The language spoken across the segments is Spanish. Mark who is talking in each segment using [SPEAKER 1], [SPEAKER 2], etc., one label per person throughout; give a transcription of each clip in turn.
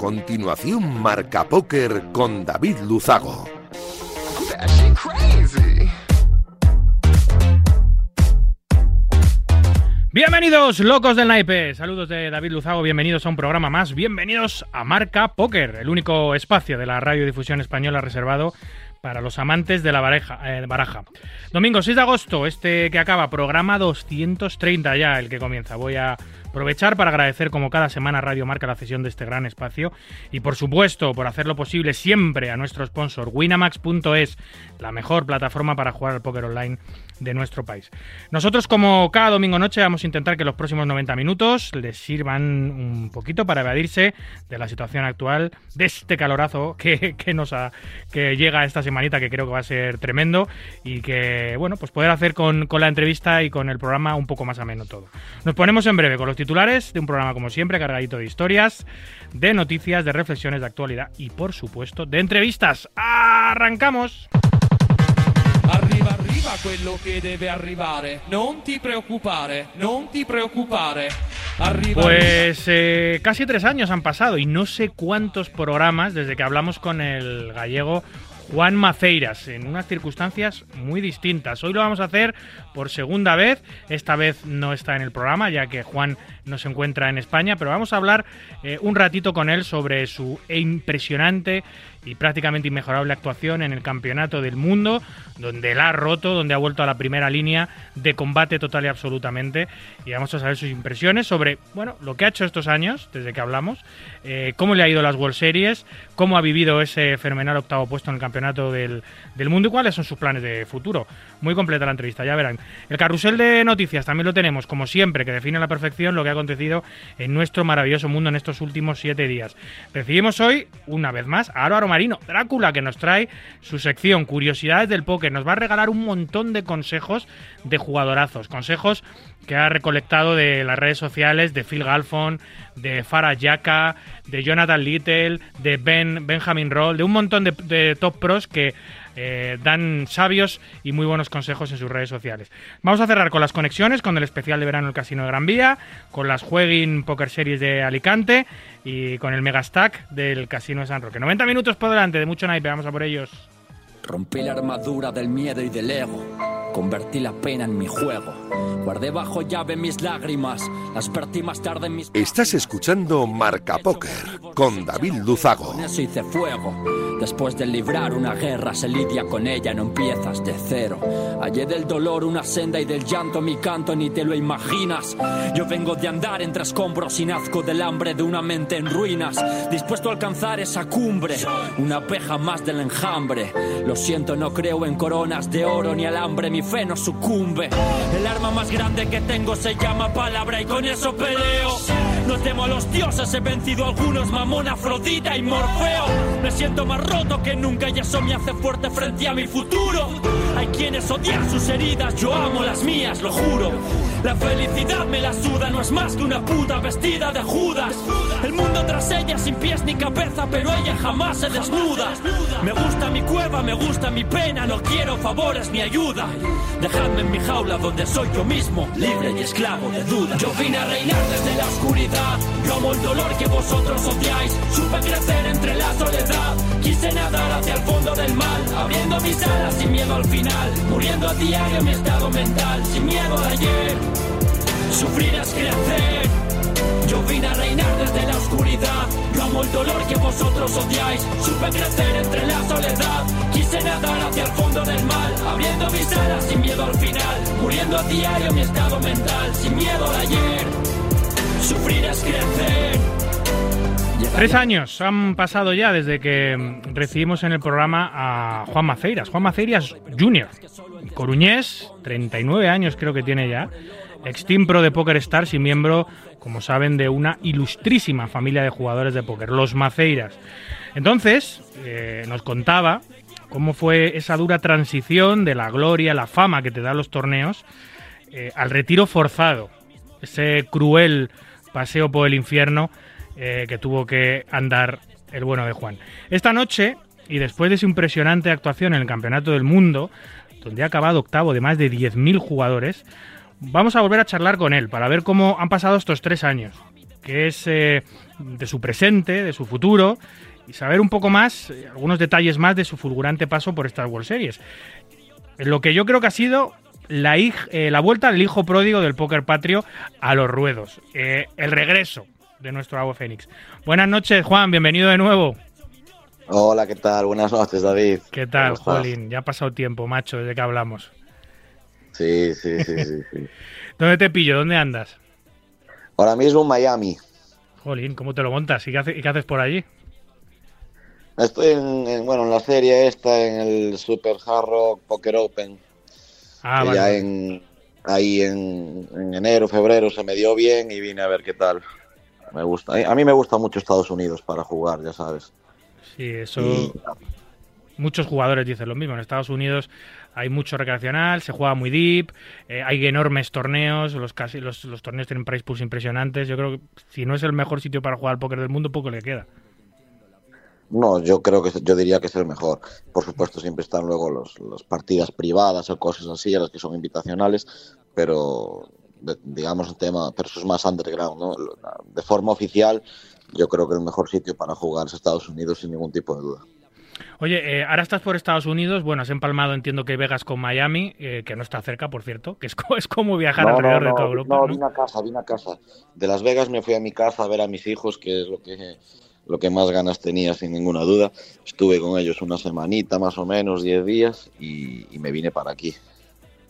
[SPEAKER 1] continuación Marca Póker con David Luzago.
[SPEAKER 2] Bienvenidos, locos del naipe. Saludos de David Luzago, bienvenidos a un programa más. Bienvenidos a Marca Póker, el único espacio de la radiodifusión española reservado para los amantes de la eh, baraja. Domingo 6 de agosto, este que acaba, programa 230 ya, el que comienza. Voy a aprovechar para agradecer como cada semana Radio Marca la cesión de este gran espacio y por supuesto por hacerlo posible siempre a nuestro sponsor winamax.es, la mejor plataforma para jugar al póker online de nuestro país. Nosotros, como cada domingo noche, vamos a intentar que los próximos 90 minutos les sirvan un poquito para evadirse de la situación actual, de este calorazo que, nos que llega esta semanita, que creo que va a ser tremendo, y que, bueno, pues poder hacer con, con la entrevista y con el programa un poco más ameno todo. Nos ponemos en breve con los titulares de un programa, como siempre, cargadito de historias, de noticias, de reflexiones de actualidad y, por supuesto, de entrevistas. ¡Arrancamos! Pues eh, casi tres años han pasado y no sé cuántos programas desde que hablamos con el gallego Juan Maceiras, en unas circunstancias muy distintas. Hoy lo vamos a hacer por segunda vez, esta vez no está en el programa, ya que Juan no se encuentra en España, pero vamos a hablar eh, un ratito con él sobre su impresionante y prácticamente inmejorable actuación en el Campeonato del Mundo, donde la ha roto, donde ha vuelto a la primera línea de combate total y absolutamente. Y vamos a saber sus impresiones sobre bueno, lo que ha hecho estos años, desde que hablamos, eh, cómo le ha ido las World Series, cómo ha vivido ese fenomenal octavo puesto en el Campeonato del, del Mundo y cuáles son sus planes de futuro. Muy completa la entrevista, ya verán. El carrusel de noticias también lo tenemos, como siempre, que define a la perfección lo que ha acontecido en nuestro maravilloso mundo en estos últimos siete días. Recibimos hoy, una vez más, a Álvaro Marino, Drácula, que nos trae su sección Curiosidades del Póker. Nos va a regalar un montón de consejos de jugadorazos, consejos que ha recolectado de las redes sociales de Phil Galfon, de Farah Yaka, de Jonathan Little, de Ben, Benjamin Roll, de un montón de, de top pros que eh, dan sabios y muy buenos consejos en sus redes sociales. Vamos a cerrar con las conexiones, con el especial de verano del Casino de Gran Vía, con las Jueguin Poker Series de Alicante y con el Megastack del Casino de San Roque. 90 minutos por delante de mucho naipe, vamos a por ellos.
[SPEAKER 3] Rompí la armadura del miedo y del ego Convertí la pena en mi juego. Guardé bajo llave mis lágrimas. Las vertí más tarde en mis.
[SPEAKER 1] Estás escuchando Marca Póker con David Luzago.
[SPEAKER 3] Con eso hice fuego. Después de librar una guerra, se lidia con ella, no empiezas de cero. Hallé del dolor una senda y del llanto mi canto, ni te lo imaginas. Yo vengo de andar entre escombros y nazco del hambre de una mente en ruinas. Dispuesto a alcanzar esa cumbre, una abeja más del enjambre. Lo siento, no creo en coronas de oro ni alambre. Mi fe no sucumbe. El arma más grande que tengo se llama palabra y con eso peleo. No temo a los dioses, he vencido a algunos, Mamón, Afrodita y Morfeo. Me siento más roto que nunca y eso me hace fuerte frente a mi futuro. Hay quienes odian sus heridas, yo amo las mías, lo juro. La felicidad me la suda, no es más que una puta vestida de Judas. El mundo tras ella sin pies ni cabeza, pero ella jamás se desnuda. Me gusta mi cueva, me gusta mi pena, no quiero favores ni ayuda. Dejadme en mi jaula donde soy yo mismo, libre y esclavo de duda. Yo vine a reinar desde la oscuridad yo amo el dolor que vosotros odiáis. Supe crecer entre la soledad. Quise nadar hacia el fondo del mal. Abriendo mis alas sin miedo al final. Muriendo a diario mi estado mental. Sin miedo de ayer. Sufrir es crecer. Yo vine a reinar desde la oscuridad. Yo amo el dolor que vosotros odiáis. Supe crecer entre la soledad. Quise nadar hacia el fondo del mal. Abriendo mis alas sin miedo al final. Muriendo a diario mi estado mental. Sin miedo de ayer. Crecer.
[SPEAKER 2] Tres años han pasado ya desde que recibimos en el programa a Juan Maceiras. Juan Maceiras Jr., coruñés, 39 años creo que tiene ya, ex pro de Poker Stars y miembro, como saben, de una ilustrísima familia de jugadores de póker, los Maceiras. Entonces, eh, nos contaba cómo fue esa dura transición de la gloria, la fama que te dan los torneos, eh, al retiro forzado, ese cruel paseo por el infierno eh, que tuvo que andar el bueno de Juan. Esta noche, y después de su impresionante actuación en el Campeonato del Mundo, donde ha acabado octavo de más de 10.000 jugadores, vamos a volver a charlar con él para ver cómo han pasado estos tres años. que es de su presente, de su futuro, y saber un poco más, algunos detalles más de su fulgurante paso por estas World Series. Lo que yo creo que ha sido la, la vuelta del hijo pródigo del póker patrio a los ruedos, el regreso de nuestro Agua Fénix. Buenas noches, Juan, bienvenido de nuevo.
[SPEAKER 4] Hola, ¿qué tal? Buenas noches, David.
[SPEAKER 2] ¿Qué tal, Jolín? Ya ha pasado tiempo, macho, desde que hablamos.
[SPEAKER 4] Sí, sí, sí, sí.
[SPEAKER 2] ¿Dónde te pillo? ¿Dónde andas?
[SPEAKER 4] Ahora mismo en Miami.
[SPEAKER 2] Jolín, ¿cómo te lo montas? ¿Y qué, haces, por allí?
[SPEAKER 4] Estoy en, bueno, en la serie esta, en el Super Hard Rock Poker Open. Ah, vale. Ya en, ahí en, en enero, febrero se me dio bien y vine a ver qué tal. Me gusta. A mí me gusta mucho Estados Unidos para jugar, ya sabes.
[SPEAKER 2] Sí, eso. Muchos jugadores dicen lo mismo. En Estados Unidos hay mucho recreacional, se juega muy deep, eh, hay enormes torneos, los, casi, los, torneos tienen price pools impresionantes. Yo creo que si no es el mejor sitio para jugar al póker del mundo, poco le queda.
[SPEAKER 4] No, yo creo que yo diría que es el mejor. Por supuesto, siempre están luego las partidas privadas o cosas así, a las que son invitacionales, pero digamos un tema, pero eso es más underground, ¿no? De forma oficial, yo creo que el mejor sitio para jugar es Estados Unidos sin ningún tipo de duda.
[SPEAKER 2] Oye, eh, ahora estás por Estados Unidos, bueno, has empalmado, entiendo que Vegas con Miami, eh, que no está cerca, por cierto, que es, es como viajar alrededor de toda Europa.
[SPEAKER 4] No, vine a casa, vine a casa. De Las Vegas me fui a mi casa a ver a mis hijos, que es lo que, lo que más ganas tenía, sin ninguna duda. Estuve con ellos una semanita, más o menos, diez días, y, y me vine para aquí.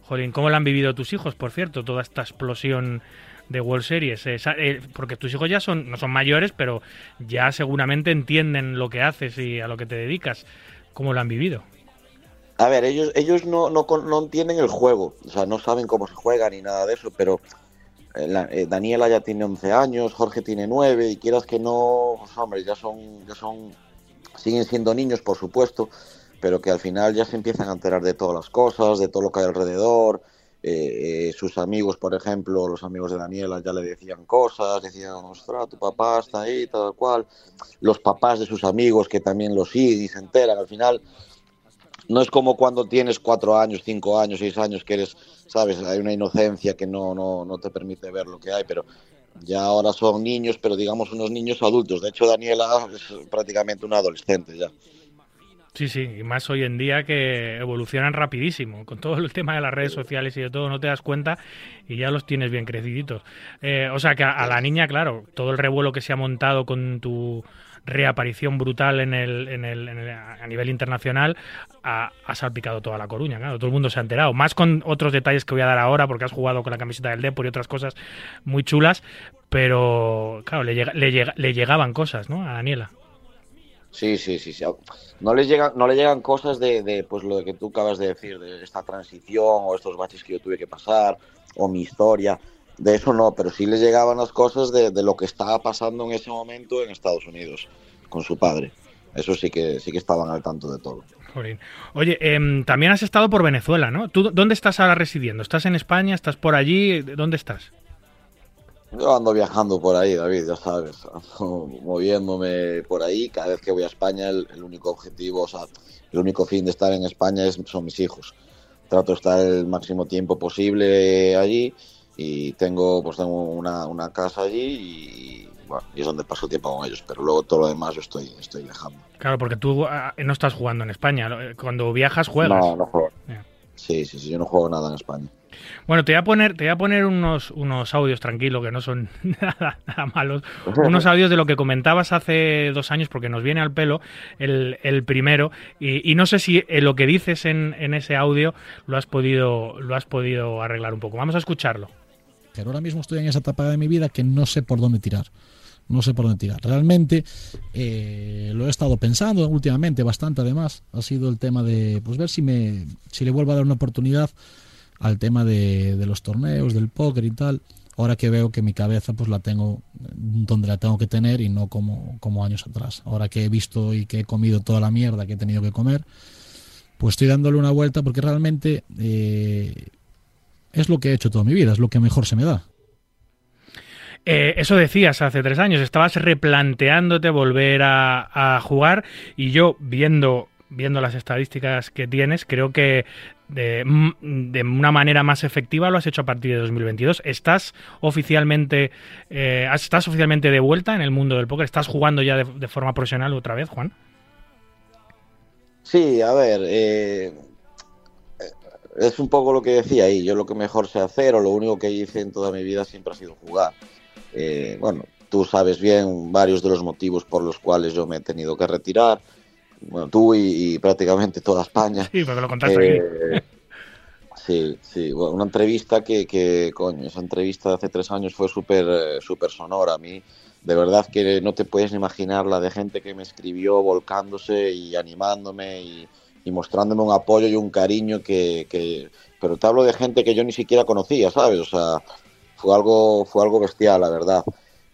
[SPEAKER 2] Jolín, ¿cómo lo han vivido tus hijos, por cierto, toda esta explosión de World Series? Eh, eh, porque tus hijos ya son, no son mayores, pero ya seguramente entienden lo que haces y a lo que te dedicas. ¿Cómo lo han vivido?
[SPEAKER 4] A ver, ellos, ellos no, no, no entienden el juego, o sea, no saben cómo se juega ni nada de eso, pero eh, Daniela ya tiene 11 años, Jorge tiene 9 y quieras que no, pues, hombre, ya son, ya son, siguen siendo niños, por supuesto, pero que al final ya se empiezan a enterar de todas las cosas, de todo lo que hay alrededor, eh, eh, sus amigos, por ejemplo, los amigos de Daniela ya le decían cosas, decían, ostras, tu papá está ahí, tal cual. Los papás de sus amigos que también lo siguen y se enteran. Al final, no es como cuando tienes cuatro años, cinco años, seis años, que eres, sabes, hay una inocencia que no, no, no te permite ver lo que hay, pero ya ahora son niños, pero digamos unos niños adultos. De hecho, Daniela es prácticamente una adolescente ya.
[SPEAKER 2] Sí, sí, y más hoy en día que evolucionan rapidísimo. Con todo el tema de las redes sociales y de todo, no te das cuenta y ya los tienes bien creciditos. Eh, o sea que a, la niña, claro, todo el revuelo que se ha montado con tu reaparición brutal en el, en el, a nivel internacional ha, salpicado toda la Coruña, claro, todo el mundo se ha enterado, más con otros detalles que voy a dar ahora porque has jugado con la camiseta del Depor y otras cosas muy chulas, pero claro, le, le, le llegaban cosas, ¿no? A Daniela.
[SPEAKER 4] Sí, sí, sí, sí. No les llegan, no le llegan cosas de, de, pues lo que tú acabas de decir, de esta transición o estos baches que yo tuve que pasar o mi historia. De eso no, pero sí les llegaban las cosas de, de lo que estaba pasando en ese momento en Estados Unidos con su padre. Eso sí que sí que estaban al tanto de todo.
[SPEAKER 2] Oye, eh, también has estado por Venezuela, ¿no? ¿Tú dónde estás ahora residiendo? ¿Estás en España? ¿Estás por allí? ¿Dónde estás?
[SPEAKER 4] Yo ando viajando por ahí, David, ya sabes, ando moviéndome por ahí. Cada vez que voy a España, el, único objetivo, o sea, el único fin de estar en España es, son mis hijos. Trato de estar el máximo tiempo posible allí y tengo, pues tengo una, una casa allí y, bueno, y es donde paso tiempo con ellos. Pero luego todo lo demás yo estoy, estoy viajando.
[SPEAKER 2] Claro, porque tú ah, no estás jugando en España. Cuando viajas, juegas.
[SPEAKER 4] No, no juego. Sí, sí, sí, yo no juego nada en España.
[SPEAKER 2] Bueno, te voy a poner, te voy a poner unos, unos audios tranquilos que no son nada, malos. Unos audios de lo que comentabas hace dos años, porque nos viene al pelo el, el primero. Y, no sé si eh, lo que dices en, en, ese audio lo has podido, lo has podido arreglar un poco. Vamos a escucharlo.
[SPEAKER 5] Pero ahora mismo estoy en esa etapa de mi vida que no sé por dónde tirar no sé por dónde tirar. Realmente eh, lo he estado pensando últimamente bastante además. Ha sido el tema de pues ver si me si le vuelvo a dar una oportunidad al tema de, los torneos, del póker y tal. Ahora que veo que mi cabeza pues la tengo donde la tengo que tener y no como, como años atrás. Ahora que he visto y que he comido toda la mierda que he tenido que comer, pues estoy dándole una vuelta porque realmente eh, es lo que he hecho toda mi vida, es lo que mejor se me da.
[SPEAKER 2] Eh, eso decías hace tres años, estabas replanteándote volver a, a, jugar y yo viendo viendo las estadísticas que tienes, creo que de, de, una manera más efectiva lo has hecho a partir de 2022. ¿Estás oficialmente, eh, estás oficialmente de vuelta en el mundo del póker? ¿Estás jugando ya de, de forma profesional otra vez, Juan?
[SPEAKER 4] Sí, a ver, eh, es un poco lo que decía ahí. Yo lo que mejor sé hacer o lo único que hice en toda mi vida siempre ha sido jugar. Eh, bueno, tú sabes bien varios de los motivos por los cuales yo me he tenido que retirar. Bueno, tú y, y prácticamente toda España.
[SPEAKER 2] Sí, porque lo contaste
[SPEAKER 4] eh, aquí. Sí, sí, bueno, una entrevista que, que, coño, esa entrevista de hace tres años fue súper eh, super sonora. A mí, de verdad que no te puedes imaginar la de gente que me escribió volcándose y animándome y, y mostrándome un apoyo y un cariño que, pero te hablo de gente que yo ni siquiera conocía, ¿sabes? O sea, fue algo, fue algo bestial, la verdad.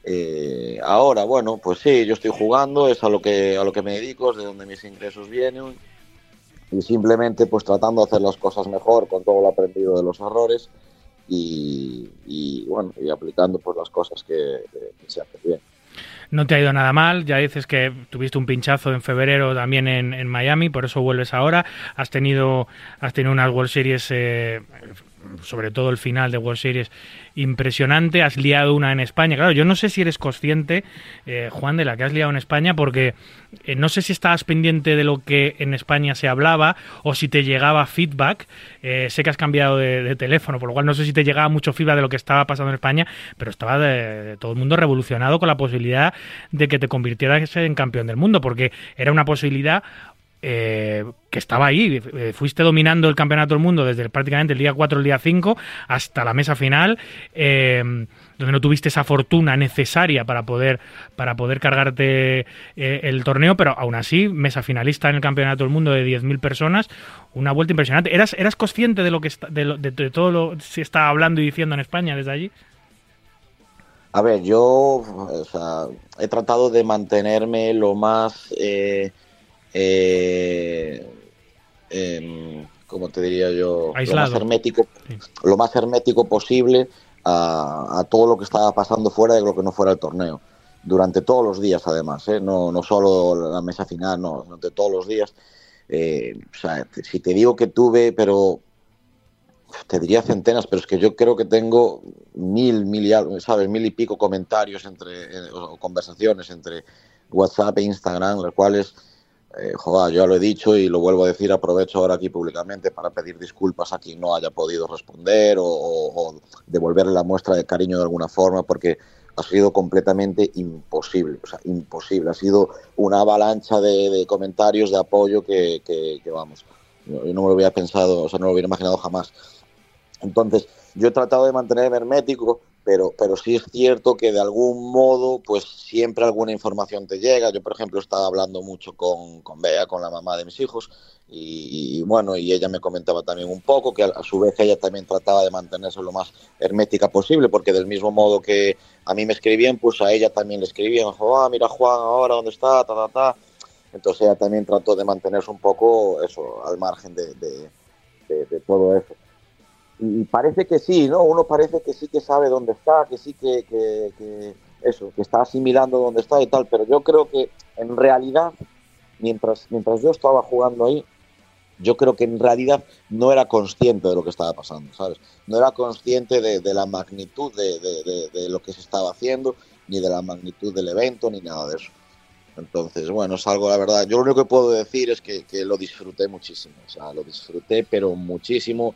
[SPEAKER 4] Eh, ahora, bueno, pues sí, yo estoy jugando, es a lo que a lo que me dedico, es de donde mis ingresos vienen y simplemente pues tratando de hacer las cosas mejor con todo lo aprendido de los errores y, y bueno, y aplicando pues las cosas que, que se hacen bien
[SPEAKER 2] no te ha ido nada mal. Ya dices que tuviste un pinchazo en febrero también en, en Miami, por eso vuelves ahora. Has tenido, has tenido unas World Series, eh, sobre todo el final de World Series, impresionante. Has liado una en España. Claro, yo no sé si eres consciente, eh, Juan, de la que has liado en España, porque eh, no sé si estabas pendiente de lo que en España se hablaba o si te llegaba feedback. Eh, sé que has cambiado de, teléfono, por lo cual no sé si te llegaba mucho feedback de lo que estaba pasando en España, pero estaba de todo el mundo revolucionado con la posibilidad de que te convirtieras en campeón del mundo, porque era una posibilidad eh, que estaba ahí. Eh, fuiste dominando el campeonato del mundo desde prácticamente el día 4, el día 5, hasta la mesa final, eh, donde no tuviste esa fortuna necesaria para poder, para poder cargarte el torneo, pero aún así, mesa finalista en el campeonato del mundo de 10.000 personas, una vuelta impresionante. ¿Eras, eras consciente de lo que está, de, lo, de, todo lo que se está hablando y diciendo en España desde allí?
[SPEAKER 4] A ver, yo he tratado de mantenerme lo más... eh, eh, como te diría yo,
[SPEAKER 2] Aislado.
[SPEAKER 4] lo más hermético, sí. lo más hermético posible a, a, todo lo que estaba pasando fuera de lo que no fuera el torneo. Durante todos los días, además, ¿eh? no, no solo la mesa final, no, durante todos los días. Eh, o sea, si te digo que tuve, pero te diría centenas, pero es que yo creo que tengo mil, mil, ¿sabes? Mil y pico comentarios entre, eh, o conversaciones entre WhatsApp e Instagram, las cuales eh, yo ya lo he dicho y lo vuelvo a decir, aprovecho ahora aquí públicamente para pedir disculpas a quien no haya podido responder o, o, devolverle la muestra de cariño de alguna forma, porque ha sido completamente imposible, o sea, imposible. Ha sido una avalancha de, comentarios, de apoyo que vamos, yo no me lo hubiera pensado, o sea, no lo hubiera imaginado jamás. Entonces, yo he tratado de mantenerme hermético, pero, pero sí es cierto que de algún modo, pues siempre alguna información te llega. Yo, por ejemplo, estaba hablando mucho con, con Bea, con la mamá de mis hijos, y, bueno, y ella me comentaba también un poco que a, su vez ella también trataba de mantenerse lo más hermética posible, porque del mismo modo que a mí me escribían, pues a ella también le escribían, ah, mira Juan ahora dónde está, ta, ta, ta. Entonces ella también trató de mantenerse un poco eso, al margen de, de todo eso y parece que sí, ¿no? Uno parece que sí que sabe dónde está, que sí que, que, que, eso, que está asimilando dónde está y tal, pero yo creo que en realidad, mientras, mientras yo estaba jugando ahí, yo creo que en realidad no era consciente de lo que estaba pasando, ¿sabes? No era consciente de, la magnitud de, de, de, lo que se estaba haciendo, ni de la magnitud del evento, ni nada de eso. Entonces, bueno, es algo, la verdad, yo lo único que puedo decir es que, que lo disfruté muchísimo, o sea, lo disfruté, pero muchísimo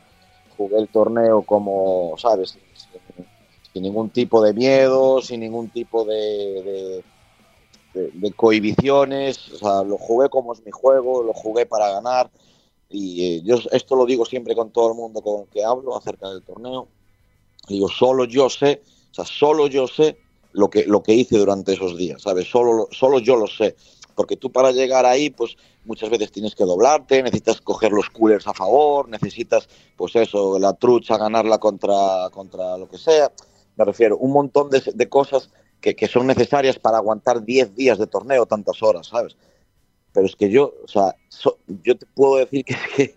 [SPEAKER 4] jugué el torneo como, ¿sabes? Sin, sin, ningún tipo de miedo, sin ningún tipo de, de, de, de, cohibiciones, o sea, lo jugué como es mi juego, lo jugué para ganar y eh, yo esto lo digo siempre con todo el mundo con el que hablo acerca del torneo. Digo, solo yo sé, o sea, solo yo sé lo que, lo que hice durante esos días, ¿sabes? Solo, solo yo lo sé porque tú para llegar ahí, pues muchas veces tienes que doblarte, necesitas coger los coolers a favor, necesitas, pues eso, la trucha, ganarla contra, contra lo que sea. Me refiero, un montón de, de cosas que, que, son necesarias para aguantar 10 días de torneo, tantas horas, ¿sabes? Pero es que yo, o sea, so, yo te puedo decir que, que,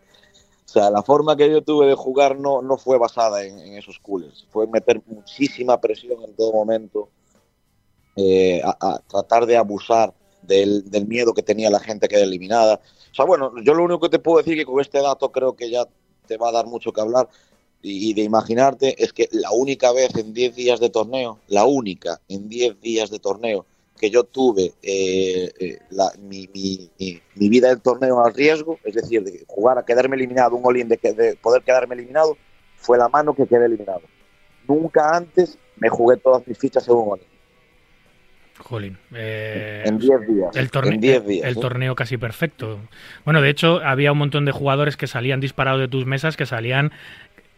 [SPEAKER 4] o sea, la forma que yo tuve de jugar no, no fue basada en, en esos coolers, fue meter muchísima presión en todo momento, eh, a, a tratar de abusar del, miedo que tenía la gente que era eliminada. O sea, bueno, yo lo único que te puedo decir que con este dato creo que ya te va a dar mucho que hablar y, de imaginarte es que la única vez en 10 días de torneo, la única en 10 días de torneo que yo tuve eh, eh, la, mi, mi, mi, vida del torneo al riesgo, es decir, de jugar a quedarme eliminado, un all de, que, de poder quedarme eliminado, fue la mano que quedé eliminado. Nunca antes me jugué todas mis fichas en un
[SPEAKER 2] Jolín. Eh,
[SPEAKER 4] en 10 días.
[SPEAKER 2] El, torne
[SPEAKER 4] en diez días,
[SPEAKER 2] el
[SPEAKER 4] ¿eh?
[SPEAKER 2] torneo casi perfecto. Bueno, de hecho, había un montón de jugadores que salían disparados de tus mesas, que salían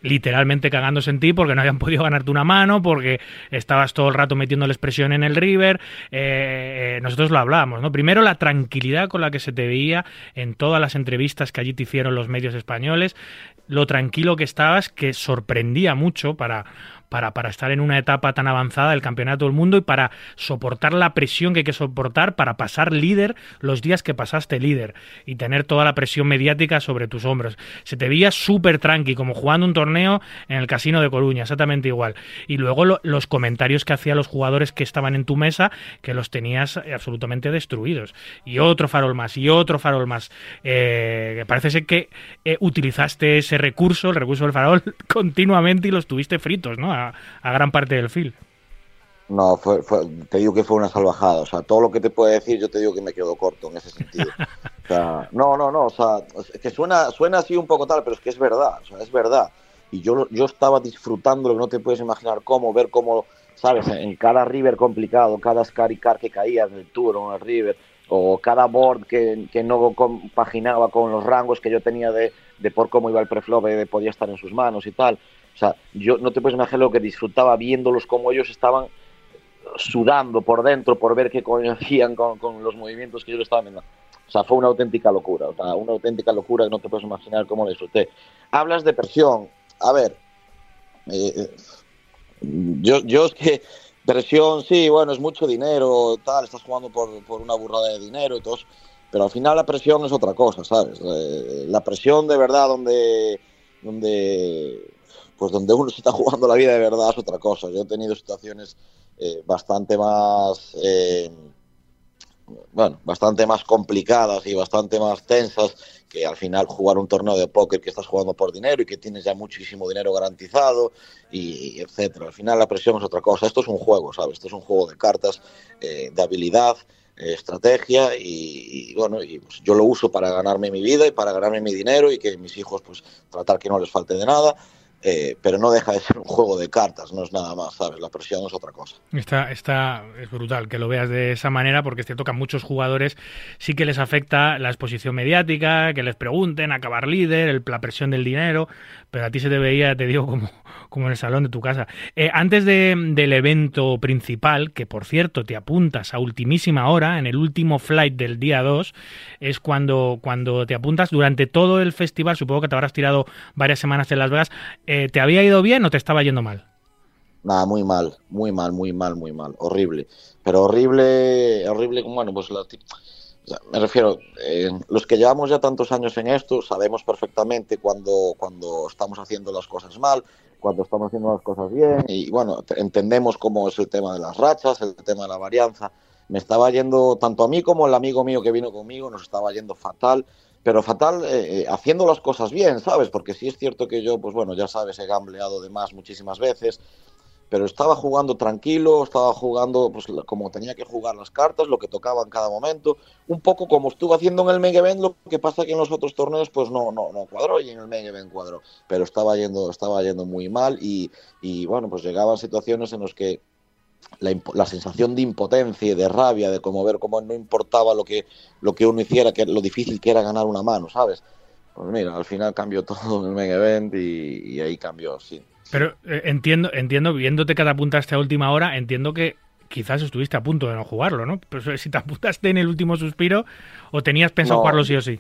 [SPEAKER 2] literalmente cagándose en ti porque no habían podido ganarte una mano, porque estabas todo el rato metiéndoles presión en el River. Eh, eh, nosotros lo hablábamos, ¿no? Primero la tranquilidad con la que se te veía en todas las entrevistas que allí te hicieron los medios españoles, lo tranquilo que estabas, que sorprendía mucho para, para, para, estar en una etapa tan avanzada del campeonato del mundo y para soportar la presión que hay que soportar para pasar líder los días que pasaste líder y tener toda la presión mediática sobre tus hombros. Se te veía súper tranqui, como jugando un torneo en el casino de Coruña, exactamente igual. Y luego lo, los comentarios que hacían los jugadores que estaban en tu mesa, que los tenías absolutamente destruidos. Y otro farol más, y otro farol más. Eh, parece ser que eh, utilizaste ese recurso, el recurso del farol, continuamente y los tuviste fritos, ¿no? A gran parte del film.
[SPEAKER 4] No, fue, fue, te digo que fue una salvajada. O sea, todo lo que te puede decir, yo te digo que me quedo corto en ese sentido. O sea, no, no, no. O sea, es que suena, suena así un poco tal, pero es que es verdad. O sea, es verdad. Y yo, yo estaba disfrutando lo que no te puedes imaginar cómo, ver cómo, ¿sabes? En cada river complicado, cada Scaricar que caía en el tour o en el river, o cada board que, que no compaginaba con los rangos que yo tenía de, de por cómo iba el preflop, de podía estar en sus manos y tal. O sea, yo no te puedes imaginar lo que disfrutaba viéndolos como ellos estaban sudando por dentro por ver qué con, con, los movimientos que yo le estaba viendo. O sea, fue una auténtica locura, o sea, una auténtica locura que no te puedes imaginar cómo la disfruté. Hablas de presión. A ver, eh, yo, yo es que presión, sí, bueno, es mucho dinero, tal, estás jugando por, por una burrada de dinero y todo, pero al final la presión es otra cosa, ¿sabes? Eh, la presión de verdad donde, donde pues donde uno se está jugando la vida de verdad es otra cosa. Yo he tenido situaciones eh, bastante más, eh, bueno, bastante más complicadas y bastante más tensas que al final jugar un torneo de póker que estás jugando por dinero y que tienes ya muchísimo dinero garantizado y, y etcétera. Al final la presión es otra cosa. Esto es un juego, ¿sabes? Esto es un juego de cartas, eh, de habilidad, eh, estrategia y, y bueno, y pues yo lo uso para ganarme mi vida y para ganarme mi dinero y que mis hijos pues tratar que no les falte de nada eh, pero no deja de ser un juego de cartas, no es nada más, ¿sabes? La presión es otra cosa.
[SPEAKER 2] Está, está, es brutal que lo veas de esa manera porque cierto que a muchos jugadores sí que les afecta la exposición mediática, que les pregunten, acabar líder, el, la presión del dinero, pero a ti se te veía, te digo, como, como en el salón de tu casa. Eh, antes de, del evento principal, que por cierto te apuntas a ultimísima hora, en el último flight del día 2, es cuando, cuando te apuntas durante todo el festival, supongo que te habrás tirado varias semanas en Las Vegas, eh, ¿te había ido bien o te estaba yendo mal?
[SPEAKER 4] Nada, muy mal, muy mal, muy mal, muy mal, horrible. Pero horrible, horrible, bueno, pues la, me refiero, eh, los que llevamos ya tantos años en esto sabemos perfectamente cuando, cuando estamos haciendo las cosas mal, cuando estamos haciendo las cosas bien y bueno, entendemos cómo es el tema de las rachas, el tema de la varianza. Me estaba yendo, tanto a mí como el amigo mío que vino conmigo, nos estaba yendo fatal, pero fatal eh, haciendo las cosas bien, ¿sabes? Porque sí es cierto que yo, pues bueno, ya sabes, he gambleado de más muchísimas veces, pero estaba jugando tranquilo, estaba jugando pues, como tenía que jugar las cartas, lo que tocaba en cada momento, un poco como estuve haciendo en el Mega Event, lo que pasa que en los otros torneos pues no, no, no cuadró y en el Mega Event cuadró, pero estaba yendo, estaba yendo muy mal y, y bueno, pues llegaban situaciones en las que la, la, sensación de impotencia y de rabia, de como ver cómo no importaba lo que, lo que uno hiciera, que lo difícil que era ganar una mano, ¿sabes? Pues mira, al final cambió todo en el Mega Event y, y ahí cambió, sí.
[SPEAKER 2] Pero eh, entiendo, entiendo, viéndote que te apuntaste a última hora, entiendo que quizás estuviste a punto de no jugarlo, ¿no? Pero si te apuntaste en el último suspiro o tenías pensado no, jugarlo sí o sí.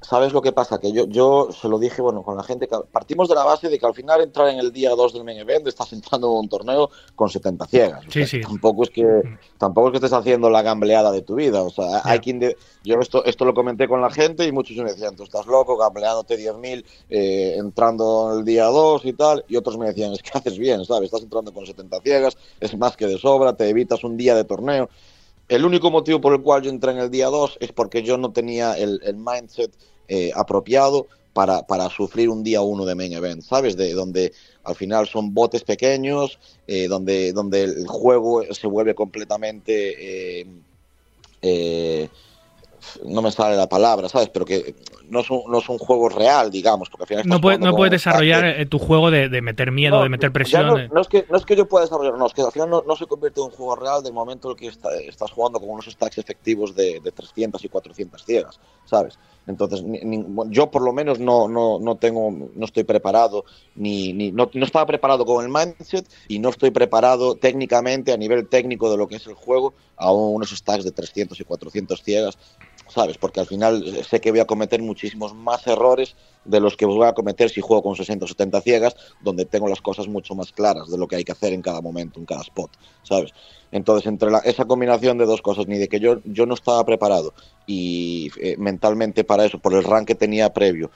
[SPEAKER 4] ¿Sabes lo que pasa? Que yo, yo se lo dije, bueno, con la gente, que partimos de la base de que al final entrar en el día 2 del main event estás entrando en un torneo con 70 ciegas. O
[SPEAKER 2] sí,
[SPEAKER 4] sea,
[SPEAKER 2] sí.
[SPEAKER 4] Tampoco es que tampoco es que estés haciendo la gambleada de tu vida. O sea, hay quien... De, yo esto, esto lo comenté con la gente y muchos me decían, tú estás loco, gambleándote 10.000, eh, entrando en el día 2 y tal. Y otros me decían, es que haces bien, ¿sabes? Estás entrando con 70 ciegas, es más que de sobra, te evitas un día de torneo el único motivo por el cual yo entré en el día 2 es porque yo no tenía el, mindset eh, apropiado para, para, sufrir un día 1 de main event, ¿sabes? De donde al final son botes pequeños, eh, donde, donde el juego se vuelve completamente... Eh, no me sale la palabra, ¿sabes? Pero que no es un, no es un juego real, digamos, porque al final
[SPEAKER 2] no, puede, no puedes desarrollar eh, tu juego de, de meter miedo,
[SPEAKER 4] no,
[SPEAKER 2] de meter presión.
[SPEAKER 4] No,
[SPEAKER 2] de...
[SPEAKER 4] no, es que, no es que yo pueda desarrollar, no, es que al final no, no se convierte en un juego real del momento en el que está, estás jugando con unos stacks efectivos de, de 300 y 400 ciegas, ¿sabes? Entonces, ni, ni, yo por lo menos no, no, no tengo, no estoy preparado, ni, ni no, no, estaba preparado con el mindset y no estoy preparado técnicamente a nivel técnico de lo que es el juego a unos stacks de 300 y 400 ciegas, ¿sabes? Porque al final sé que voy a cometer muchísimos más errores de los que voy a cometer si juego con 60 o 70 ciegas, donde tengo las cosas mucho más claras de lo que hay que hacer en cada momento, en cada spot, ¿sabes? Entonces, entre la, esa combinación de dos cosas, ni de que yo, yo no estaba preparado y eh, mentalmente para eso, por el rank que tenía previo,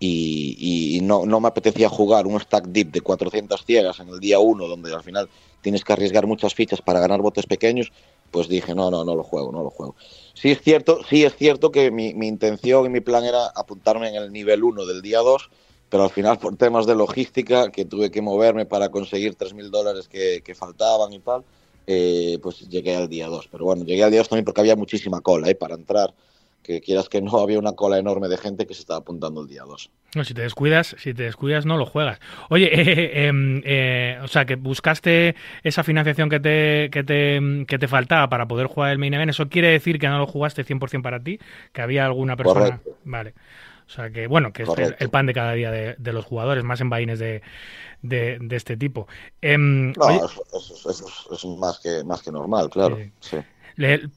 [SPEAKER 4] y, y no, no, me apetecía jugar un stack deep de 400 ciegas en el día 1, donde al final tienes que arriesgar muchas fichas para ganar botes pequeños, pues dije, no, no, no lo juego, no lo juego. Sí es cierto, sí es cierto que mi, mi intención y mi plan era apuntarme en el nivel 1 del día 2, pero al final por temas de logística, que tuve que moverme para conseguir 3.000 dólares que, que, faltaban y tal, eh, pues llegué al día 2. Pero bueno, llegué al día 2 también porque había muchísima cola eh, para entrar que quieras que no, había una cola enorme de gente que se estaba apuntando el día 2.
[SPEAKER 2] No, si te descuidas, si te descuidas no lo juegas. Oye, eh, eh, eh, o sea, que buscaste esa financiación que te, que te, que te faltaba para poder jugar el main event, ¿eso quiere decir que no lo jugaste 100% para ti? ¿Que había alguna persona...?
[SPEAKER 4] Correcto.
[SPEAKER 2] Vale. O sea, que bueno, que es el, el, pan de cada día de, de, los jugadores, más en vaines de, de, de este tipo.
[SPEAKER 4] Eh, no, oye, eso, eso, eso, es más que, más que normal, claro. sí.
[SPEAKER 2] ¿Le,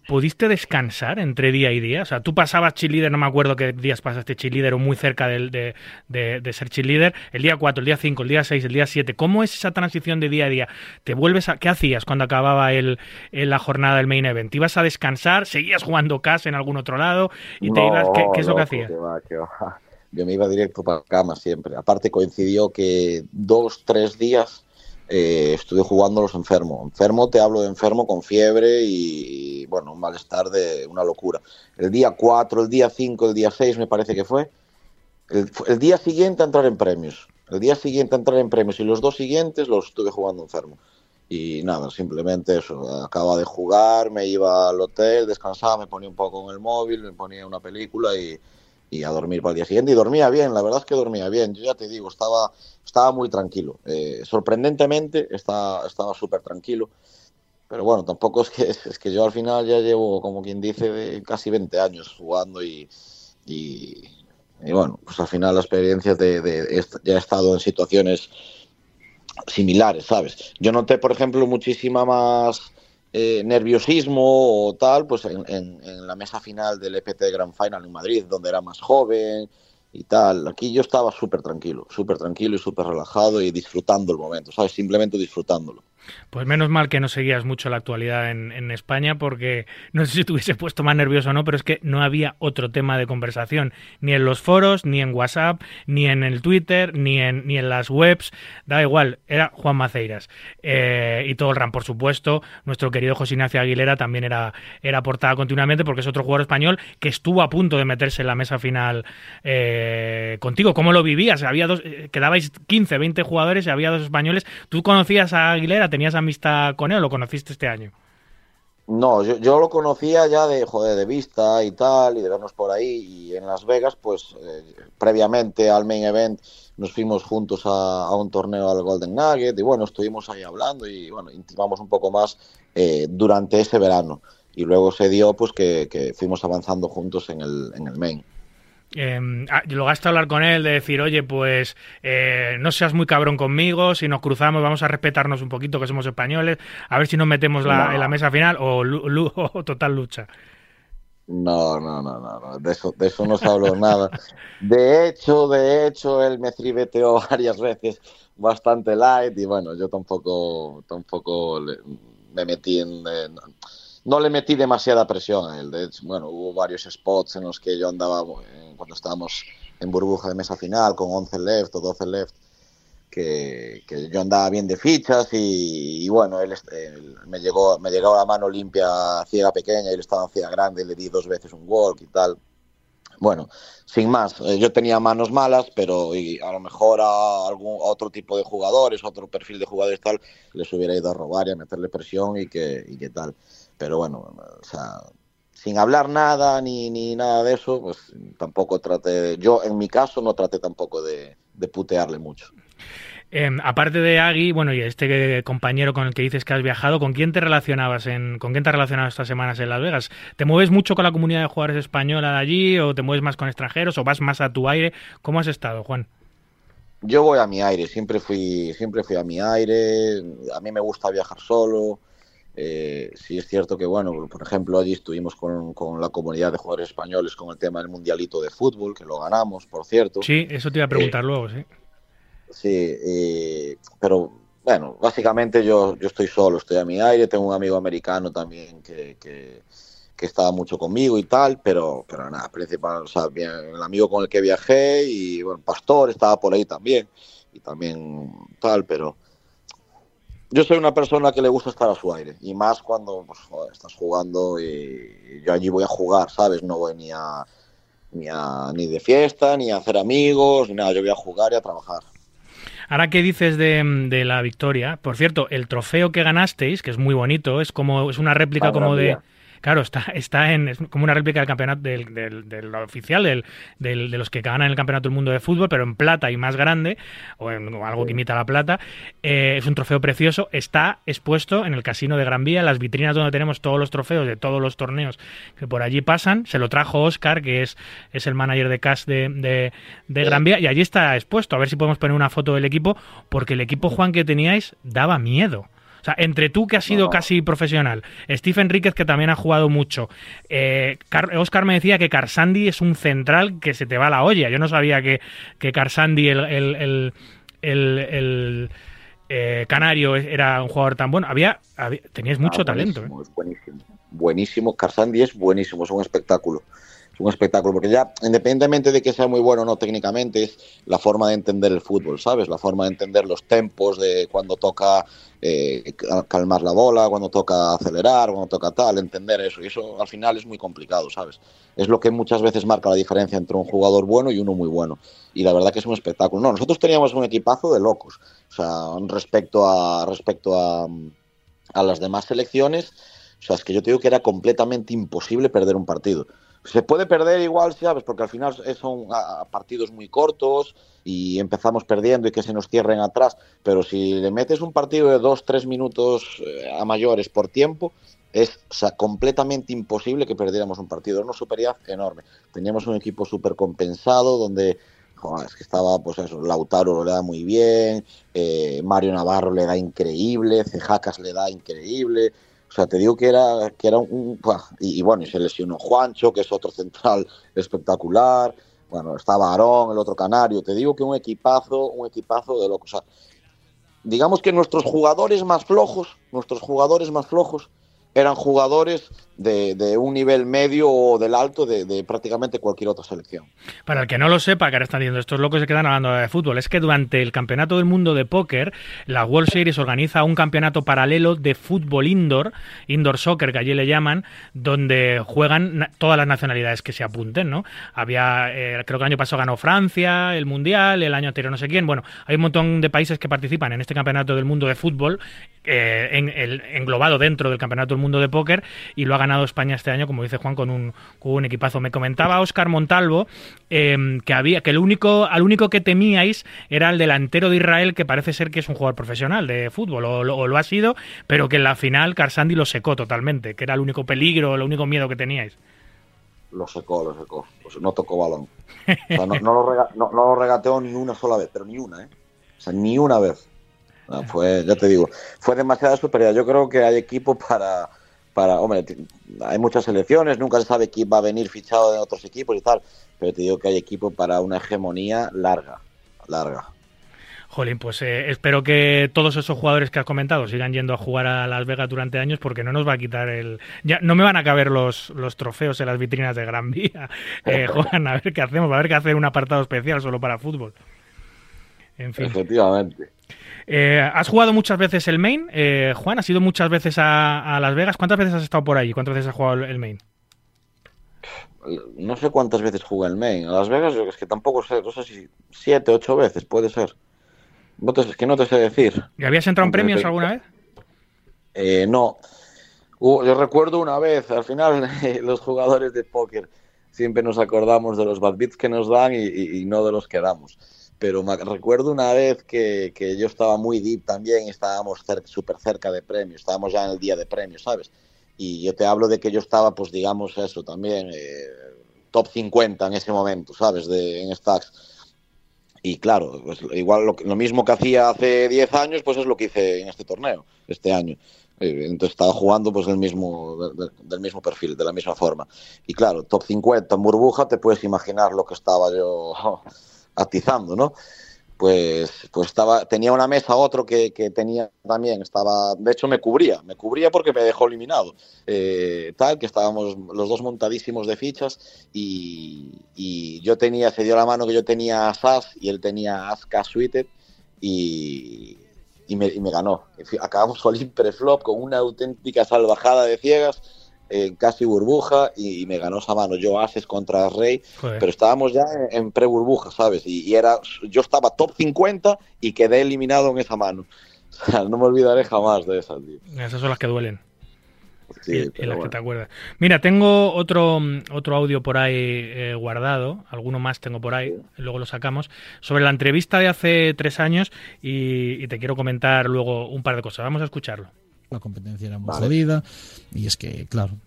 [SPEAKER 2] ¿Pudiste descansar entre día y día? O sea, tú pasabas cheerleader, no me acuerdo qué días pasaste cheerleader o muy cerca de, de, de, de ser cheerleader, el día 4, el día 5, el día 6, el día 7. ¿Cómo es esa transición de día a día? ¿Te vuelves a... ¿Qué hacías cuando acababa el, el la jornada del main event? ¿Te ibas a descansar? ¿Seguías jugando CAS en algún otro lado? ¿Y te
[SPEAKER 4] no,
[SPEAKER 2] ibas... ¿Qué, qué es
[SPEAKER 4] no,
[SPEAKER 2] lo que hacías?
[SPEAKER 4] Que va, que va. Yo me iba directo para cama siempre. Aparte coincidió que dos, tres días eh, estuve jugándolos enfermo. Enfermo, te hablo de enfermo con fiebre y, y, bueno, un malestar de una locura. El día 4, el día 5, el día 6 me parece que fue. El, el, día siguiente a entrar en premios. El día siguiente a entrar en premios y los dos siguientes los estuve jugando enfermo. Y nada, simplemente eso. Acaba de jugar, me iba al hotel, descansaba, me ponía un poco en el móvil, me ponía una película y, y a dormir para el día siguiente. Y dormía bien, la verdad es que dormía bien, yo ya te digo, estaba, estaba muy tranquilo, eh, sorprendentemente estaba súper tranquilo, pero bueno, tampoco es que, es que yo al final ya llevo, como quien dice, casi 20 años jugando y, y, y bueno, pues al final la experiencia de, de, ya he estado en situaciones similares, ¿sabes? Yo noté, por ejemplo, muchísima más eh, nerviosismo o tal, pues en, en, en, la mesa final del EPT Grand Final en Madrid, donde era más joven y tal. Aquí yo estaba súper tranquilo, súper tranquilo y súper relajado y disfrutando el momento, ¿sabes? Simplemente disfrutándolo.
[SPEAKER 2] Pues menos mal que no seguías mucho la actualidad en, en, España porque no sé si te hubiese puesto más nervioso o no, pero es que no había otro tema de conversación, ni en los foros, ni en WhatsApp, ni en el Twitter, ni en, ni en las webs, da igual, era Juan Maceiras. Eh, y todo el RAM, por supuesto, nuestro querido José Ignacio Aguilera también era, era portada continuamente porque es otro jugador español que estuvo a punto de meterse en la mesa final eh, contigo. ¿Cómo lo vivías? Había dos, eh, quedabais 15, 20 jugadores y había dos españoles. ¿Tú conocías a Aguilera? ¿Tenías amistad con él o lo conociste este año?
[SPEAKER 4] No, yo, lo conocía ya de, joder, de vista y tal, y de vernos por ahí. Y en Las Vegas, pues eh, previamente al main event, nos fuimos juntos a, a, un torneo al Golden Nugget. Y bueno, estuvimos ahí hablando y bueno, intimamos un poco más eh, durante ese verano. Y luego se dio pues que, que fuimos avanzando juntos en el, en el main.
[SPEAKER 2] Eh, lograste hablar con él de decir, oye, pues eh, no seas muy cabrón conmigo, si nos cruzamos vamos a respetarnos un poquito que somos españoles, a ver si nos metemos la, no. en la mesa final o, o, total lucha.
[SPEAKER 4] No, no, no, no, de eso, de eso no se habló nada. De hecho, de hecho, él me tribeteó varias veces bastante light y bueno, yo tampoco, tampoco me metí en, no le metí demasiada presión a él. De hecho, bueno, hubo varios spots en los que yo andaba cuando estábamos en burbuja de mesa final con 11 left o 12 left. que, yo andaba bien de fichas y, bueno, él, él me llegó me llegó la mano limpia ciega pequeña y él estaba en ciega grande, le di dos veces un walk y tal. Bueno, sin más, eh, yo tenía manos malas, pero a lo mejor a algún otro tipo de jugadores, otro perfil de jugadores tal, les hubiera ido a robar y a meterle presión y que, y que tal. Pero bueno, o sea, sin hablar nada ni, ni nada de eso, pues tampoco traté, yo en mi caso no traté tampoco de, de putearle mucho.
[SPEAKER 2] Eh, aparte de Agui, bueno, y este compañero con el que dices que has viajado, ¿con quién te relacionabas en, con quién te has relacionado estas semanas en Las Vegas? ¿Te mueves mucho con la comunidad de jugadores española de allí o te mueves más con extranjeros o vas más a tu aire? ¿Cómo has estado, Juan?
[SPEAKER 4] Yo voy a mi aire, siempre fui, siempre fui a mi aire, a mí me gusta viajar solo. Eh, sí es cierto que, bueno, por ejemplo, allí estuvimos con, con la comunidad de jugadores españoles con el tema del Mundialito de Fútbol, que lo ganamos, por cierto.
[SPEAKER 2] Sí, eso te iba a preguntar luego, sí.
[SPEAKER 4] Sí, eh, pero bueno, básicamente yo, yo estoy solo, estoy a mi aire, tengo un amigo americano también que, que, que estaba mucho conmigo y tal, pero, pero nada, principal, o sea, bien, el amigo con el que viajé y bueno, Pastor estaba por ahí también, y también tal, pero yo soy una persona que le gusta estar a su aire, y más cuando pues, joder, estás jugando y yo allí voy a jugar, ¿sabes? No voy ni a, ni a ni de fiesta, ni a hacer amigos, ni nada, yo voy a jugar y a trabajar.
[SPEAKER 2] Ahora que dices de, de la victoria, por cierto, el trofeo que ganasteis, que es muy bonito, es como es una réplica como de. Claro, está, está en, es como una réplica del campeonato del, del, del oficial, del, del- de los que ganan el campeonato del mundo de fútbol, pero en plata y más grande, o en o algo que imita la plata. Eh, es un trofeo precioso. Está expuesto en el casino de Gran Vía, en las vitrinas donde tenemos todos los trofeos de todos los torneos que por allí pasan. Se lo trajo Oscar, que es, es el manager de cash de, de, de Gran Vía, y allí está expuesto. A ver si podemos poner una foto del equipo, porque el equipo, Juan, que teníais daba miedo. O sea, entre tú que has sido
[SPEAKER 4] No.
[SPEAKER 2] casi profesional, Steve Enríquez que también ha jugado mucho, eh, Car- Oscar me decía que Carsandi es un central que se te va la olla. Yo no sabía que, que Carsandi, el, el, el, el- el, eh, canario, era un jugador tan bueno. Había, había- teníais mucho
[SPEAKER 4] Ah,
[SPEAKER 2] talento.
[SPEAKER 4] buenísimo,
[SPEAKER 2] ¿eh?
[SPEAKER 4] Es buenísimo. Buenísimo. Carsandi es buenísimo, es un espectáculo. Un espectáculo, porque ya, independientemente de que sea muy bueno o no técnicamente, es la forma de entender el fútbol, ¿sabes? La forma de entender los tempos, de cuando toca eh, cal- calmar la bola, cuando toca acelerar, cuando toca tal, entender eso. Y eso al final es muy complicado, ¿sabes? Es lo que muchas veces marca la diferencia entre un jugador bueno y uno muy bueno. Y la verdad que es un espectáculo. No, nosotros teníamos un equipazo de locos. O sea, respecto a, respecto a, a las demás selecciones, o sea, es que yo te digo que era completamente imposible perder un partido. Se puede perder igual, ¿sabes? Porque al final son partidos muy cortos y empezamos perdiendo y que se nos cierren atrás. Pero si le metes un partido de dos, tres minutos eh, a mayores por tiempo, es completamente imposible que perdiéramos un partido. Era una superioridad enorme. Teníamos un equipo súper compensado donde es que estaba, pues eso, Lautaro le da muy bien, eh, Mario Navarro le da increíble, Cejacas le da increíble. O sea, te digo que era, que era un... y bueno, y se lesionó Juancho, que es otro central espectacular. Bueno, estaba Aarón, el otro canario. Te digo que un equipazo, un equipazo de locos. O sea, digamos que nuestros jugadores más flojos, nuestros jugadores más flojos, eran jugadores de, un nivel medio o del alto de, de prácticamente cualquier otra selección.
[SPEAKER 2] Para el que no lo sepa, que ahora están diciendo estos locos se quedan hablando de fútbol, es que durante el Campeonato del Mundo de Póker, la World Series organiza un campeonato paralelo de fútbol indoor, indoor soccer, que allí le llaman, donde juegan todas las nacionalidades que se apunten, ¿no? Había, eh, creo que el año pasado ganó Francia, el Mundial, el año anterior no sé quién. Bueno, hay un montón de países que participan en este Campeonato del Mundo de Fútbol, eh, en, el- englobado dentro del Campeonato del Mundo de Póker, y lo ha ganado España este año, como dice Juan, con un, con un equipazo. Me comentaba Oscar Montalvo eh, que había que el único, al único que temíais era el delantero de Israel, que parece ser que es un jugador profesional de fútbol, o, lo- ha sido, pero que en la final Carsandi lo secó totalmente, que era el único peligro, el único miedo que teníais.
[SPEAKER 4] Lo secó, lo secó. Pues no tocó balón. No, no lo rega- no lo regateó ni una sola vez, pero ni una, ¿eh? O sea, ni una vez. No, fue, ya te digo, fue demasiada superioridad. Yo creo que hay equipo para, para, hombre, hay muchas selecciones, nunca se sabe quién va a venir fichado de otros equipos y tal, pero te digo que hay equipo para una hegemonía larga, larga.
[SPEAKER 2] Jolín, pues eh, espero que todos esos jugadores que has comentado sigan yendo a jugar a Las Vegas durante años porque no nos va a quitar el... Ya no me van a caber los, los trofeos en las vitrinas de Gran Vía. Eh, Juan, a ver qué hacemos, va a haber que hacer un apartado especial solo para fútbol. En fin.
[SPEAKER 4] Efectivamente.
[SPEAKER 2] Eh, ¿Has jugado muchas veces el main? Eh, Juan, ¿has ido muchas veces a, a Las Vegas? ¿Cuántas veces has estado por allí? ¿Cuántas veces has jugado el main?
[SPEAKER 4] No sé cuántas veces jugué el main. A Las Vegas, yo es que tampoco sé, no sé si siete, ocho veces, puede ser. No te- es que no te sé decir.
[SPEAKER 2] ¿Y habías entrado en premios alguna vez?
[SPEAKER 4] Eh, no. Yo recuerdo una vez, al final los jugadores de póker siempre nos acordamos de los bad beats que nos dan y, y- y no de los que damos. Pero me recuerdo una vez que, que yo estaba muy deep también estábamos súper cerca de premios, estábamos ya en el día de premios, ¿sabes? Y yo te hablo de que yo estaba, pues digamos eso también, eh, top 50 en ese momento, ¿sabes? De, en Stacks. Y claro, pues igual lo, mismo que hacía hace 10 años, pues es lo que hice en este torneo, este año. Eh, Entonces estaba jugando pues del mismo, del, mismo perfil, de la misma forma. Y claro, top 50 en burbuja, te puedes imaginar lo que estaba yo atizando, ¿no? Pues, pues estaba, tenía una mesa otro que, que tenía también, estaba, de hecho me cubría, me cubría porque me dejó eliminado. Eh, tal, que estábamos los dos montadísimos de fichas y, y yo tenía, se dio la mano que yo tenía a SAS y él tenía a Aska Suited y, y, me, y me ganó. Acabamos Olim preflop con una auténtica salvajada de ciegas, eh, casi burbuja y, y me ganó esa mano. Yo Ases contra Rey,
[SPEAKER 2] Joder.
[SPEAKER 4] pero estábamos ya en, en pre-burbuja, ¿sabes? Y, y era, yo estaba top 50 y quedé eliminado en esa mano. O sea, no me olvidaré jamás de esa, tío.
[SPEAKER 2] Esas son las que duelen.
[SPEAKER 4] Sí,
[SPEAKER 2] y, las
[SPEAKER 4] bueno.
[SPEAKER 2] que te acuerdas. Mira, tengo otro, otro audio por ahí eh, guardado, alguno más tengo por ahí, luego lo sacamos, sobre la entrevista de hace tres años y, y te quiero comentar luego un par de cosas. Vamos a escucharlo.
[SPEAKER 5] La competencia era muy
[SPEAKER 4] Vale.
[SPEAKER 5] jodida y es que, claro,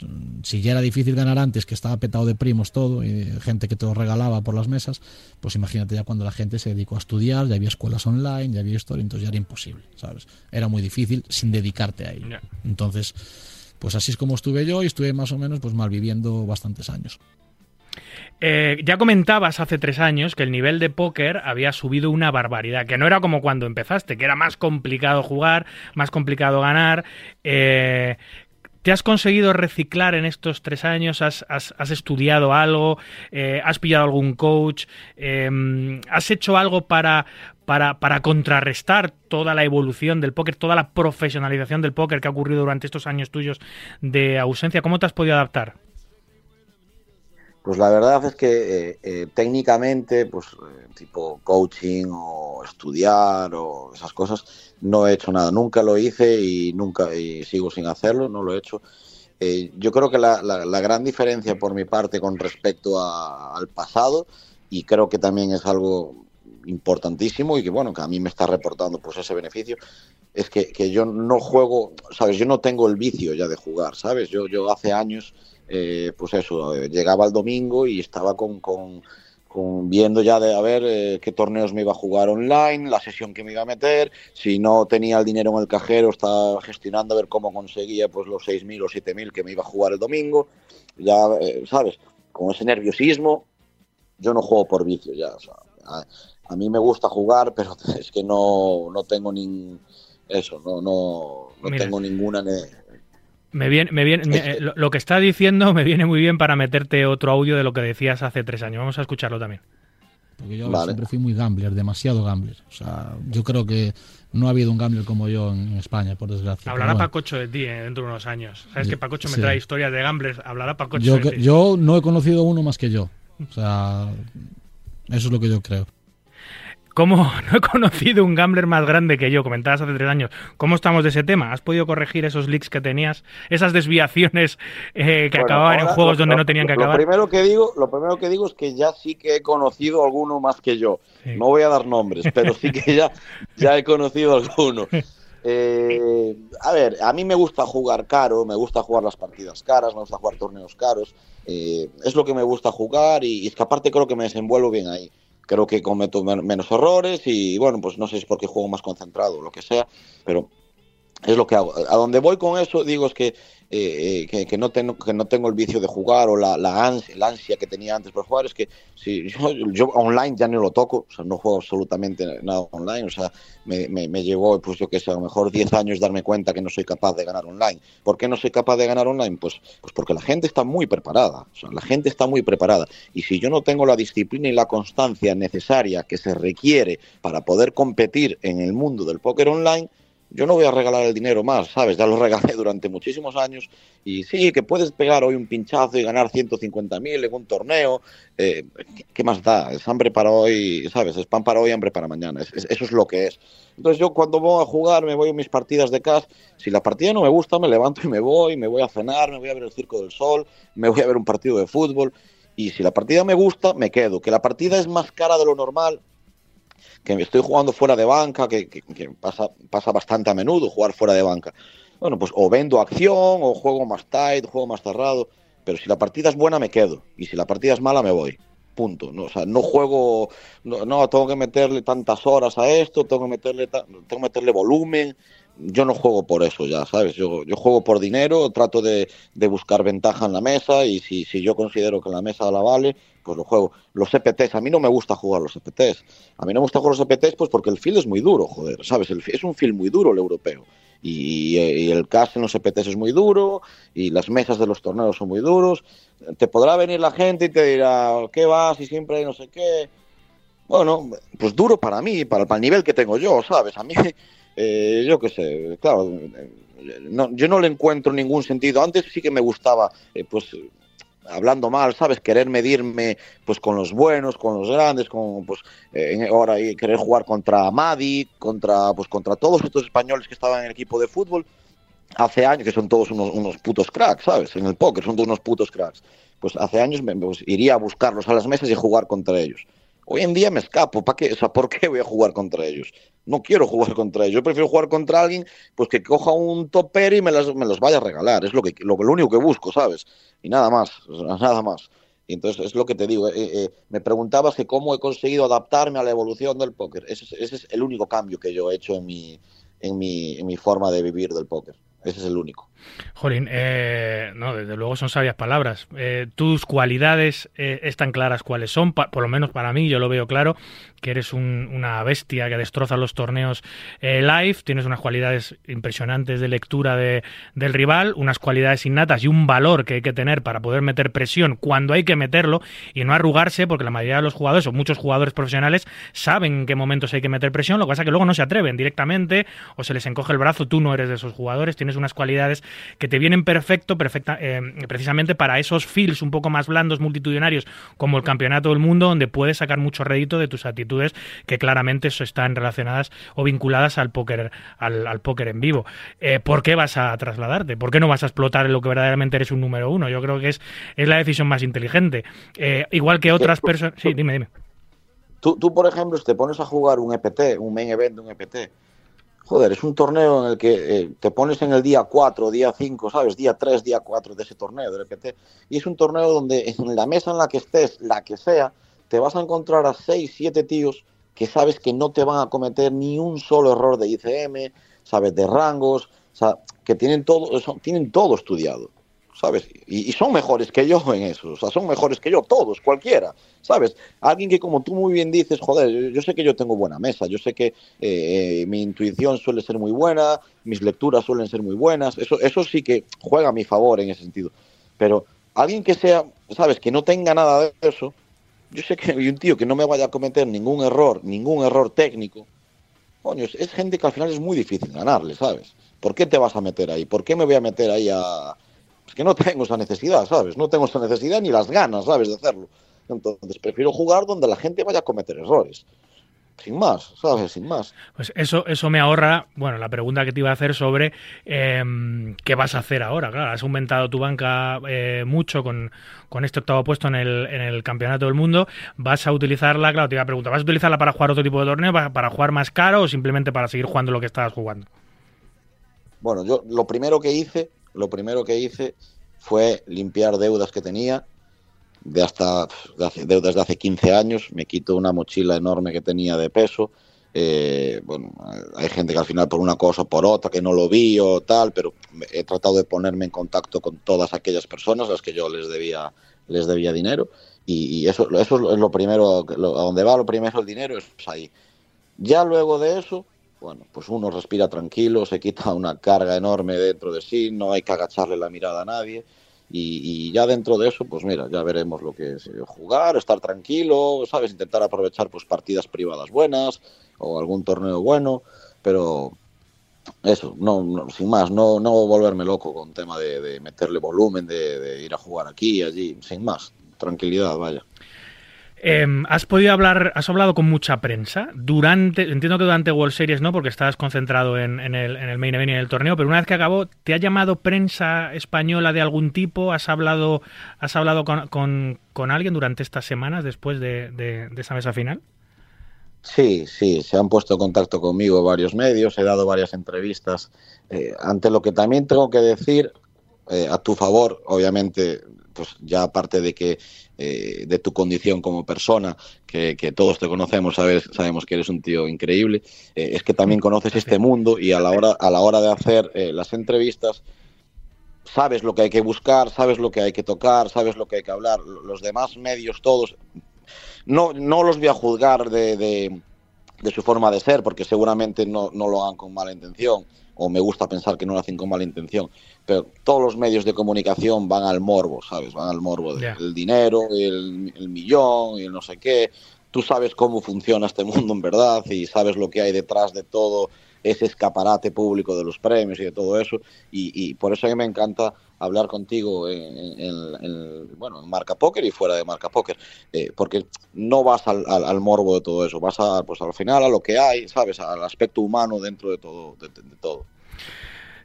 [SPEAKER 5] si ya era difícil ganar antes, que estaba petado de primos todo, y gente que te lo regalaba por las mesas, pues imagínate ya cuando la gente se dedicó a estudiar, ya había escuelas online, ya había historia, entonces ya era imposible, ¿sabes? Era muy difícil sin dedicarte a ello. Entonces, pues así es como estuve yo y estuve más o menos pues malviviendo bastantes años.
[SPEAKER 2] Eh, ya comentabas hace tres años que el nivel de póker había subido una barbaridad, que no era como cuando empezaste, que era más complicado jugar, más complicado ganar. Eh, ¿Te has conseguido reciclar en estos tres años? ¿Has, has- estudiado algo? Eh, ¿Has pillado algún coach? Eh, ¿Has hecho algo para, para, para contrarrestar toda la evolución del póker, toda la profesionalización del póker que ha ocurrido durante estos años tuyos de ausencia? ¿Cómo te has podido adaptar?
[SPEAKER 4] Pues la verdad es que eh, eh, técnicamente, pues eh, tipo coaching o estudiar o esas cosas, no he hecho nada. Nunca lo hice y nunca y sigo sin hacerlo, no lo he hecho. Eh, yo creo que la, la- la gran diferencia por mi parte con respecto a- al pasado, y creo que también es algo importantísimo y que bueno, que a mí me está reportando pues ese beneficio, es que, que yo no juego, sabes, yo no tengo el vicio ya de jugar, sabes, yo, yo hace años eh, pues eso, eh, llegaba el domingo y estaba con, con- con viendo ya de a ver eh, qué torneos me iba a jugar online, la sesión que me iba a meter, si no tenía el dinero en el cajero, estaba gestionando a ver cómo conseguía pues los 6.000 o 7.000 que me iba a jugar el domingo, ya, eh, ¿sabes? Con ese nerviosismo, yo no juego por vicio ya, o sea, a, a mí me gusta jugar, pero es que no, no tengo ni eso, no, no, no
[SPEAKER 2] Mira.
[SPEAKER 4] tengo ninguna... ne-
[SPEAKER 2] Me viene, me viene, me- eh, lo, lo que está diciendo me viene muy bien para meterte otro audio de lo que decías hace tres años. Vamos a escucharlo también.
[SPEAKER 5] Porque yo
[SPEAKER 4] Vale.
[SPEAKER 5] siempre fui muy gambler, demasiado gambler. O sea, yo creo que no ha habido un gambler como yo en, en España, por desgracia.
[SPEAKER 2] Hablará
[SPEAKER 5] bueno,
[SPEAKER 2] Pacocho de ti eh, dentro de unos años. Sabes
[SPEAKER 5] Sí,
[SPEAKER 2] que Pacocho me
[SPEAKER 5] sí.
[SPEAKER 2] trae historias de gamblers. Hablará Pacocho
[SPEAKER 5] yo,
[SPEAKER 2] de ti.
[SPEAKER 5] yo no he conocido uno más que yo. O sea, eso es lo que yo creo.
[SPEAKER 2] ¿Cómo no he conocido un gambler más grande que yo? Comentabas hace tres años. ¿Cómo estamos de ese tema? ¿Has podido corregir esos leaks que tenías? Esas desviaciones eh, que
[SPEAKER 4] Bueno,
[SPEAKER 2] acababan en juegos
[SPEAKER 4] lo-
[SPEAKER 2] donde
[SPEAKER 4] lo-
[SPEAKER 2] no tenían que
[SPEAKER 4] lo
[SPEAKER 2] acabar.
[SPEAKER 4] primero que digo, lo primero que digo es que ya sí que he conocido alguno más que yo.
[SPEAKER 2] Sí.
[SPEAKER 4] No voy a dar nombres, pero sí que ya, ya he conocido alguno. Eh, a ver, a mí me gusta jugar caro, me gusta jugar las partidas caras, me gusta jugar torneos caros. eh, es lo que me gusta jugar y, y es que aparte creo que me desenvuelvo bien ahí. Creo que cometo men- menos errores y bueno, pues no sé si es porque juego más concentrado o lo que sea, pero es lo que hago. A donde voy con eso, digo, es que eh, eh, que, no tengo, que no tengo el vicio de jugar o la, la, ansia, que tenía antes por jugar, es que si yo, online ya no lo toco, o sea, no juego absolutamente nada online, o sea, me, me, llevó, pues yo que sé, a lo mejor 10 años darme cuenta que no soy capaz de ganar online. ¿Por qué no soy capaz de ganar online? Pues, pues porque la gente está muy preparada, o sea, la gente está muy preparada. Y si yo no tengo la disciplina y la constancia necesaria que se requiere para poder competir en el mundo del póker online, yo no voy a regalar el dinero más, ¿sabes? Ya lo regalé durante muchísimos años y sí, que puedes pegar hoy un pinchazo y ganar 150.000 en un torneo, eh, ¿qué más da? Es hambre para hoy, ¿sabes? Es pan para hoy, hambre para mañana, eso es lo que es. Entonces yo cuando voy a jugar me voy a mis partidas de cash, si la partida no me gusta me levanto y me voy, me voy a cenar, me voy a ver el Circo del Sol, me voy a ver un partido de fútbol y si la partida me gusta me quedo. Que la partida es más cara de lo normal, que estoy jugando fuera de banca, que, pasa, pasa bastante a menudo jugar fuera de banca. Bueno, pues o vendo acción, o juego más tight, juego más cerrado, pero si la partida es buena me quedo, y si la partida es mala me voy. Punto. No, o sea, no juego, no, tengo que meterle tantas horas a esto, tengo que meterle, tengo que meterle volumen. Yo no juego por eso ya, ¿sabes? Yo, yo juego por dinero, trato de, de buscar ventaja en la mesa y si, si yo considero que la mesa la vale, pues lo juego. Los EPTs, a mí no me gusta jugar los EPTs. A mí no me gusta jugar los EPTs pues porque el field es muy duro, joder, ¿sabes? El, es un field muy duro el europeo. Y, el cast en los EPTs es muy duro, y las mesas de los torneos son muy duros. Te podrá venir la gente y te dirá, ¿qué vas? Y siempre hay no sé qué. Bueno, pues duro para mí, para, el nivel que tengo yo, ¿sabes? A mí, eh, yo qué sé, claro, no, yo no le encuentro ningún sentido. Antes sí que me gustaba, eh, pues hablando mal, ¿sabes? Querer medirme pues con los buenos, con los grandes, con pues eh, ahora y querer jugar contra Madi, contra pues contra todos estos españoles que estaban en el equipo de fútbol hace años que son todos unos, unos putos cracks, ¿sabes? En el póker son todos unos putos cracks. Pues hace años me, pues, iría a buscarlos a las mesas y jugar contra ellos. Hoy en día me escapo, ¿para qué? O sea, ¿por qué voy a jugar contra ellos? No quiero jugar contra ellos. Yo prefiero jugar contra alguien pues que coja un topper y me, las, los vaya a regalar. Es lo, que, lo, único que busco, ¿sabes? Y nada más, nada más. Y entonces es lo que te digo. Eh, eh, me preguntabas que cómo he conseguido adaptarme a la evolución del póker. Ese, es el único cambio que yo he hecho en mi, en mi forma de vivir del póker. Ese es el único.
[SPEAKER 2] Jolín, eh, no, desde luego son sabias palabras. Eh, tus cualidades eh, están claras cuáles son, por lo menos para mí, yo lo veo claro, que eres una bestia que destroza los torneos live, tienes unas cualidades impresionantes de lectura de, del rival, unas cualidades innatas y un valor que hay que tener para poder meter presión cuando hay que meterlo y no arrugarse, porque la mayoría de los jugadores o muchos jugadores profesionales saben en qué momentos hay que meter presión, lo que pasa es que luego no se atreven directamente o se les encoge el brazo, tú no eres de esos jugadores, tienes unas cualidades que te vienen perfecto, perfecta, eh, precisamente para esos feels un poco más blandos, multitudinarios, como el Campeonato del Mundo, donde puedes sacar mucho rédito de tus actitudes que claramente están relacionadas o vinculadas al póker, al, póker en vivo. Eh, ¿Por qué vas a trasladarte? ¿Por qué no vas a explotar en lo que verdaderamente eres un número uno? Yo creo que es, es la decisión más inteligente. Eh, igual que otras personas. Sí, dime, dime.
[SPEAKER 4] Tú, tú, por ejemplo, si te pones a jugar un EPT, un main event de un EPT, joder, es un torneo en el que eh, te pones en el día 4, día 5, ¿sabes? Día 3, día 4 de ese torneo de repente. Y es un torneo donde en la mesa en la que estés, la que sea, te vas a encontrar a 6, 7 tíos que sabes que no te van a cometer ni un solo error de ICM, sabes, de rangos, o sea, que tienen todo, tienen todo estudiado. ¿sabes? Y, son mejores que yo en eso, o sea, son mejores que yo, todos, cualquiera, ¿sabes? Alguien que como tú muy bien dices, joder, yo, sé que yo tengo buena mesa, yo sé que eh, eh, mi intuición suele ser muy buena, mis lecturas suelen ser muy buenas, eso, eso sí que juega a mi favor en ese sentido, pero alguien que sea, ¿sabes? Que no tenga nada de eso, yo sé que hay un tío que no me vaya a cometer ningún error, ningún error técnico, coño, es gente que al final es muy difícil ganarle, ¿sabes? ¿Por qué te vas a meter ahí? ¿Por qué me voy a meter ahí a, es que no tengo esa necesidad, ¿sabes? No tengo esa necesidad ni las ganas, ¿sabes? De hacerlo. Entonces prefiero jugar donde la gente vaya a cometer errores. Sin más, ¿sabes? Sin más.
[SPEAKER 2] Pues eso, eso me ahorra, bueno, la pregunta que te iba a hacer sobre em, qué vas a hacer ahora. Claro, has aumentado tu banca eh, mucho con, con, este octavo puesto en el, en el Campeonato del Mundo. ¿Vas a utilizarla? Claro, te iba a preguntar, ¿vas a utilizarla para jugar otro tipo de torneo, para, para jugar más caro o simplemente para seguir jugando lo que estabas jugando?
[SPEAKER 4] Bueno, yo lo primero que hice lo primero que hice fue limpiar deudas que tenía de hasta deudas de hace 15 años. Me quito una mochila enorme que tenía de peso Eh, bueno, hay gente que al final por una cosa o por otra que no lo vi o tal, pero he tratado de ponerme en contacto con todas aquellas personas a las que yo les debía les debía dinero y, eso eso es lo primero a donde va lo primero el dinero es ahí. Ya luego de eso, bueno, pues uno respira tranquilo, se quita una carga enorme dentro de sí, no hay que agacharle la mirada a nadie. Y, ya dentro de eso, pues mira, ya veremos lo que es jugar, estar tranquilo, ¿sabes? Intentar aprovechar pues partidas privadas buenas, o algún torneo bueno, pero eso, no, sin más, no, no volverme loco con tema de, meterle volumen, de, ir a jugar aquí y allí, sin más, tranquilidad, vaya.
[SPEAKER 2] Em, ¿Has podido hablar, has hablado con mucha prensa? Durante, entiendo que durante World Series no, porque estabas concentrado en, el, main event y en el torneo, pero una vez que acabó, ¿te ha llamado prensa española de algún tipo? ¿Has hablado, has hablado con, con, alguien durante estas semanas después de, de esa mesa final?
[SPEAKER 4] Sí, sí, se han puesto en contacto conmigo varios medios, he dado varias entrevistas. Eh, ante lo que también tengo que decir, eh, a tu favor, obviamente, pues ya aparte de que eh, de tu condición como persona, que, todos te conocemos, sabes, sabemos que eres un tío increíble, es que también conoces este mundo y a la hora, a la hora de hacer las entrevistas, sabes lo que hay que buscar, sabes lo que hay que tocar, sabes lo que hay que hablar. Los demás medios, todos, no, no los voy a juzgar de, de, su forma de ser, porque seguramente no, no, lo hagan con mala intención, o me gusta pensar que no lo hacen con mala intención, pero todos los medios de comunicación van al morbo, ¿sabes? Van al morbo del dinero, el, el millón y el no sé qué. Tú sabes cómo funciona este mundo en verdad y sabes lo que hay detrás de todo ese escaparate público de los premios y de todo eso. Y, y por eso a mí me encanta hablar contigo en, bueno, en marca póker y fuera de marca póker, eh, porque no vas al, al, morbo de todo eso, vas a, pues al final a lo que hay, ¿sabes? Al aspecto humano dentro de todo. de todo.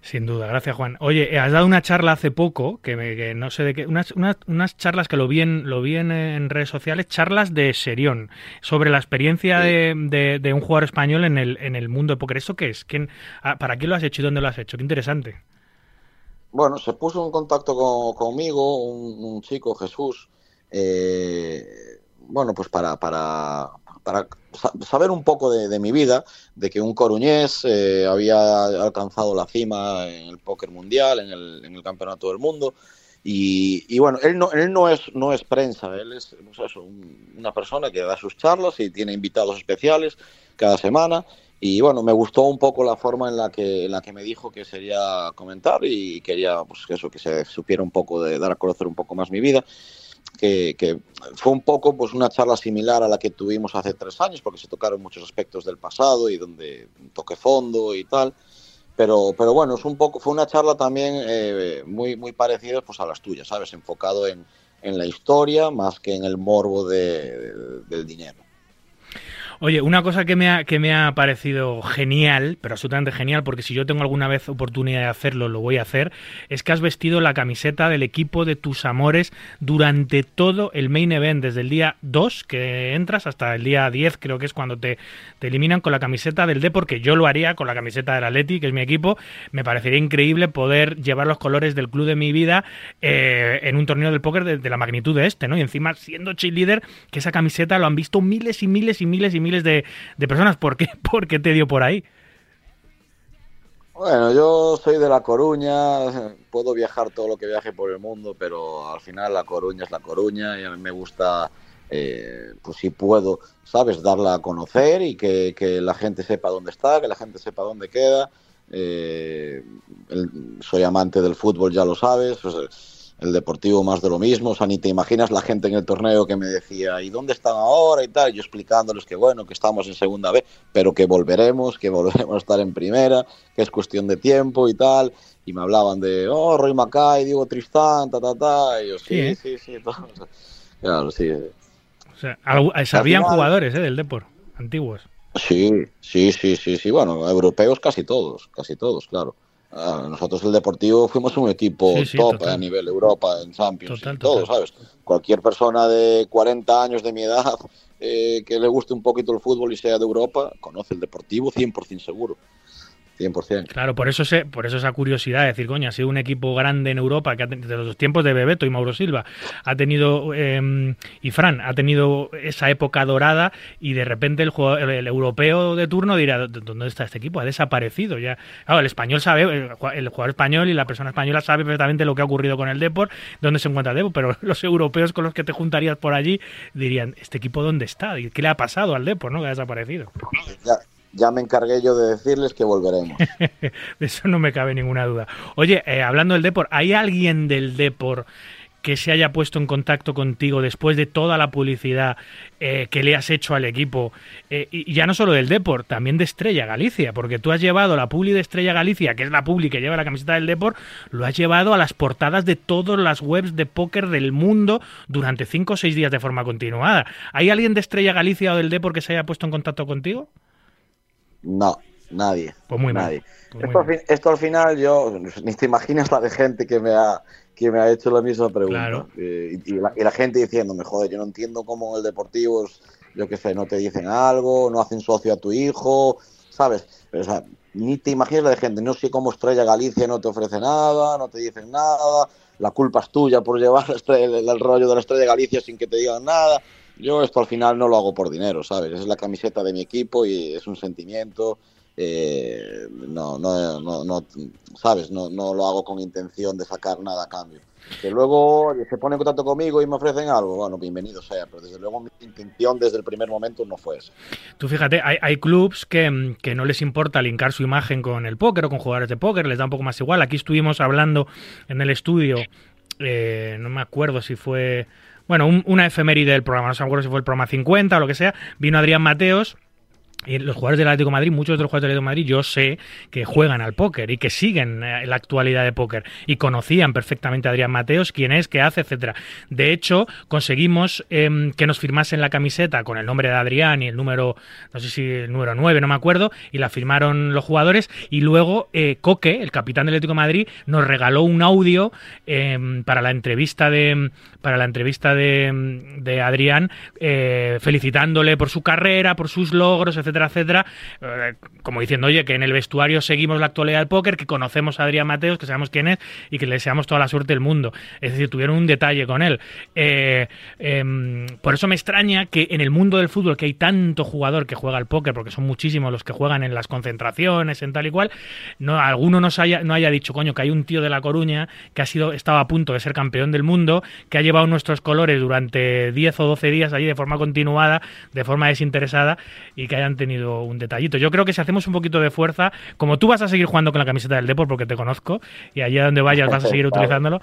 [SPEAKER 2] Sin duda, gracias Juan. Oye, has dado una charla hace poco, que, me, no sé de qué, unas, unas, charlas que lo vi, en, lo vi en, redes sociales, charlas de Serión, sobre la experiencia de, de, un jugador español en el, en el mundo de póker. ¿Eso qué es? ¿Quién, ah, ¿Para qué lo has hecho y dónde lo has hecho? Qué interesante.
[SPEAKER 4] Bueno, se puso en contacto conmigo un, chico, Jesús, eh, bueno, pues para, para, para saber un poco de, mi vida, de que un coruñés eh, había alcanzado la cima en el póker mundial, en el, en el campeonato del mundo. Y, bueno, él no, él no es, no es prensa, él es pues una persona que da sus charlas y tiene invitados especiales cada semana. Y bueno, me gustó un poco la forma en la que, en la que me dijo que sería comentar y quería pues eso, que se supiera un poco de dar a conocer un poco más mi vida que, fue un poco pues una charla similar a la que tuvimos hace tres años, porque se tocaron muchos aspectos del pasado y donde toqué fondo y tal. Pero, pero bueno, es un poco, fue una charla también eh, muy, muy parecida pues, a las tuyas, ¿sabes? Enfocado en, en la historia más que en el morbo de, del dinero.
[SPEAKER 2] Oye, una cosa que me, ha, que me ha parecido genial, pero absolutamente genial, porque si yo tengo alguna vez oportunidad de hacerlo, lo voy a hacer, es que has vestido la camiseta del equipo de tus amores durante todo el main event, desde el día 2 que entras hasta el día 10, creo que es cuando te, eliminan con la camiseta del D, porque yo lo haría con la camiseta del Atleti, que es mi equipo. Me parecería increíble poder llevar los colores del club de mi vida eh, en un torneo del póker de, de, la magnitud de este, ¿no? Y encima, siendo cheerleader, que esa camiseta lo han visto miles y miles y miles y miles de, personas. ¿Por qué? ¿Por qué te dio por ahí?
[SPEAKER 4] Bueno, yo soy de La Coruña, puedo viajar todo lo que viaje por el mundo, pero al final La Coruña es La Coruña y a mí me gusta, eh, pues si puedo, ¿sabes? Darla a conocer y que, la gente sepa dónde está, que la gente sepa dónde queda. Eh, soy amante del fútbol, ya lo sabes. El Deportivo más de lo mismo, o sea, ni te imaginas la gente en el torneo que me decía, ¿y dónde están ahora? y tal, yo explicándoles que bueno, que estamos en segunda B, pero que volveremos, que volveremos a estar en primera, que es cuestión de tiempo y tal, y me hablaban de, oh, Roy Macay, Diego Tristán, ta, ta, ta, y yo, sí, sí, sí, claro, sí.
[SPEAKER 2] O sea, sabían jugadores ¿eh? del Depor, antiguos.
[SPEAKER 4] Sí, sí, sí, sí, sí, bueno, europeos casi todos, casi todos, claro. Nosotros el Deportivo fuimos un equipo top a nivel Europa, en Champions, y todo, ¿sabes? Cualquier persona de 40 años de mi edad eh, que le guste un poquito el fútbol y sea de Europa, conoce el Deportivo 100% seguro. 100%.
[SPEAKER 2] Claro, por eso, se, por eso esa curiosidad de decir, coño, ha sido un equipo grande en Europa que ha tenido, desde los tiempos de Bebeto y Mauro Silva, ha tenido, eh, y Fran, ha tenido esa época dorada y de repente el, jugador, el, europeo de turno dirá, ¿dónde está este equipo? Ha desaparecido ya. Claro, el español sabe, el, el jugador español y la persona española sabe perfectamente lo que ha ocurrido con el Depor, dónde se encuentra el Depor, pero los europeos con los que te juntarías por allí dirían, ¿este equipo dónde está? ¿Qué le ha pasado al Depor, no? Que ha desaparecido.
[SPEAKER 4] Ya ya me encargué yo de decirles que volveremos.
[SPEAKER 2] de eso no me cabe ninguna duda. Oye, eh, hablando del Depor, ¿hay alguien del Depor que se haya puesto en contacto contigo después de toda la publicidad eh, que le has hecho al equipo? Eh, y ya no solo del Depor, también de Estrella Galicia, porque tú has llevado la publi de Estrella Galicia, que es la publi que lleva la camiseta del Depor, lo has llevado a las portadas de todas las webs de póker del mundo durante cinco o seis días de forma continuada. ¿Hay alguien de Estrella Galicia o del Depor que se haya puesto en contacto contigo?
[SPEAKER 4] No, nadie.
[SPEAKER 2] Pues muy
[SPEAKER 4] nadie.
[SPEAKER 2] Pues
[SPEAKER 4] esto,
[SPEAKER 2] muy
[SPEAKER 4] al fin, esto, al final, yo ni te imaginas la de gente que me ha, que me ha hecho la misma pregunta.
[SPEAKER 2] Claro.
[SPEAKER 4] Eh, y, la, y, la, gente diciéndome, joder, yo no entiendo cómo el Deportivo, yo qué sé, no te dicen algo, no hacen socio a tu hijo, ¿sabes? Pero, o sea, ni te imaginas la de gente, no sé cómo Estrella Galicia no te ofrece nada, no te dicen nada, la culpa es tuya por llevar el, el, el rollo de la Estrella Galicia sin que te digan nada. Yo esto al final no lo hago por dinero, ¿sabes? Es la camiseta de mi equipo y es un sentimiento. Eh, no, no, no, no, ¿sabes? No, no lo hago con intención de sacar nada a cambio. Que luego se pone en contacto conmigo y me ofrecen algo, bueno, bienvenido sea, pero desde luego mi intención desde el primer momento no fue eso.
[SPEAKER 2] Tú fíjate, hay, hay clubs que, que, no les importa linkar su imagen con el póker o con jugadores de póker, les da un poco más igual. Aquí estuvimos hablando en el estudio, eh, no me acuerdo si fue bueno, un, una efeméride del programa, no sé acuerdo si fue el programa 50 o lo que sea, vino Adrián Mateos, los jugadores del Atlético Madrid, muchos de los jugadores del Atlético Madrid, yo sé que juegan al póker y que siguen eh, la actualidad de póker y conocían perfectamente a Adrián Mateos, quién es, qué hace, etcétera. De hecho, conseguimos eh, que nos firmasen la camiseta con el nombre de Adrián y el número, no sé si el número 9, no me acuerdo, y la firmaron los jugadores. Y luego eh, Coque, el capitán del Atlético Madrid, nos regaló un audio em, para la entrevista de para la entrevista de, de Adrián, eh, felicitándole por su carrera, por sus logros, etcétera, etcétera, eh, como diciendo, oye, que en el vestuario seguimos la actualidad del póker, que conocemos a Adrián Mateos, que sabemos quién es y que le deseamos toda la suerte del mundo. Es decir, tuvieron un detalle con él. Eh, eh, por eso me extraña que en el mundo del fútbol, que hay tanto jugador que juega al póker, porque son muchísimos los que juegan en las concentraciones, en tal y cual, no, alguno nos haya, no haya dicho, coño, que hay un tío de La Coruña que ha sido, estaba a punto de ser campeón del mundo, que ha llevado nuestros colores durante 10 o 12 días allí de forma continuada, de forma desinteresada, y que hayan tenido un detallito. Yo creo que si hacemos un poquito de fuerza, como tú vas a seguir jugando con la camiseta del Depor porque te conozco y allá donde vayas vas a seguir utilizándolo,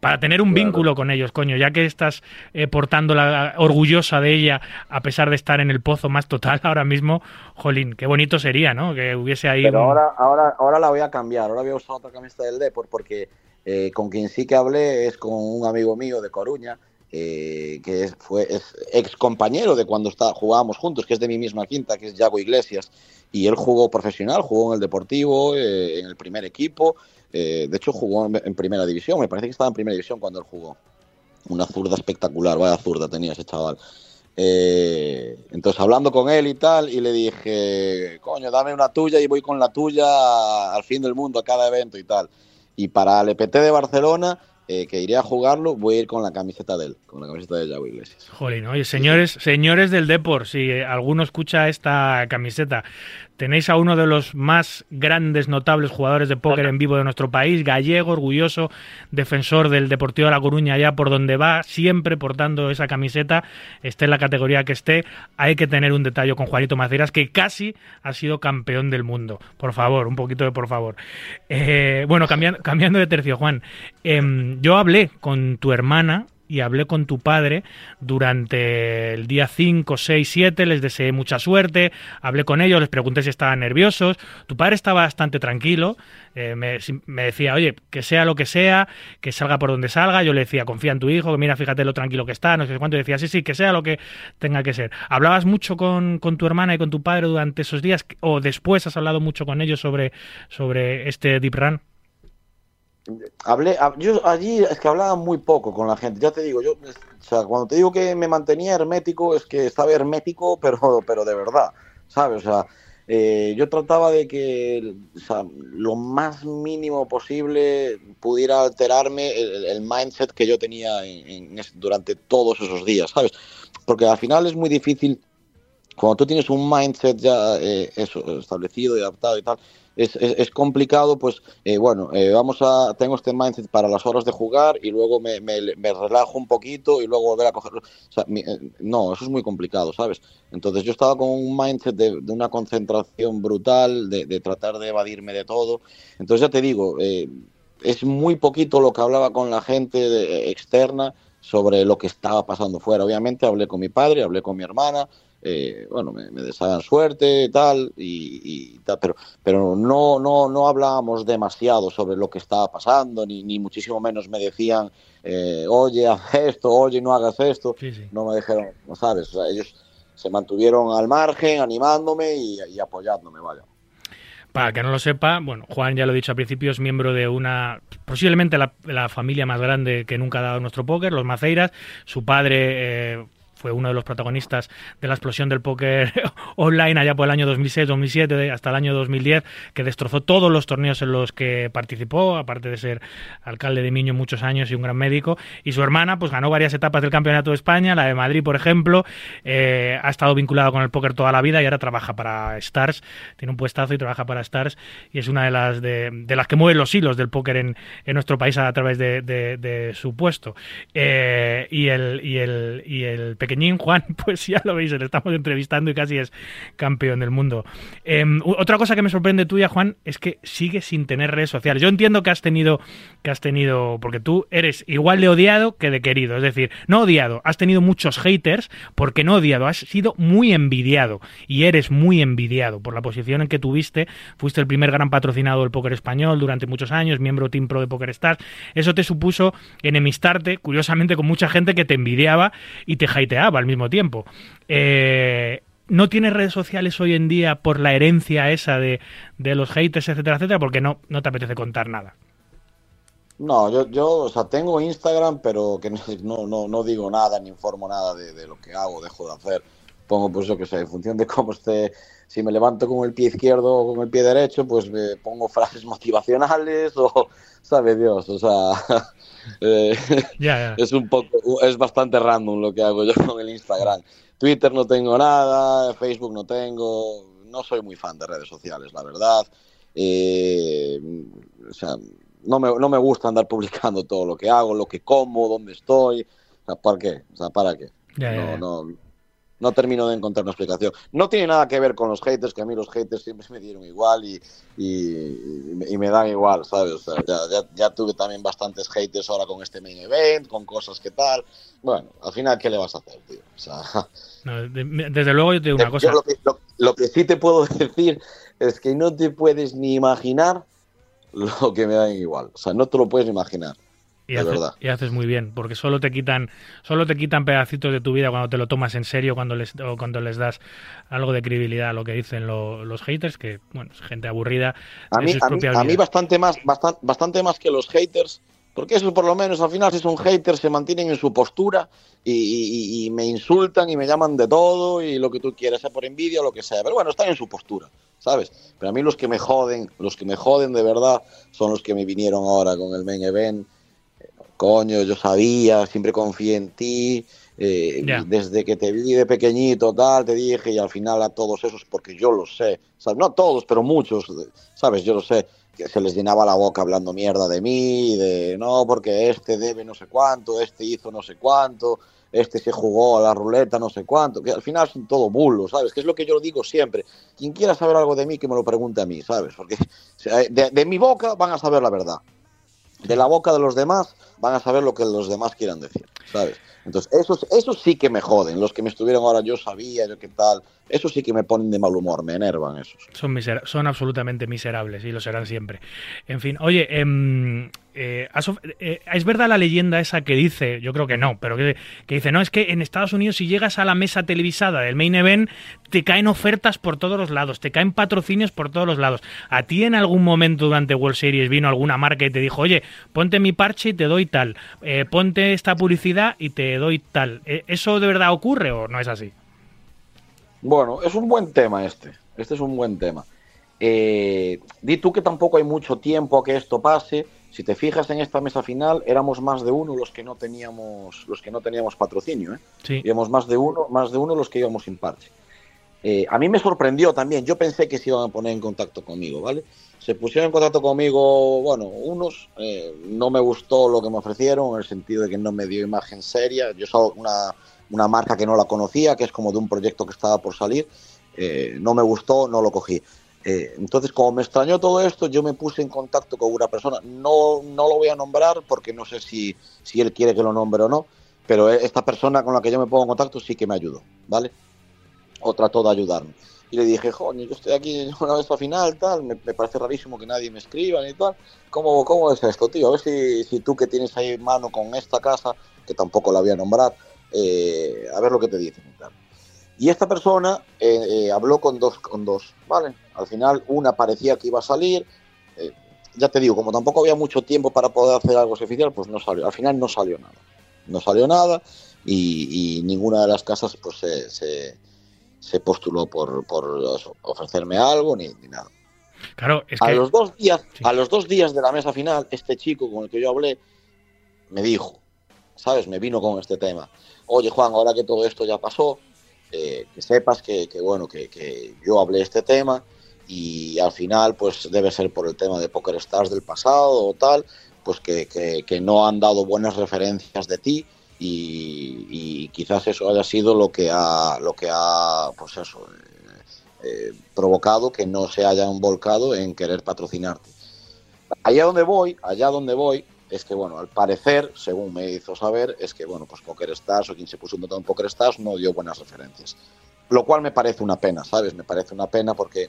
[SPEAKER 2] para tener un claro. vínculo con ellos, coño, ya que estás eh, portándola orgullosa de ella a pesar de estar en el pozo más total ahora mismo, jolín, qué bonito sería, ¿no? Que hubiese ahí
[SPEAKER 4] Pero
[SPEAKER 2] un...
[SPEAKER 4] ahora, ahora, ahora la voy a cambiar, ahora voy a usar otra camiseta del Depor porque eh, con quien sí que hablé es con un amigo mío de Coruña, eh, que fue ex compañero de cuando está, jugábamos juntos, que es de mi misma quinta, que es Yago Iglesias, y él jugó profesional, jugó en el Deportivo, eh, en el primer equipo, eh, de hecho jugó en, en, primera división, me parece que estaba en primera división cuando él jugó. Una zurda espectacular, vaya zurda tenía ese chaval. Entonces hablando con él y tal, y le dije, coño, dame una tuya y voy con la tuya al fin del mundo, a cada evento y tal. Y para el EPT de Barcelona, eh, que iré a jugarlo, voy a ir con la camiseta de él, con la camiseta de Yago Iglesias.
[SPEAKER 2] Jolín, oye, señores, señores del Depor, si alguno escucha esta camiseta, tenéis a uno de los más grandes, notables jugadores de póker en vivo de nuestro país, gallego, orgulloso, defensor del Deportivo de La Coruña, allá por donde va, siempre portando esa camiseta, esté en la categoría que esté, hay que tener un detalle con Juanito Maceiras, que casi ha sido campeón del mundo. Por favor, un poquito de por favor. Eh, bueno, cambiando, cambiando de tercio, Juan, eh, yo hablé con tu hermana y hablé con tu padre durante el día 5, 6, 7, les deseé mucha suerte, hablé con ellos, les pregunté si estaban nerviosos, tu padre estaba bastante tranquilo, eh, me, decía, oye, que sea lo que sea, que salga por donde salga, yo le decía, confía en tu hijo, que mira, fíjate lo tranquilo que está, no sé cuánto, y decía, sí, sí, que sea lo que tenga que ser. ¿Hablabas mucho con, con tu hermana y con tu padre durante esos días o después has hablado mucho con ellos sobre, sobre este Deep Run?
[SPEAKER 4] Hablé, yo allí es que hablaba muy poco con la gente, ya te digo, yo, o sea, cuando te digo que me mantenía hermético, es que estaba hermético, pero, pero de verdad, ¿sabes? O sea, eh, yo trataba de que o sea, lo más mínimo posible pudiera alterarme el, el mindset que yo tenía en, en, durante todos esos días, ¿sabes? Porque al final es muy difícil, cuando tú tienes un mindset ya eh, eso, establecido y adaptado y tal, es, es, complicado, pues eh, bueno, eh, vamos a, tengo este mindset para las horas de jugar y luego me, me, relajo un poquito y luego volver a cogerlo. Eh, no, eso es muy complicado, ¿sabes? Entonces yo estaba con un mindset de, de una concentración brutal, de, de, tratar de evadirme de todo. Entonces ya te digo, es muy poquito lo que hablaba con la gente de, externa sobre lo que estaba pasando fuera. Obviamente hablé con mi padre, hablé con mi hermana, eh, bueno, me, me, deseaban suerte tal, y, y tal, pero, pero no, no, no hablábamos demasiado sobre lo que estaba pasando, ni, ni muchísimo menos me decían, eh, oye, haz esto, oye, no hagas esto.
[SPEAKER 2] Sí, sí.
[SPEAKER 4] No me dijeron, no sabes, o sea, ellos se mantuvieron al margen, animándome y, y apoyándome, vaya.
[SPEAKER 2] Para que no lo sepa, bueno, Juan ya lo he dicho al principio, es miembro de una, posiblemente la, la familia más grande que nunca ha dado nuestro póker, los Maceiras. Su padre eh, fue uno de los protagonistas de la explosión del póker online allá por el año 2006-2007 hasta el año 2010, que destrozó todos los torneos en los que participó, aparte de ser alcalde de Miño muchos años y un gran médico. Y su hermana, pues ganó varias etapas del Campeonato de España, la de Madrid, por ejemplo. Eh, ha estado vinculado con el póker toda la vida y ahora trabaja para Stars. Tiene un puestazo y trabaja para Stars. Y es una de las de, las que mueve los hilos del póker en, en nuestro país a, través de su puesto. Eh, y el, y el, y el pequeño Juan, pues ya lo veis, le estamos entrevistando y casi es campeón del mundo. Eh, otra cosa que me sorprende tuya, Juan, es que sigue sin tener redes sociales. Yo entiendo que has tenido, que has tenido, porque tú eres igual de odiado que de querido, es decir, no odiado, has tenido muchos haters, porque no odiado, has sido muy envidiado y eres muy envidiado por la posición en que tuviste, fuiste el primer gran patrocinado del póker español durante muchos años, miembro Team Pro de Poker Stars, eso te supuso enemistarte, curiosamente, con mucha gente que te envidiaba y te hateaba al mismo tiempo. Eh, ¿No tienes redes sociales hoy en día por la herencia esa de, de los haters, etcétera, etcétera? Porque no, no te apetece contar nada.
[SPEAKER 4] No, yo, yo, o sea, tengo Instagram, pero que no, no, no digo nada ni informo nada de, de, lo que hago, dejo de hacer. Pongo, pues yo que sé, en función de cómo esté, si me levanto con el pie izquierdo o con el pie derecho, pues me pongo frases motivacionales o, sabe Dios, o sea, eh,
[SPEAKER 2] yeah, yeah.
[SPEAKER 4] es un poco, es bastante random lo que hago yo con el Instagram. Twitter no tengo nada, Facebook no tengo, no soy muy fan de redes sociales, la verdad. Eh, o sea, no me, no me gusta andar publicando todo lo que hago, lo que como, dónde estoy. O sea, ¿para qué? O sea, ¿para qué?
[SPEAKER 2] Yeah,
[SPEAKER 4] no, no, no termino de encontrar una explicación. No tiene nada que ver con los haters, que a mí los haters siempre me dieron igual y, y, y me dan igual, ¿sabes? O sea, ya, ya, ya, tuve también bastantes haters ahora con este main event, con cosas que tal. Bueno, al final, ¿qué le vas a hacer, tío? O sea,
[SPEAKER 2] no, de, desde luego yo te digo una cosa.
[SPEAKER 4] Lo que, lo, lo que sí te puedo decir es que no te puedes ni imaginar lo que me dan igual. O sea, no te lo puedes imaginar.
[SPEAKER 2] Y, hace, y, haces muy bien, porque solo te quitan, solo te quitan pedacitos de tu vida cuando te lo tomas en serio, cuando les, o cuando les das algo de credibilidad a lo que dicen lo, los haters, que bueno, es gente aburrida.
[SPEAKER 4] A mí, a mí, a mí, bastante más, bastante, bastante más que los haters, porque eso por lo menos al final si son haters se mantienen en su postura y, y, y, me insultan y me llaman de todo y lo que tú quieras, sea por envidia o lo que sea, pero bueno, están en su postura, ¿sabes? Pero a mí los que me joden, los que me joden de verdad son los que me vinieron ahora con el main event coño, yo sabía, siempre confié en ti, eh, yeah. desde que te vi de pequeñito, tal, te dije, y al final a todos esos, porque yo lo sé, ¿sabes? no a todos, pero muchos, ¿sabes? Yo lo sé, que se les llenaba la boca hablando mierda de mí, de no, porque este debe no sé cuánto, este hizo no sé cuánto, este se jugó a la ruleta no sé cuánto, que al final son todo bulos, ¿sabes? Que es lo que yo digo siempre. Quien quiera saber algo de mí, que me lo pregunte a mí, ¿sabes? Porque de, de mi boca van a saber la verdad de la boca de los demás van a saber lo que los demás quieran decir, ¿sabes? Entonces, esos, esos sí que me joden. Los que me estuvieron ahora, yo sabía, yo qué tal. Esos sí que me ponen de mal humor, me enervan esos.
[SPEAKER 2] Son, son absolutamente miserables y lo serán siempre. En fin, oye, eh, eh, eh, ¿es verdad la leyenda esa que dice, yo creo que no, pero que, que, dice, no, es que en Estados Unidos si llegas a la mesa televisada del main event, te caen ofertas por todos los lados, te caen patrocinios por todos los lados. ¿A ti en algún momento durante World Series vino alguna marca y te dijo, oye, ponte mi parche y te doy tal, eh, ponte esta publicidad y te doy tal? ¿Eso de verdad ocurre o no es así?
[SPEAKER 4] Bueno, es un buen tema este, Este es un buen tema. Eh, di tú que tampoco hay mucho tiempo a que esto pase. Si te fijas en esta mesa final, éramos más de uno los que no teníamos, los que no teníamos patrocinio, ¿eh?
[SPEAKER 2] Sí.
[SPEAKER 4] Íbamos más de uno, más de uno los que íbamos sin parche. Eh, a mí me sorprendió también. Yo pensé que se iban a poner en contacto conmigo, ¿vale? Se pusieron en contacto conmigo, bueno, unos. eh, no me gustó lo que me ofrecieron, en el sentido de que no me dio imagen seria. Yo soy una, una marca que no la conocía, que es como de un proyecto que estaba por salir. Eh, no me gustó, no lo cogí. Eh, entonces, como me extrañó todo esto, yo me puse en contacto con una persona. No, no lo voy a nombrar porque no sé si, si él quiere que lo nombre o no, pero eh, esta persona con la que yo me pongo en contacto sí que me ayudó, ¿vale? O trató de ayudarme. Y le dije, joder, yo estoy aquí una vez al final, tal, me, parece rarísimo que nadie me escriba ni tal. ¿Cómo, cómo es esto, tío? A ver si, si tú que tienes ahí mano con esta casa, que tampoco la voy a nombrar, eh, a ver lo que te dicen y. Y esta persona eh, eh, habló con dos, con dos, ¿vale? Al final una parecía que iba a salir. ya te digo, como tampoco había mucho tiempo para poder hacer algo oficial, pues no salió. Al final no salió nada. No salió nada y, y ninguna de las casas pues se, se postuló por, ofrecerme algo ni, ni nada.
[SPEAKER 2] Claro, es
[SPEAKER 4] a los dos días,
[SPEAKER 2] Sí.
[SPEAKER 4] a los dos días de la mesa final, este chico con el que yo hablé me dijo, ¿sabes? Me vino con este tema. Oye, Juan, ahora que todo esto ya pasó, eh, que sepas que, que, bueno, que, que yo hablé este tema y al final, pues debe ser por el tema de Poker Stars del pasado o tal, pues que no han dado buenas referencias de ti y, y quizás eso haya sido lo que ha, lo que ha, pues eso, eh, eh, provocado que no se hayan volcado en querer patrocinarte. Allá donde voy, allá donde voy, es que, bueno, al parecer, según me hizo saber, es que, bueno, pues Poker Stars o quien se puso un en Poker Stars no dio buenas referencias. Lo cual me parece una pena, ¿sabes? Me parece una pena porque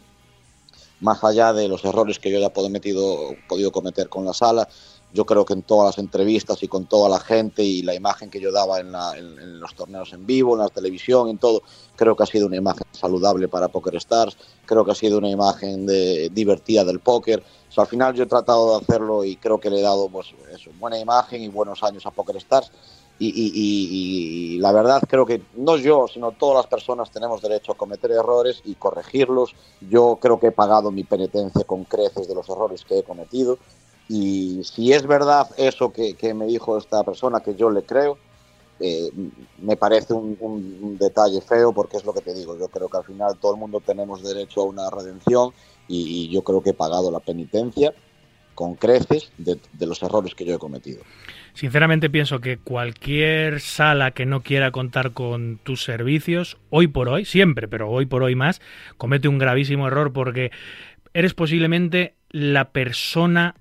[SPEAKER 4] más allá de los errores que yo ya he podido cometer con la sala, yo creo que en todas las entrevistas y con toda la gente y la imagen que yo daba en, la- en- en los torneos en vivo, en la televisión, en todo, creo que ha sido una imagen saludable para Poker Stars, creo que ha sido una imagen de, divertida del póker. O sea, al final yo he tratado de hacerlo y creo que le he dado pues, eso, buena imagen y buenos años a Poker Stars. Y, y- y- y la verdad creo que no yo, sino todas las personas tenemos derecho a cometer errores y corregirlos. Yo creo que he pagado mi penitencia con creces de los errores que he cometido. Y si es verdad eso que, me dijo esta persona, que yo le creo, eh, me parece un, detalle feo porque es lo que te digo. Yo creo que al final todo el mundo tenemos derecho a una redención y, yo creo que he pagado la penitencia con creces de los errores que yo he cometido.
[SPEAKER 2] Sinceramente pienso que cualquier sala que no quiera contar con tus servicios, hoy por hoy, siempre, pero hoy por hoy más, comete un gravísimo error porque eres posiblemente la persona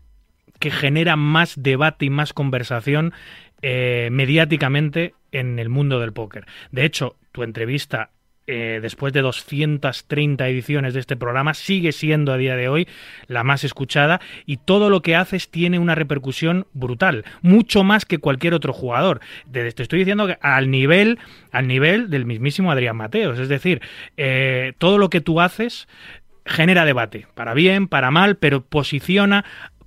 [SPEAKER 2] que genera más debate y más conversación eh, mediáticamente en el mundo del póker. De hecho, tu entrevista eh, después de 230 ediciones de este programa, sigue siendo a día de hoy la más escuchada y todo lo que haces tiene una repercusión brutal, mucho más que cualquier otro jugador. Te estoy diciendo que al nivel, al nivel del mismísimo Adrián Mateos, es decir, eh, todo lo que tú haces genera debate, para bien, para mal, pero posiciona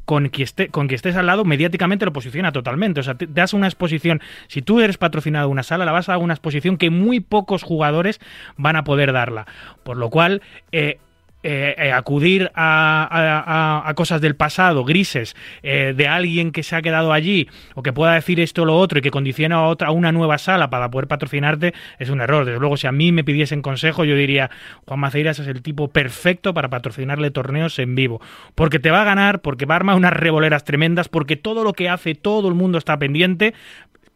[SPEAKER 2] con quien, esté, con estés al lado, mediáticamente lo posiciona totalmente. O sea, te, te das una exposición. Si tú eres patrocinado de una sala, la vas a dar una exposición que muy pocos jugadores van a poder darla. Por lo cual, eh, eh, eh, acudir a, a- a- cosas del pasado, grises, eh, de alguien que se ha quedado allí o que pueda decir esto o lo otro y que condiciona a, otra, a una nueva sala para poder patrocinarte, es un error. Desde luego, si a mí me pidiesen consejo, yo diría, Juan Maceiras es el tipo perfecto para patrocinarle torneos en vivo. Porque te va a ganar, porque va a armar unas revoleras tremendas, porque todo lo que hace, todo el mundo está pendiente,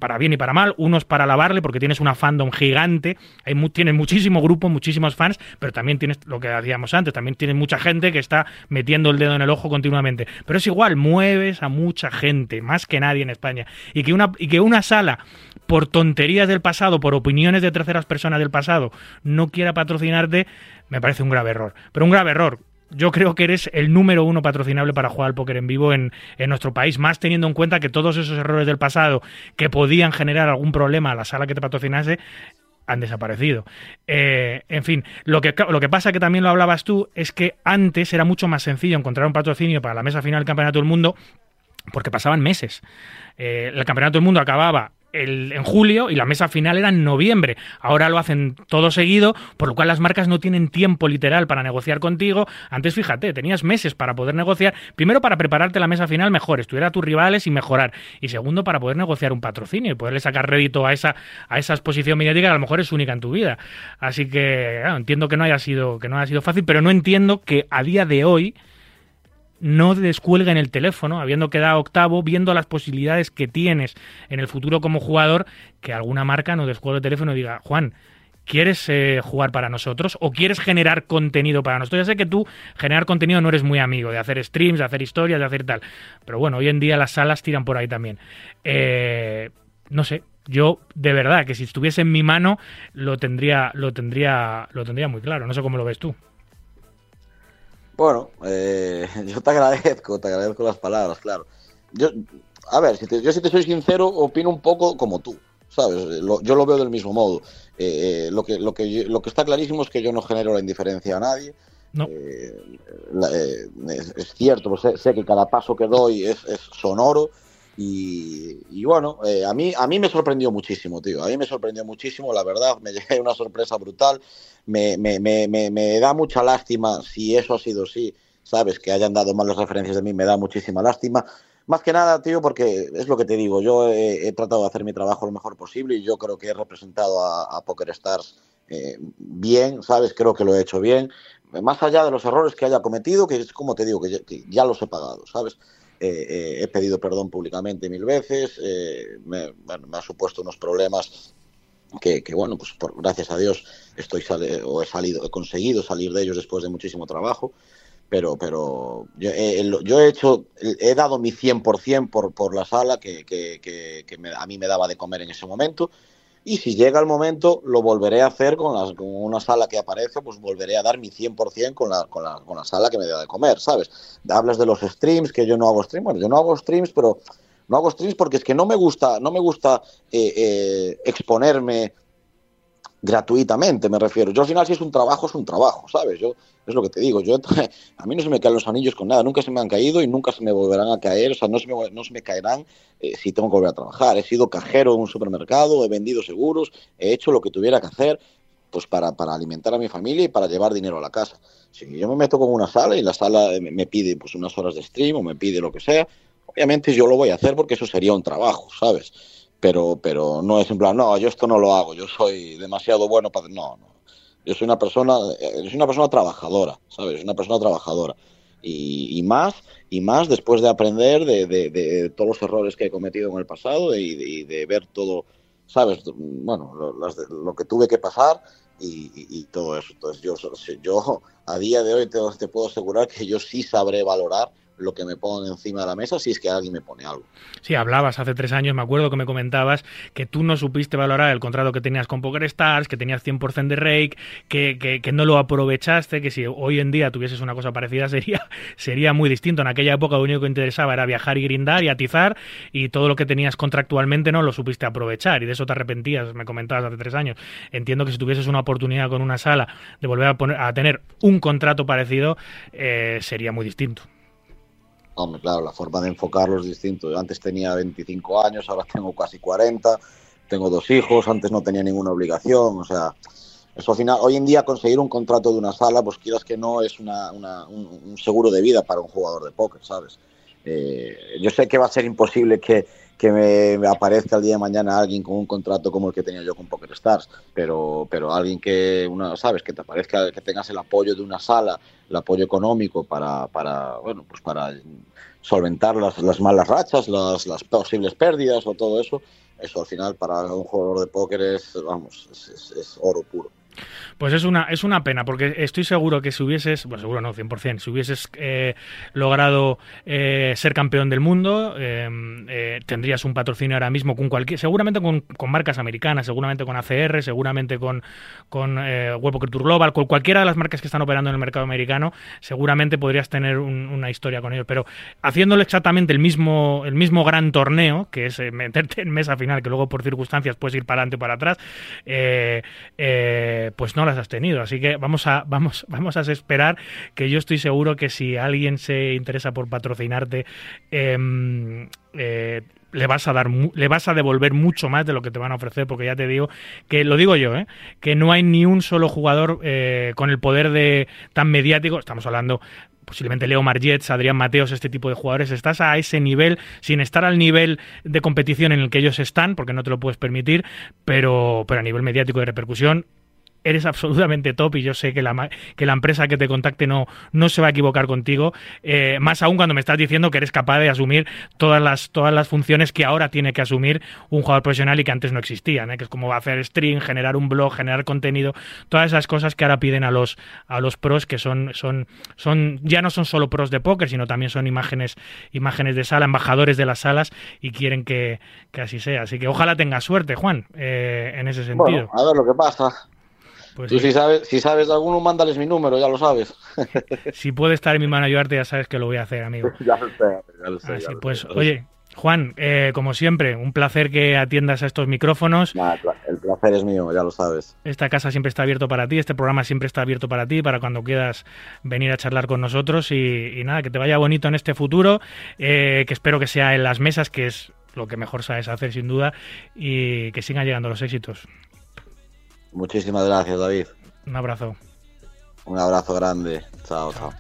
[SPEAKER 2] para bien y para mal, unos para alabarle porque tienes una fandom gigante, hay tienes muchísimo grupo, muchísimos fans, pero también tienes lo que hacíamos antes, también tienes mucha gente que está metiendo el dedo en el ojo continuamente. Pero es igual, mueves a mucha gente, más que nadie en España. Y que una, y que una sala, por tonterías del pasado, por opiniones de terceras personas del pasado, no quiera patrocinarte, me parece un grave error. Pero un grave error yo creo que eres el número uno patrocinable para jugar al póker en vivo en, nuestro país, más teniendo en cuenta que todos esos errores del pasado que podían generar algún problema a la sala que te patrocinase han desaparecido. Eh, en fin, lo que, lo que pasa que también lo hablabas tú es que antes era mucho más sencillo encontrar un patrocinio para la mesa final del Campeonato del Mundo porque pasaban meses. Eh, el Campeonato del Mundo acababa el, en julio y la mesa final era en noviembre. Ahora lo hacen todo seguido, por lo cual las marcas no tienen tiempo literal para negociar contigo. Antes, fíjate, tenías meses para poder negociar. Primero, para prepararte la mesa final mejor, estudiar a tus rivales y mejorar. Y segundo, para poder negociar un patrocinio y poderle sacar rédito a esa, a esa exposición mediática que a lo mejor es única en tu vida. Así que entiendo que no haya sido, que no haya sido fácil, pero no entiendo que a día de hoy no descuelguen el teléfono, habiendo quedado octavo, viendo las posibilidades que tienes en el futuro como jugador, que alguna marca no descuelgue el teléfono y diga, Juan, ¿quieres eh, jugar para nosotros o quieres generar contenido para nosotros? Ya sé que tú generar contenido no eres muy amigo de hacer streams, de hacer historias, de hacer tal, pero bueno, hoy en día las salas tiran por ahí también. Eh, no sé, yo de verdad que si estuviese en mi mano lo tendría, lo tendría, lo tendría muy claro. No sé cómo lo ves tú.
[SPEAKER 4] Bueno, eh, yo te agradezco, te agradezco las palabras, claro. Yo, a ver, si te, yo si te soy sincero, opino un poco como tú, ¿sabes? yo lo veo del mismo modo. Eh, eh, lo, que, lo, que, lo que está clarísimo es que yo no genero la indiferencia a nadie.
[SPEAKER 2] No.
[SPEAKER 4] es, cierto, pues sé, que cada paso que doy es, es sonoro. Y, bueno, a, mí, a mí me sorprendió muchísimo, tío. A mí me sorprendió muchísimo, la verdad. Me llegué una sorpresa brutal me, me, me, me, da mucha lástima si eso ha sido así, sabes, que hayan dado malas referencias de mí, me da muchísima lástima. Más que nada, tío, porque es lo que te digo, yo he, tratado de hacer mi trabajo lo mejor posible y yo creo que he representado a, Poker Stars eh, bien, ¿sabes? Creo que lo he hecho bien. Más allá de los errores que haya cometido, que es como te digo, que ya, los he pagado, ¿sabes? Eh, eh, he pedido perdón públicamente mil veces, me, me ha supuesto unos problemas que, bueno, pues gracias a Dios estoy o he salido, he conseguido salir de ellos después de muchísimo trabajo, pero, pero yo, he, hecho, he dado mi 100% por, por la sala que a mí me daba de comer en ese momento. Y si llega el momento, lo volveré a hacer con, las, con una sala que aparece, pues volveré a dar mi 100% con la, con, la, con la sala que me da de comer, ¿sabes? Hablas de los streams, que yo no hago streams, bueno, yo no hago streams, pero no hago streams porque es que no me gusta, no me gusta eh, eh, exponerme gratuitamente, me refiero. Yo al final si es un trabajo, es un trabajo, ¿sabes? Yo es lo que te digo, yo a mí no se me caen los anillos con nada, nunca se me han caído y nunca se me volverán a caer, o sea, no se me, no se me caerán eh, si tengo que volver a trabajar. He sido cajero en un supermercado, he vendido seguros, he hecho lo que tuviera que hacer pues para, para alimentar a mi familia y para llevar dinero a la casa. Si yo me meto con una sala y la sala me pide pues unas horas de stream o me pide lo que sea, Obviamente yo lo voy a hacer porque eso sería un trabajo, ¿sabes? Pero, pero no es en plan, no, yo esto no lo hago, yo soy demasiado bueno para... No, no. Yo soy una persona, eh, soy una persona trabajadora, ¿sabes? Una persona trabajadora. Y, más, y más después de aprender de, de, todos los errores que he cometido en el pasado y de, ver todo, ¿sabes? Bueno, lo, lo que tuve que pasar y, todo eso. Entonces yo, yo a día de hoy te, te puedo asegurar que yo sí sabré valorar lo que me ponen encima de la mesa si es que alguien me pone algo.
[SPEAKER 2] Sí, hablabas hace tres años, me acuerdo que me comentabas que tú no supiste valorar el contrato que tenías con Poker Stars, que tenías 100% de rake, que, que, no lo aprovechaste, que si hoy en día tuvieses una cosa parecida sería, sería muy distinto. En aquella época lo único que interesaba era viajar y grindar y atizar y todo lo que tenías contractualmente no lo supiste aprovechar y de eso te arrepentías, me comentabas hace tres años. Entiendo que si tuvieses una oportunidad con una sala de volver a, poner, a tener un contrato parecido, eh, sería muy distinto.
[SPEAKER 4] Hombre, claro, la forma de enfocarlo es distinto. Yo antes tenía 25 años, ahora tengo casi 40, tengo dos hijos, antes no tenía ninguna obligación, o sea, eso al final, hoy en día conseguir un contrato de una sala, pues quieras que no, es una, un, seguro de vida para un jugador de póker, ¿sabes? Eh, yo sé que va a ser imposible que, que me, aparezca el día de mañana alguien con un contrato como el que tenía yo con Poker Stars, pero, pero alguien que, una, sabes, que te aparezca, que tengas el apoyo de una sala, el apoyo económico para, para bueno, pues para solventar las, las malas rachas, las, las posibles pérdidas o todo eso, eso al final para un jugador de póker es, vamos, es oro puro.
[SPEAKER 2] Pues es una, es una pena, porque estoy seguro que si hubieses, bueno, seguro no, 100%, si hubieses eh, logrado eh, ser campeón del mundo, em, eh, tendrías un patrocinio ahora mismo con cualquier, seguramente con, marcas americanas, seguramente con ACR, seguramente con, con Web Tour Global, con cualquiera de las marcas que están operando en el mercado americano, seguramente podrías tener una historia con ellos. Pero haciéndolo exactamente el mismo, el mismo gran torneo, que es meterte en mesa final, que luego por circunstancias puedes ir para adelante o para atrás, eh, eh, pues no las has tenido. Así que vamos a, vamos, vamos a esperar que yo estoy seguro que si alguien se interesa por patrocinarte, em, eh, le vas a dar le vas a devolver mucho más de lo que te van a ofrecer porque ya te digo que lo digo yo ¿eh? que no hay ni un solo jugador con el poder de tan mediático estamos hablando posiblemente Leo Margets, Adrián Mateos, este tipo de jugadores, estás a ese nivel, sin estar al nivel de competición en el que ellos están, porque no te lo puedes permitir, pero, pero a nivel mediático de repercusión, eres absolutamente top y yo sé que la, que la empresa que te contacte no, no se va a equivocar contigo, eh, más aún cuando me estás diciendo que eres capaz de asumir todas las, todas las funciones que ahora tiene que asumir un jugador profesional y que antes no existían, ¿eh? que es como hacer stream, generar un blog, generar contenido, todas esas cosas que ahora piden a los, a los pros que son, son, son, ya no son solo pros de póker, sino también son imágenes, imágenes de sala, embajadores de las salas y quieren que, así sea. Así que ojalá tengas suerte, Juan, eh, en ese sentido.
[SPEAKER 4] a ver lo que pasa. Pues Tú si sabes, si sabes de alguno, mándales mi número, ya lo sabes.
[SPEAKER 2] si puede estar en mi mano ayudarte, ya sabes que lo voy a hacer, amigo.
[SPEAKER 4] ya lo sé, ya lo sé.
[SPEAKER 2] Así pues, oye, Juan, eh, como siempre, un placer que atiendas a estos micrófonos.
[SPEAKER 4] el placer es mío, ya lo sabes.
[SPEAKER 2] Esta casa siempre está abierto para ti, este programa siempre está abierto para ti, para cuando quieras venir a charlar con nosotros y, nada, que te vaya bonito en este futuro, eh, que espero que sea en las mesas, que es lo que mejor sabes hacer sin duda, y que sigan llegando los éxitos.
[SPEAKER 4] Muchísimas gracias, David.
[SPEAKER 2] Un abrazo.
[SPEAKER 4] Un abrazo grande. Chao, chao.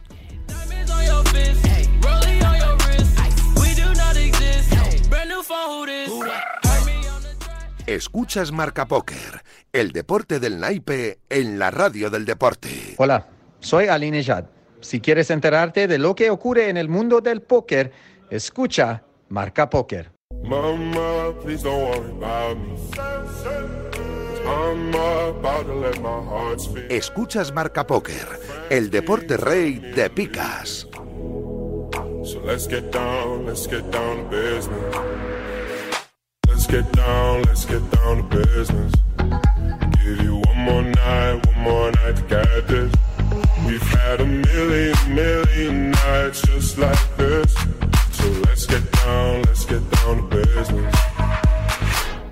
[SPEAKER 1] Escuchas Marca Póker, el deporte del naipe en la radio del deporte.
[SPEAKER 6] Hola, soy Aline Jad. Si quieres enterarte de lo que ocurre en el mundo del póker, escucha Marca Póker.
[SPEAKER 1] Escuchas Marca Póker, el deporte rey de picas. So let's get down, let's get down to business.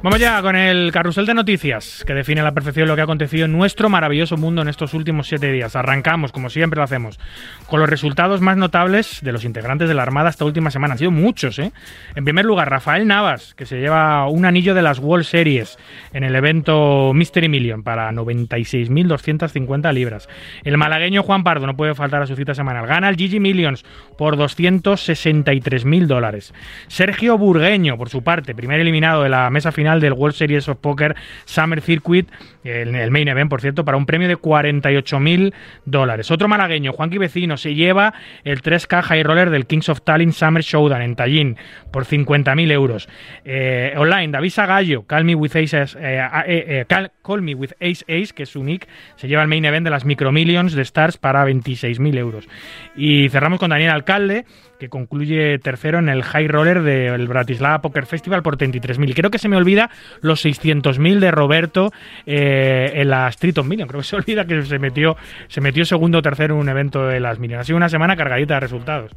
[SPEAKER 1] Vamos ya con el carrusel de noticias que define a la perfección lo que ha acontecido en nuestro maravilloso mundo en estos últimos siete días. Arrancamos, como siempre lo hacemos, con los resultados más notables de los integrantes de la Armada esta última semana. Han sido muchos, ¿eh? En primer lugar, Rafael Navas, que se lleva un anillo de las World Series en el evento Mystery Million para 96.250 libras. El malagueño Juan Pardo no puede faltar a su cita semanal. Gana el Gigi Millions por 263.000 dólares. Sergio Burgueño, por su parte, primer eliminado de la mesa final del World Series of Poker Summer Circuit, el, el main event, por cierto, para un premio de 48.000 dólares. Otro malagueño, Juanqui Vecino, se lleva el 3K High Roller del Kings of Tallinn Summer Showdown en Tallinn por 50.000 euros. Eh, online, David Sagallo, Call Me With Ace, eh, eh, Call, Me With Ace Ace, que es su nick, se lleva el main event de las Micro Millions de Stars para 26.000 euros. Y cerramos con Daniel Alcalde, que concluye tercero en el High Roller del Bratislava Poker Festival por 33.000. Creo que se me olvida los 600.000 de Roberto eh, en la Street of Million. Creo que se olvida que se metió, se metió segundo o tercero en un evento de las Million. Ha sido una semana cargadita de resultados.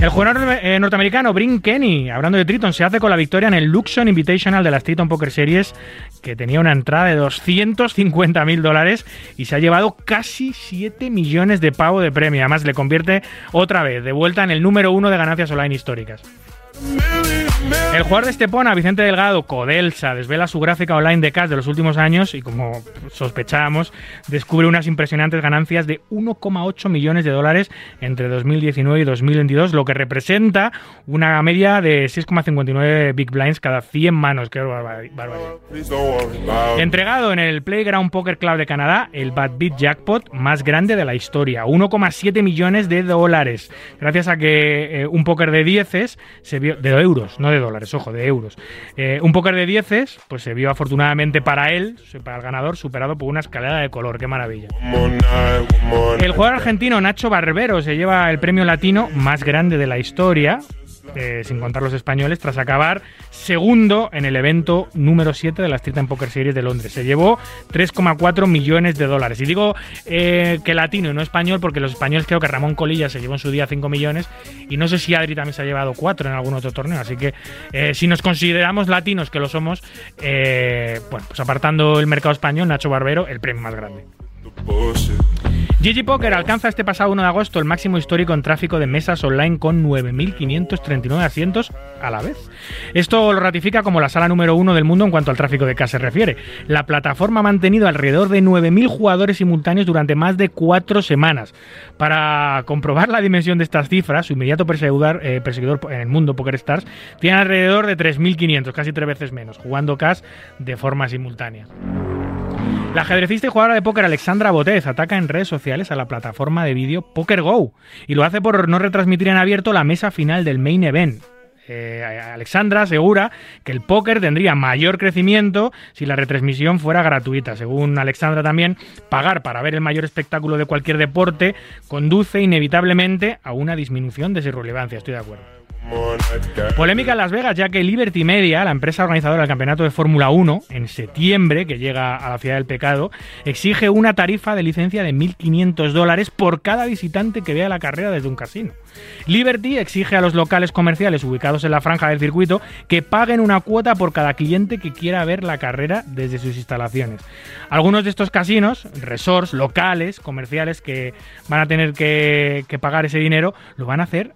[SPEAKER 1] El jugador eh, norteamericano Brink Kenny, hablando de Triton, se hace con la victoria en el Luxon Invitational de las Triton Poker Series, que tenía una entrada de 250 mil dólares y se ha llevado casi 7 millones de pago de premio. Además, le convierte otra vez de vuelta en el número uno de ganancias online históricas. El jugador de Estepona, Vicente Delgado, Codelsa, desvela su gráfica online de cash de los últimos años y, como sospechábamos, descubre unas impresionantes ganancias de 1,8 millones de dólares entre 2019 y 2022, lo que representa una media de 6,59 Big Blinds cada 100 manos. Entregado en el Playground Poker Club de Canadá, el Bad Beat Jackpot más grande de la historia, 1,7 millones de dólares, gracias a que eh, un póker de 10 se de euros, no de dólares, ojo, de euros. Eh, un póker de dieces, pues se vio afortunadamente para él, para el ganador, superado por una escalera de color. ¡Qué maravilla! El jugador argentino Nacho Barbero se lleva el premio latino más grande de la historia,
[SPEAKER 2] eh, sin contar los españoles, tras acabar segundo en el evento número 7 de la Street and Poker Series de Londres. Se llevó 3,4 millones de dólares. Y digo eh, que latino y no español porque los españoles creo que Ramón Colilla se llevó en su día 5 millones y no sé si Adri también se ha llevado 4 en algún otro torneo. Así que eh, si nos consideramos latinos, que lo somos, bueno, pues apartando el mercado español, Nacho Barbero, el premio más grande. GG Poker alcanza este pasado 1 de agosto el máximo histórico en tráfico de mesas online con 9.539 asientos a la vez. Esto lo ratifica como la sala número uno del mundo en cuanto al tráfico de K se refiere. La plataforma ha mantenido alrededor de 9.000 jugadores simultáneos durante más de cuatro semanas. Para comprobar la dimensión de estas cifras, su inmediato perseguidor, eh, en el mundo, Poker Stars, tiene alrededor de 3.500, casi tres veces menos, jugando cash de forma simultánea. La ajedrecista y jugadora de póker Alexandra Botez ataca en redes sociales a la plataforma de vídeo PokerGo y lo hace por no retransmitir en abierto la mesa final del main event. Eh, Alexandra asegura que el póker tendría mayor crecimiento si la retransmisión fuera gratuita. Según Alexandra también, pagar para ver el mayor espectáculo de cualquier deporte conduce inevitablemente a una disminución de su relevancia. Estoy de acuerdo. Polémica en Las Vegas, ya que Liberty Media, la empresa organizadora del campeonato de Fórmula 1, en septiembre, que llega a la ciudad del pecado, exige una tarifa de licencia de 1.500 dólares por cada visitante que vea la carrera desde un casino. Liberty exige a los locales comerciales ubicados en la franja del circuito que paguen una cuota por cada cliente que quiera ver la carrera desde sus instalaciones. Algunos de estos casinos, resorts, locales, comerciales que van a tener que, que pagar ese dinero, lo van a hacer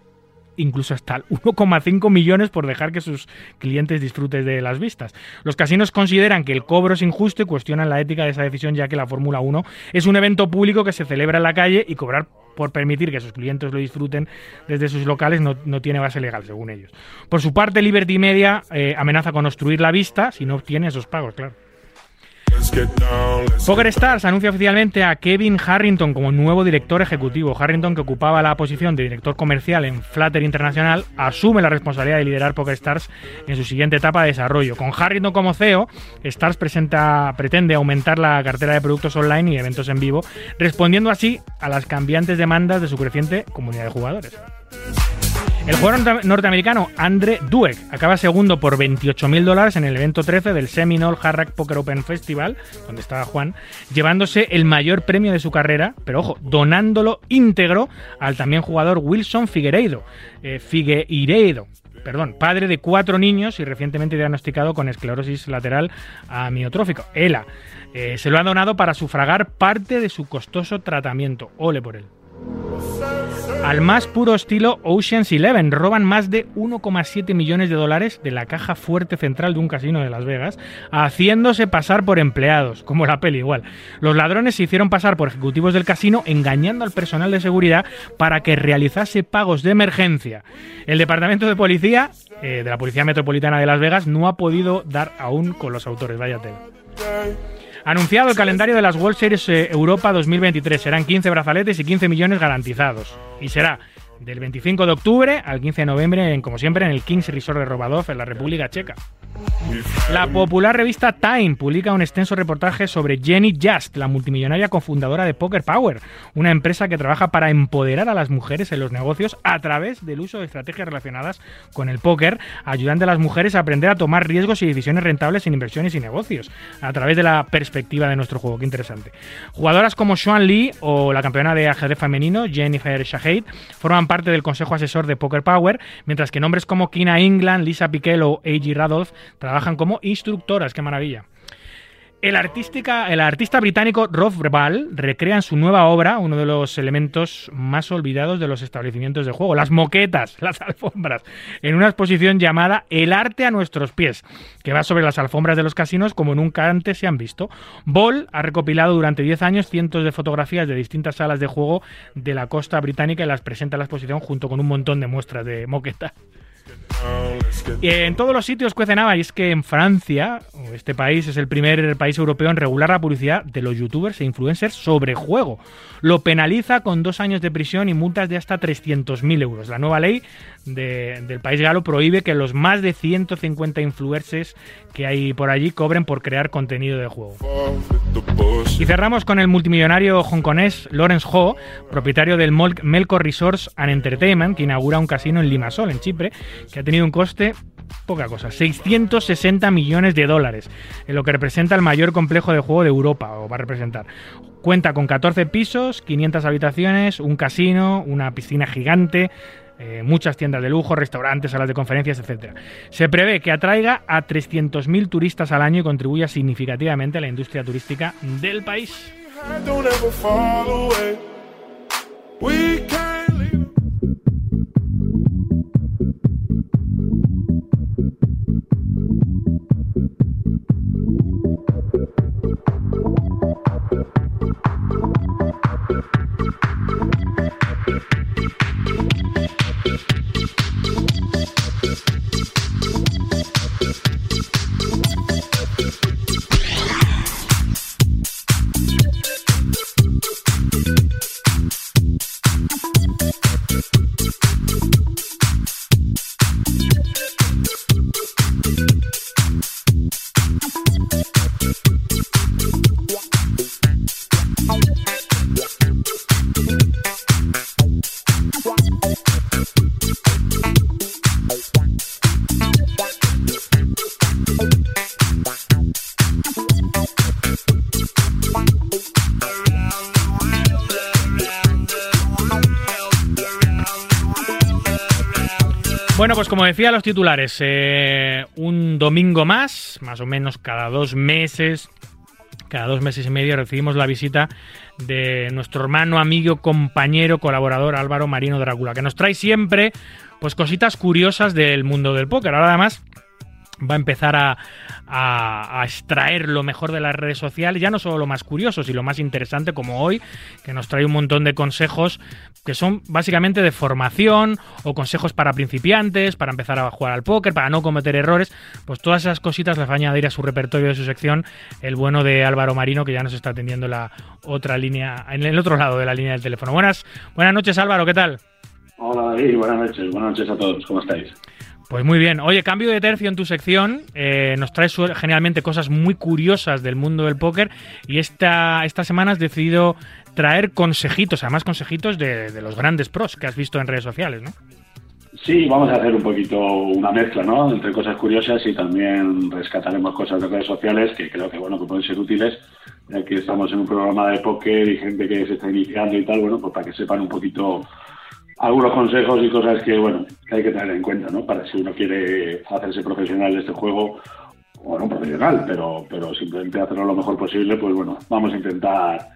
[SPEAKER 2] incluso hasta 1,5 millones por dejar que sus clientes disfruten de las vistas. Los casinos consideran que el cobro es injusto y cuestionan la ética de esa decisión ya que la Fórmula 1 es un evento público que se celebra en la calle y cobrar por permitir que sus clientes lo disfruten desde sus locales no, tiene base legal, según ellos. Por su parte, Liberty Media eh, amenaza con obstruir la vista si no obtiene esos pagos, claro. Poker Stars anuncia oficialmente a Kevin Harrington como nuevo director ejecutivo. Harrington, que ocupaba la posición de director comercial en Flutter Internacional, asume la responsabilidad de liderar Poker Stars en su siguiente etapa de desarrollo. Con Harrington como CEO, Stars presenta, pretende aumentar la cartera de productos online y eventos en vivo, respondiendo así a las cambiantes demandas de su creciente comunidad de jugadores. El jugador norteamericano Andre Dueck acaba segundo por 28.000 dólares en el evento 13 del Seminole Hard Poker Open Festival, donde estaba Juan, llevándose el mayor premio de su carrera, pero ojo, donándolo íntegro al también jugador Wilson Figueiredo, eh, perdón, padre de cuatro niños y recientemente diagnosticado con esclerosis lateral amiotrófico, ELA. Eh, se lo ha donado para sufragar parte de su costoso tratamiento. Ole por él. Al más puro estilo Ocean's Eleven, roban más de 1,7 millones de dólares de la caja fuerte central de un casino de Las Vegas, haciéndose pasar por empleados, como la peli igual. Los ladrones se hicieron pasar por ejecutivos del casino engañando al personal de seguridad para que realizase pagos de emergencia. El departamento de policía eh, de la Policía Metropolitana de Las Vegas no ha podido dar aún con los autores, váyate. Anunciado el calendario de las World Series eh, Europa 2023. Serán 15 brazaletes y 15 millones garantizados. Y será del 25 de octubre al 15 de noviembre, en, como siempre, en el Kings Resort de Robadov, en la República Checa. La popular revista Time publica un extenso reportaje sobre Jenny Just, la multimillonaria cofundadora de Poker Power, una empresa que trabaja para empoderar a las mujeres en los negocios a través del uso de estrategias relacionadas con el póker, ayudando a las mujeres a aprender a tomar riesgos y decisiones rentables en inversiones y negocios, a través de la perspectiva de nuestro juego. Qué interesante. Jugadoras como Xuan Lee o la campeona de ajedrez femenino Jennifer Shahid forman parte del consejo asesor de Poker Power, mientras que nombres como Kina England, Lisa Piquel o A.G. Radolf trabajan como instructoras. ¡Qué maravilla! El, artística, el artista británico Rob Ball recrea en su nueva obra uno de los elementos más olvidados de los establecimientos de juego, las moquetas, las alfombras, en una exposición llamada El arte a nuestros pies, que va sobre las alfombras de los casinos como nunca antes se han visto. Ball ha recopilado durante 10 años cientos de fotografías de distintas salas de juego de la costa británica y las presenta en la exposición junto con un montón de muestras de moquetas. En todos los sitios cuecen y es que en Francia, este país es el primer país europeo en regular la publicidad de los youtubers e influencers sobre juego. Lo penaliza con dos años de prisión y multas de hasta 300.000 euros. La nueva ley del país galo prohíbe que los más de 150 influencers que hay por allí cobren por crear contenido de juego. Y cerramos con el multimillonario hongkonés Lawrence Ho, propietario del Melco Resorts and Entertainment, que inaugura un casino en Limassol, en Chipre, que ha tenido un coste poca cosa, 660 millones de dólares, en lo que representa el mayor complejo de juego de Europa, o va a representar. Cuenta con 14 pisos, 500 habitaciones, un casino, una piscina gigante, eh, muchas tiendas de lujo, restaurantes, salas de conferencias, etc. Se prevé que atraiga a 300.000 turistas al año y contribuya significativamente a la industria turística del país. Bueno, pues como decía los titulares, eh, un domingo más, más o menos cada dos meses, cada dos meses y medio recibimos la visita de nuestro hermano, amigo, compañero, colaborador Álvaro Marino Drácula, que nos trae siempre pues cositas curiosas del mundo del póker. Ahora además va a empezar a, extraer lo mejor de las redes sociales, ya no solo lo más curioso, sino lo más interesante como hoy, que nos trae un montón de consejos que son básicamente de formación o consejos para principiantes, para empezar a jugar al póker, para no cometer errores, pues todas esas cositas las va a añadir a su repertorio de su sección el bueno de Álvaro Marino, que ya nos está atendiendo la otra línea, en el otro lado de la línea del teléfono. Buenas, buenas noches Álvaro, ¿qué tal?
[SPEAKER 7] Hola David, buenas noches, buenas noches a todos, ¿cómo estáis?
[SPEAKER 2] Pues muy bien. Oye, cambio de tercio en tu sección. Eh, nos traes generalmente cosas muy curiosas del mundo del póker y esta, esta semana has decidido traer consejitos, además consejitos de, los grandes pros que has visto en redes sociales, ¿no?
[SPEAKER 7] Sí, vamos a hacer un poquito una mezcla, ¿no? Entre cosas curiosas y también rescataremos cosas de redes sociales que creo que, bueno, que pueden ser útiles, ya que estamos en un programa de póker y gente que se está iniciando y tal, bueno, pues para que sepan un poquito algunos consejos y cosas que, bueno, que hay que tener en cuenta, ¿no? Para si uno quiere hacerse profesional de este juego, o no profesional, pero, pero simplemente hacerlo lo mejor posible, pues bueno, vamos a intentar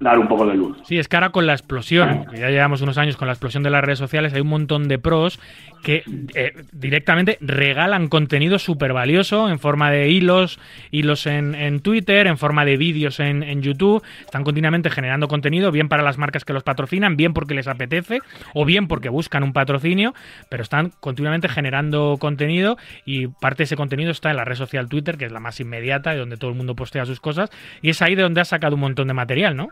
[SPEAKER 7] dar un poco de luz.
[SPEAKER 2] Sí, es que ahora con la explosión, ya llevamos unos años con la explosión de las redes sociales, hay un montón de pros que eh, directamente regalan contenido súper valioso en forma de hilos, hilos en, Twitter, en forma de vídeos en, en, YouTube. Están continuamente generando contenido, bien para las marcas que los patrocinan, bien porque les apetece o bien porque buscan un patrocinio, pero están continuamente generando contenido y parte de ese contenido está en la red social Twitter, que es la más inmediata y donde todo el mundo postea sus cosas, y es ahí de donde ha sacado un montón de material, ¿no?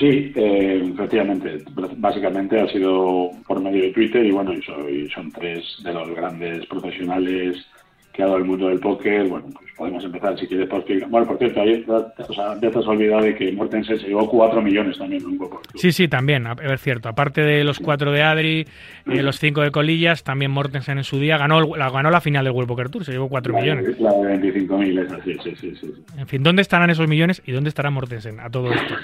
[SPEAKER 7] Sí, eh, efectivamente. Básicamente ha sido por medio de Twitter y bueno, y soy, son tres de los grandes profesionales el mundo del póker. Bueno, pues podemos empezar si quieres por Bueno, por cierto, ahí, o sea, ya te has olvidado de que Mortensen se llevó 4 millones también en un poco.
[SPEAKER 2] Sí, sí, también, es cierto. Aparte de los 4 de Adri, eh, los 5 de Colillas, también Mortensen en su día ganó la, ganó la final del World Poker Tour, se llevó 4 millones.
[SPEAKER 7] La de 25.000, es así, sí, sí, sí.
[SPEAKER 2] En fin, ¿dónde estarán esos millones y dónde estará Mortensen a todo esto?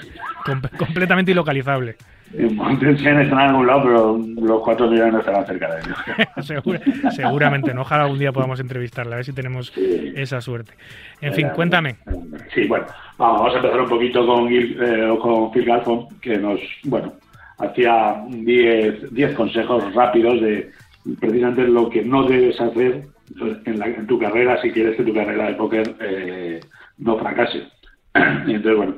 [SPEAKER 2] completamente ilocalizable.
[SPEAKER 7] Mortensen estará en algún lado, pero los 4 millones no estarán cerca de ellos.
[SPEAKER 2] seguramente, no. Ojalá algún día podamos entrevistarla, a ver si tenemos esa suerte. En fin, cuéntame.
[SPEAKER 7] Sí, bueno, vamos a empezar un poquito con, eh, con Phil Galfon, que nos, bueno, hacía 10 consejos rápidos de precisamente lo que no debes hacer en, tu carrera si quieres que tu carrera de póker eh, no fracase. y entonces, bueno,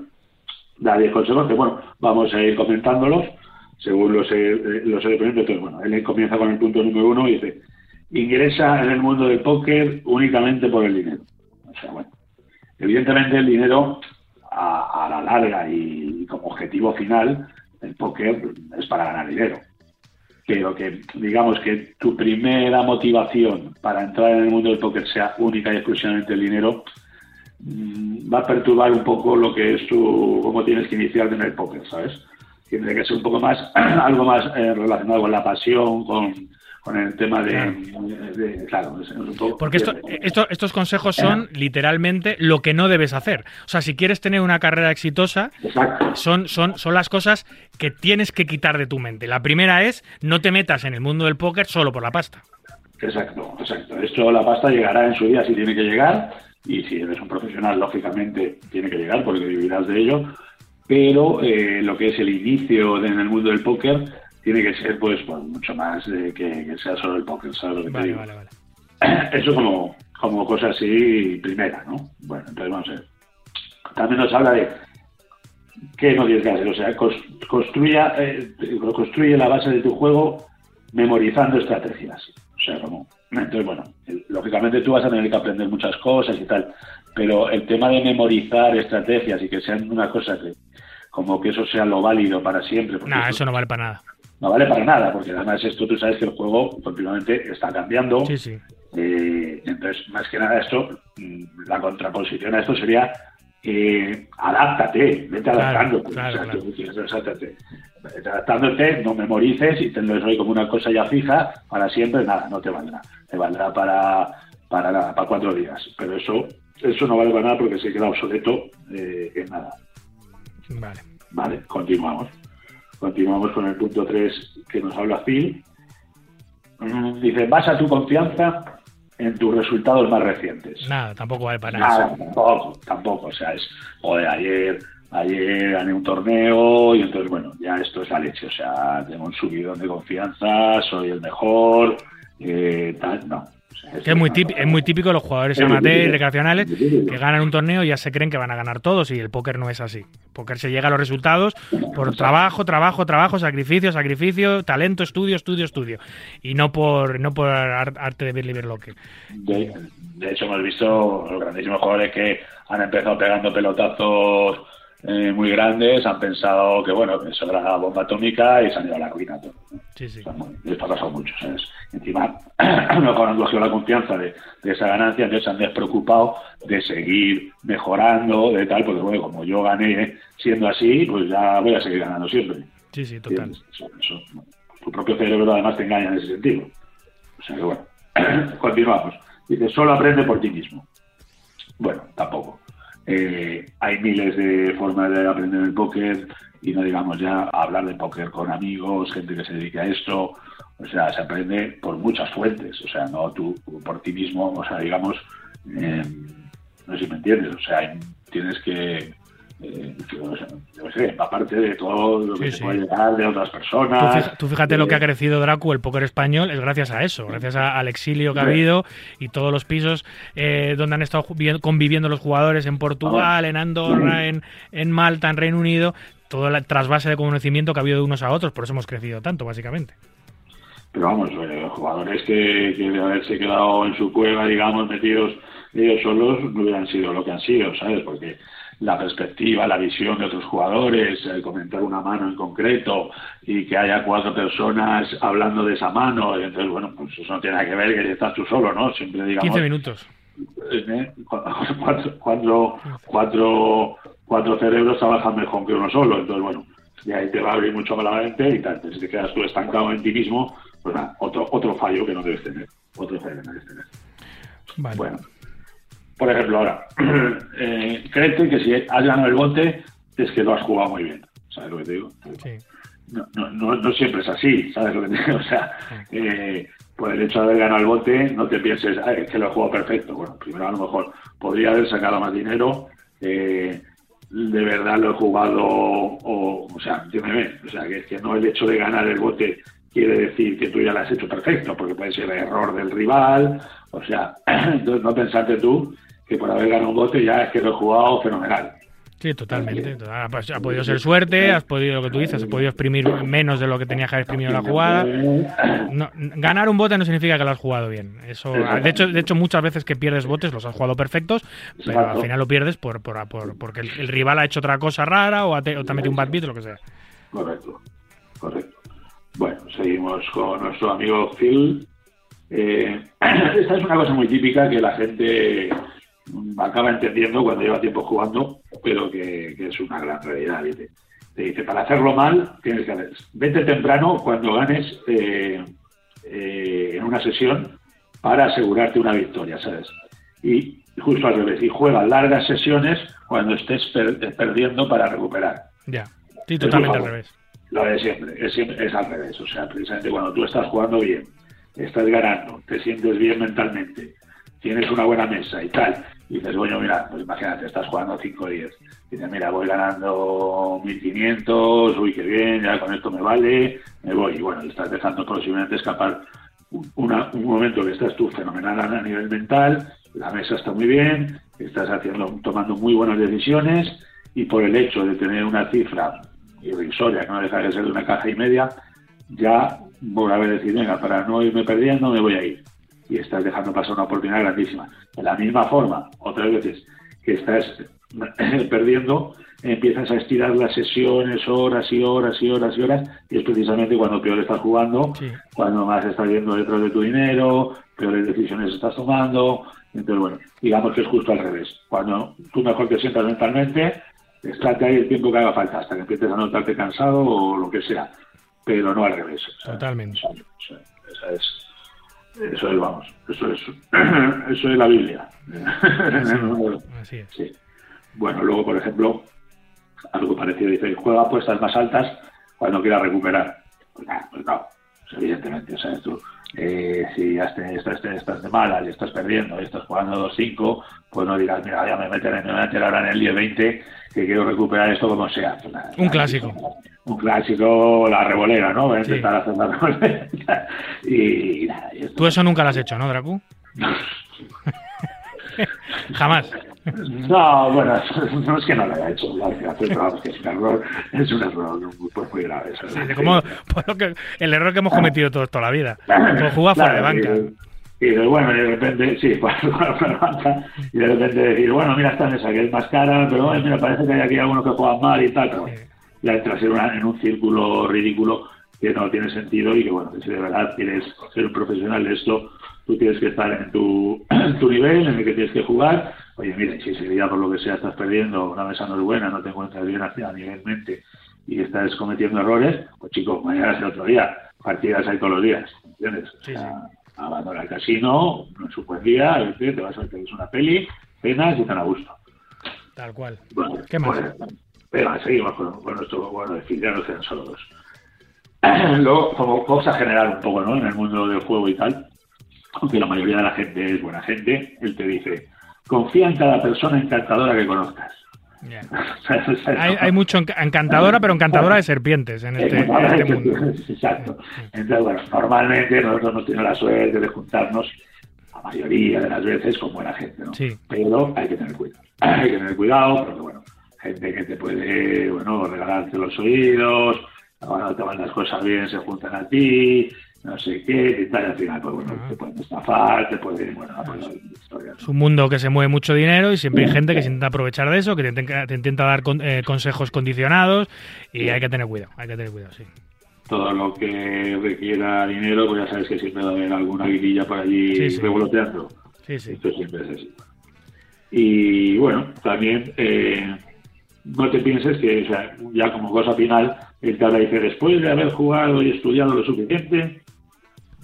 [SPEAKER 7] da 10 consejos bueno, vamos a ir comentándolos según los he, los he Entonces, bueno, él comienza con el punto número uno y dice, ingresa en el mundo del póker únicamente por el dinero. O sea, bueno, evidentemente el dinero a, la larga y, como objetivo final, el póker es para ganar dinero. Pero que digamos que tu primera motivación para entrar en el mundo del póker sea única y exclusivamente el dinero, va a perturbar un poco lo que es tu, cómo tienes que iniciar en el póker, ¿sabes? Tiene que ser un poco más, algo más eh, relacionado con la pasión, con, con el tema de, claro,
[SPEAKER 2] porque esto, estos consejos son literalmente lo que no debes hacer. O sea si quieres tener una carrera exitosa son son son las cosas que tienes que quitar de tu mente. La primera es no te metas en el mundo del póker solo por la pasta.
[SPEAKER 7] Exacto exacto. Esto la pasta llegará en su día si tiene que llegar y si eres un profesional lógicamente tiene que llegar porque vivirás de ello pero eh, lo que es el inicio en el mundo del póker tiene que ser pues, pues mucho más de que, sea solo el póker, ¿sabes lo que vale, Eso como, como cosa así primera, ¿no? Bueno, entonces vamos a ver. También nos habla de qué no tienes que hacer, o sea, construya, eh, construye la base de tu juego memorizando estrategias. O sea, como, entonces, bueno, lógicamente tú vas a tener que aprender muchas cosas y tal, pero el tema de memorizar estrategias y que sean una cosa que como que eso sea lo válido para siempre.
[SPEAKER 2] No, eso, no vale para nada.
[SPEAKER 7] No vale para nada, porque además esto tú sabes que el juego continuamente está cambiando.
[SPEAKER 2] Sí, sí.
[SPEAKER 7] Eh, entonces, más que nada esto, mm, la contraposición a esto sería eh, adáptate, vete adaptándote. adaptándote, no memorices y te lo doy como una cosa ya fija para siempre, nada, no te valdrá. Te valdrá para, para nada, para cuatro días. Pero eso, eso no vale para nada porque se queda obsoleto eh, en nada.
[SPEAKER 2] Vale.
[SPEAKER 7] Vale, continuamos. Continuamos con el punto 3 que nos habla Phil. Mm, dice, basa tu confianza en tus resultados más recientes.
[SPEAKER 2] Nada, tampoco vale para nada.
[SPEAKER 7] Nada, tampoco, tampoco. O sea, es, joder, ayer, ayer gané un torneo y entonces, bueno, ya esto es la leche. O sea, tengo un subidón de confianza, soy el mejor, eh, tal, no
[SPEAKER 2] es, muy típico, es muy típico los jugadores amateur y recreacionales que ganan un torneo y ya se creen que van a ganar todos y el póker no es así. El póker se llega a los resultados por trabajo, trabajo, trabajo, sacrificio, sacrificio, talento, estudio, estudio, estudio. Y no por no por arte de Birli Berloque.
[SPEAKER 7] De, de hecho, hemos visto los grandísimos jugadores que han empezado pegando pelotazos eh, muy grandes han pensado que, bueno, eso era la bomba atómica y se han ido a la ruina. Todo.
[SPEAKER 2] Sí, sí.
[SPEAKER 7] esto ha pasado mucho. ¿sabes? Encima, no han cogido la confianza de, esa ganancia, entonces se han despreocupado de seguir mejorando, de tal, porque, bueno, como yo gané siendo así, pues ya voy a seguir ganando siempre.
[SPEAKER 2] Sí, sí, total.
[SPEAKER 7] tu propio cerebro además te engaña en ese sentido. O sea que, bueno, continuamos. Dice, solo aprende por ti mismo. Bueno, tampoco. Eh, hay miles de formas de aprender el póker y no digamos ya hablar de póker con amigos, gente que se dedica a esto. O sea, se aprende por muchas fuentes. O sea, no tú por ti mismo, o sea, digamos, eh, no sé si me entiendes. O sea, tienes que eh, sé, aparte de todo lo que se puede llegar de otras personas.
[SPEAKER 2] Tú fíjate, lo que ha eh, crecido Dracu, el póker español, es gracias a eso, gracias al exilio que ha habido y todos los pisos eh, donde han estado conviviendo los jugadores en Portugal, en Andorra, en, en Malta, en Reino Unido, toda la trasvase de conocimiento que ha habido de unos a otros, por eso hemos crecido tanto, básicamente.
[SPEAKER 7] Pero vamos, eh, jugadores que, que de haberse quedado en su cueva, digamos, metidos ellos solos, no hubieran sido lo que han sido, ¿sabes? Porque la perspectiva, la visión de otros jugadores, comentar una mano en concreto y que haya cuatro personas hablando de esa mano. entonces, bueno, pues eso no tiene nada que ver que estás tú solo, ¿no? Siempre digamos.
[SPEAKER 2] 15 minutos.
[SPEAKER 7] ¿eh? Cuatro, cuatro, cuatro, cerebros trabajan mejor que uno solo. Entonces, bueno, y ahí te va a abrir mucho más la mente y tal. Si te quedas tú estancado en ti mismo, pues nada, otro, otro fallo que no debes tener. Otro fallo que no debes tener.
[SPEAKER 2] Vale.
[SPEAKER 7] Bueno. Por ejemplo, ahora, eh, créete que si has ganado el bote es que lo has jugado muy bien. ¿Sabes lo que te digo? No, no, no, siempre es así, ¿sabes lo que te digo? O sea, eh, por el hecho de haber ganado el bote, no te pienses, es que lo he jugado perfecto. Bueno, primero a lo mejor podría haber sacado más dinero, eh, de verdad lo he jugado, o, o sea, entiéndeme, o sea, que, que no el hecho de ganar el bote quiere decir que tú ya lo has hecho perfecto, porque puede ser el error del rival, o sea, entonces no pensarte tú que por haber ganado un bote ya es que lo he jugado fenomenal.
[SPEAKER 2] Sí, totalmente. Pues, ha podido ser suerte, has podido, lo que tú dices, has podido exprimir menos de lo que tenías que haber exprimido la jugada. ganar un bote no significa que lo has jugado bien. Eso, de hecho, de hecho, muchas veces que pierdes botes los has jugado perfectos, pero al final lo pierdes por, por, porque el, rival ha hecho otra cosa rara o, te, ha metido un bad beat o lo que sea.
[SPEAKER 7] Correcto, correcto. Bueno, seguimos con nuestro amigo Phil. Eh, esta es una cosa muy típica que la gente acaba entendiendo cuando lleva tiempo jugando, pero que, es una gran realidad. Te dice, para hacerlo mal, tienes que hacer, vete temprano cuando ganes, eh, eh, en una sesión para asegurarte una victoria, ¿sabes? Y justo al revés, y juega largas sesiones cuando estés perdiendo para recuperar.
[SPEAKER 2] Ya, sí, totalmente al revés.
[SPEAKER 7] Lo de siempre, es, es al revés. O sea, precisamente cuando tú estás jugando bien, estás ganando, te sientes bien mentalmente, tienes una buena mesa y tal, y dices, bueno, mira, pues imagínate, estás jugando 5 o 10. Dices, mira, voy ganando 1500, uy, qué bien, ya con esto me vale, me voy. Y bueno, estás dejando posiblemente escapar un momento que estás tú fenomenal a nivel mental, la mesa está muy bien, estás haciendo, tomando muy buenas decisiones y por el hecho de tener una cifra irrisoria que no deja de ser de una caja y media, ya voy a ver decir, venga, para no irme perdiendo me voy a ir. Y estás dejando pasar una oportunidad grandísima. De la misma forma, otras veces que estás perdiendo, empiezas a estirar las sesiones horas y horas y horas y horas, y es precisamente cuando peor estás jugando, cuando más estás yendo detrás de tu dinero, peores decisiones estás tomando. Entonces, bueno, digamos que es justo al revés. Cuando tú mejor te sientas mentalmente, estate ahí el tiempo que haga falta, hasta que empieces a notarte cansado o lo que sea, pero no al revés.
[SPEAKER 2] Totalmente.
[SPEAKER 7] Es, eso es, vamos, eso es, eso es la Biblia.
[SPEAKER 2] Así es.
[SPEAKER 7] Sí. Bueno, luego, por ejemplo, algo parecido dice, juega apuestas más altas cuando quiera recuperar. Pues, pues no, pues evidentemente, ¿sabes tú? Eh, si ya estás, estás, de mala y estás perdiendo y estás jugando 2-5, pues no dirás, mira, ya me meteré, me meter ahora en el 10-20 que quiero recuperar esto como sea. Pues
[SPEAKER 2] un clásico.
[SPEAKER 7] Un clásico, la revolera, ¿no? Voy a intentar hacer la revolera. y, nada,
[SPEAKER 2] Tú eso nunca lo has hecho, ¿no, Dracu? Jamás.
[SPEAKER 7] No, bueno, no es que no lo haya hecho, que es un error, es un error pues, muy grave.
[SPEAKER 2] como, pues, el error que hemos cometido todos toda la vida, como jugar fuera de banca.
[SPEAKER 7] Y, bueno, de repente, sí, banca, y de repente decir, bueno, mira esta mesa que es más cara, pero bueno, mira, parece que hay aquí algunos que juegan mal y tal, pero ya entras en, en un círculo ridículo que no tiene sentido y que, bueno, si de verdad quieres ser un profesional de esto, tú tienes que estar en tu, en tu nivel, en el que tienes que jugar oye, mire, si día por lo que sea estás perdiendo, una mesa no es buena, no te encuentras bien a nivel mente y estás cometiendo errores, pues chicos, mañana es el otro día, partidas hay todos los días, ¿entiendes?
[SPEAKER 2] Sí,
[SPEAKER 7] Abandona el casino, no es un buen día, te vas a ver una peli, cenas y tan a gusto.
[SPEAKER 2] Tal cual.
[SPEAKER 7] Bueno,
[SPEAKER 2] ¿Qué más?
[SPEAKER 7] Pues, pero seguimos con, con nuestro, bueno, decir, ya no sean solo dos. Luego, como cosa general un poco, ¿no? En el mundo del juego y tal, aunque la mayoría de la gente es buena gente, él te dice, confía en cada persona encantadora que conozcas.
[SPEAKER 2] hay, mucho encantadora, pero encantadora de serpientes en este, este mundo.
[SPEAKER 7] Exacto. Entonces, bueno, normalmente nosotros no tenemos la suerte de juntarnos la mayoría de las veces con buena gente, ¿no?
[SPEAKER 2] Sí.
[SPEAKER 7] Pero hay que tener cuidado. Hay que tener cuidado porque, bueno, gente que te puede, bueno, regalarte los oídos, cuando te van las cosas bien se juntan a ti, no sé qué, tal, al final, pues bueno, te pueden estafar, te pueden, bueno,
[SPEAKER 2] Es un mundo que se mueve mucho dinero y siempre hay gente que se intenta aprovechar de eso, que te, intenta dar eh, consejos condicionados y hay que tener cuidado, hay que tener cuidado, sí.
[SPEAKER 7] Todo lo que requiera dinero, pues ya sabes que siempre va a haber alguna guirilla por allí revoloteando.
[SPEAKER 2] Sí, sí.
[SPEAKER 7] Esto siempre es así. Y bueno, también eh, no te pienses que, o sea, ya como cosa final, el que dice, después de haber jugado y estudiado lo suficiente,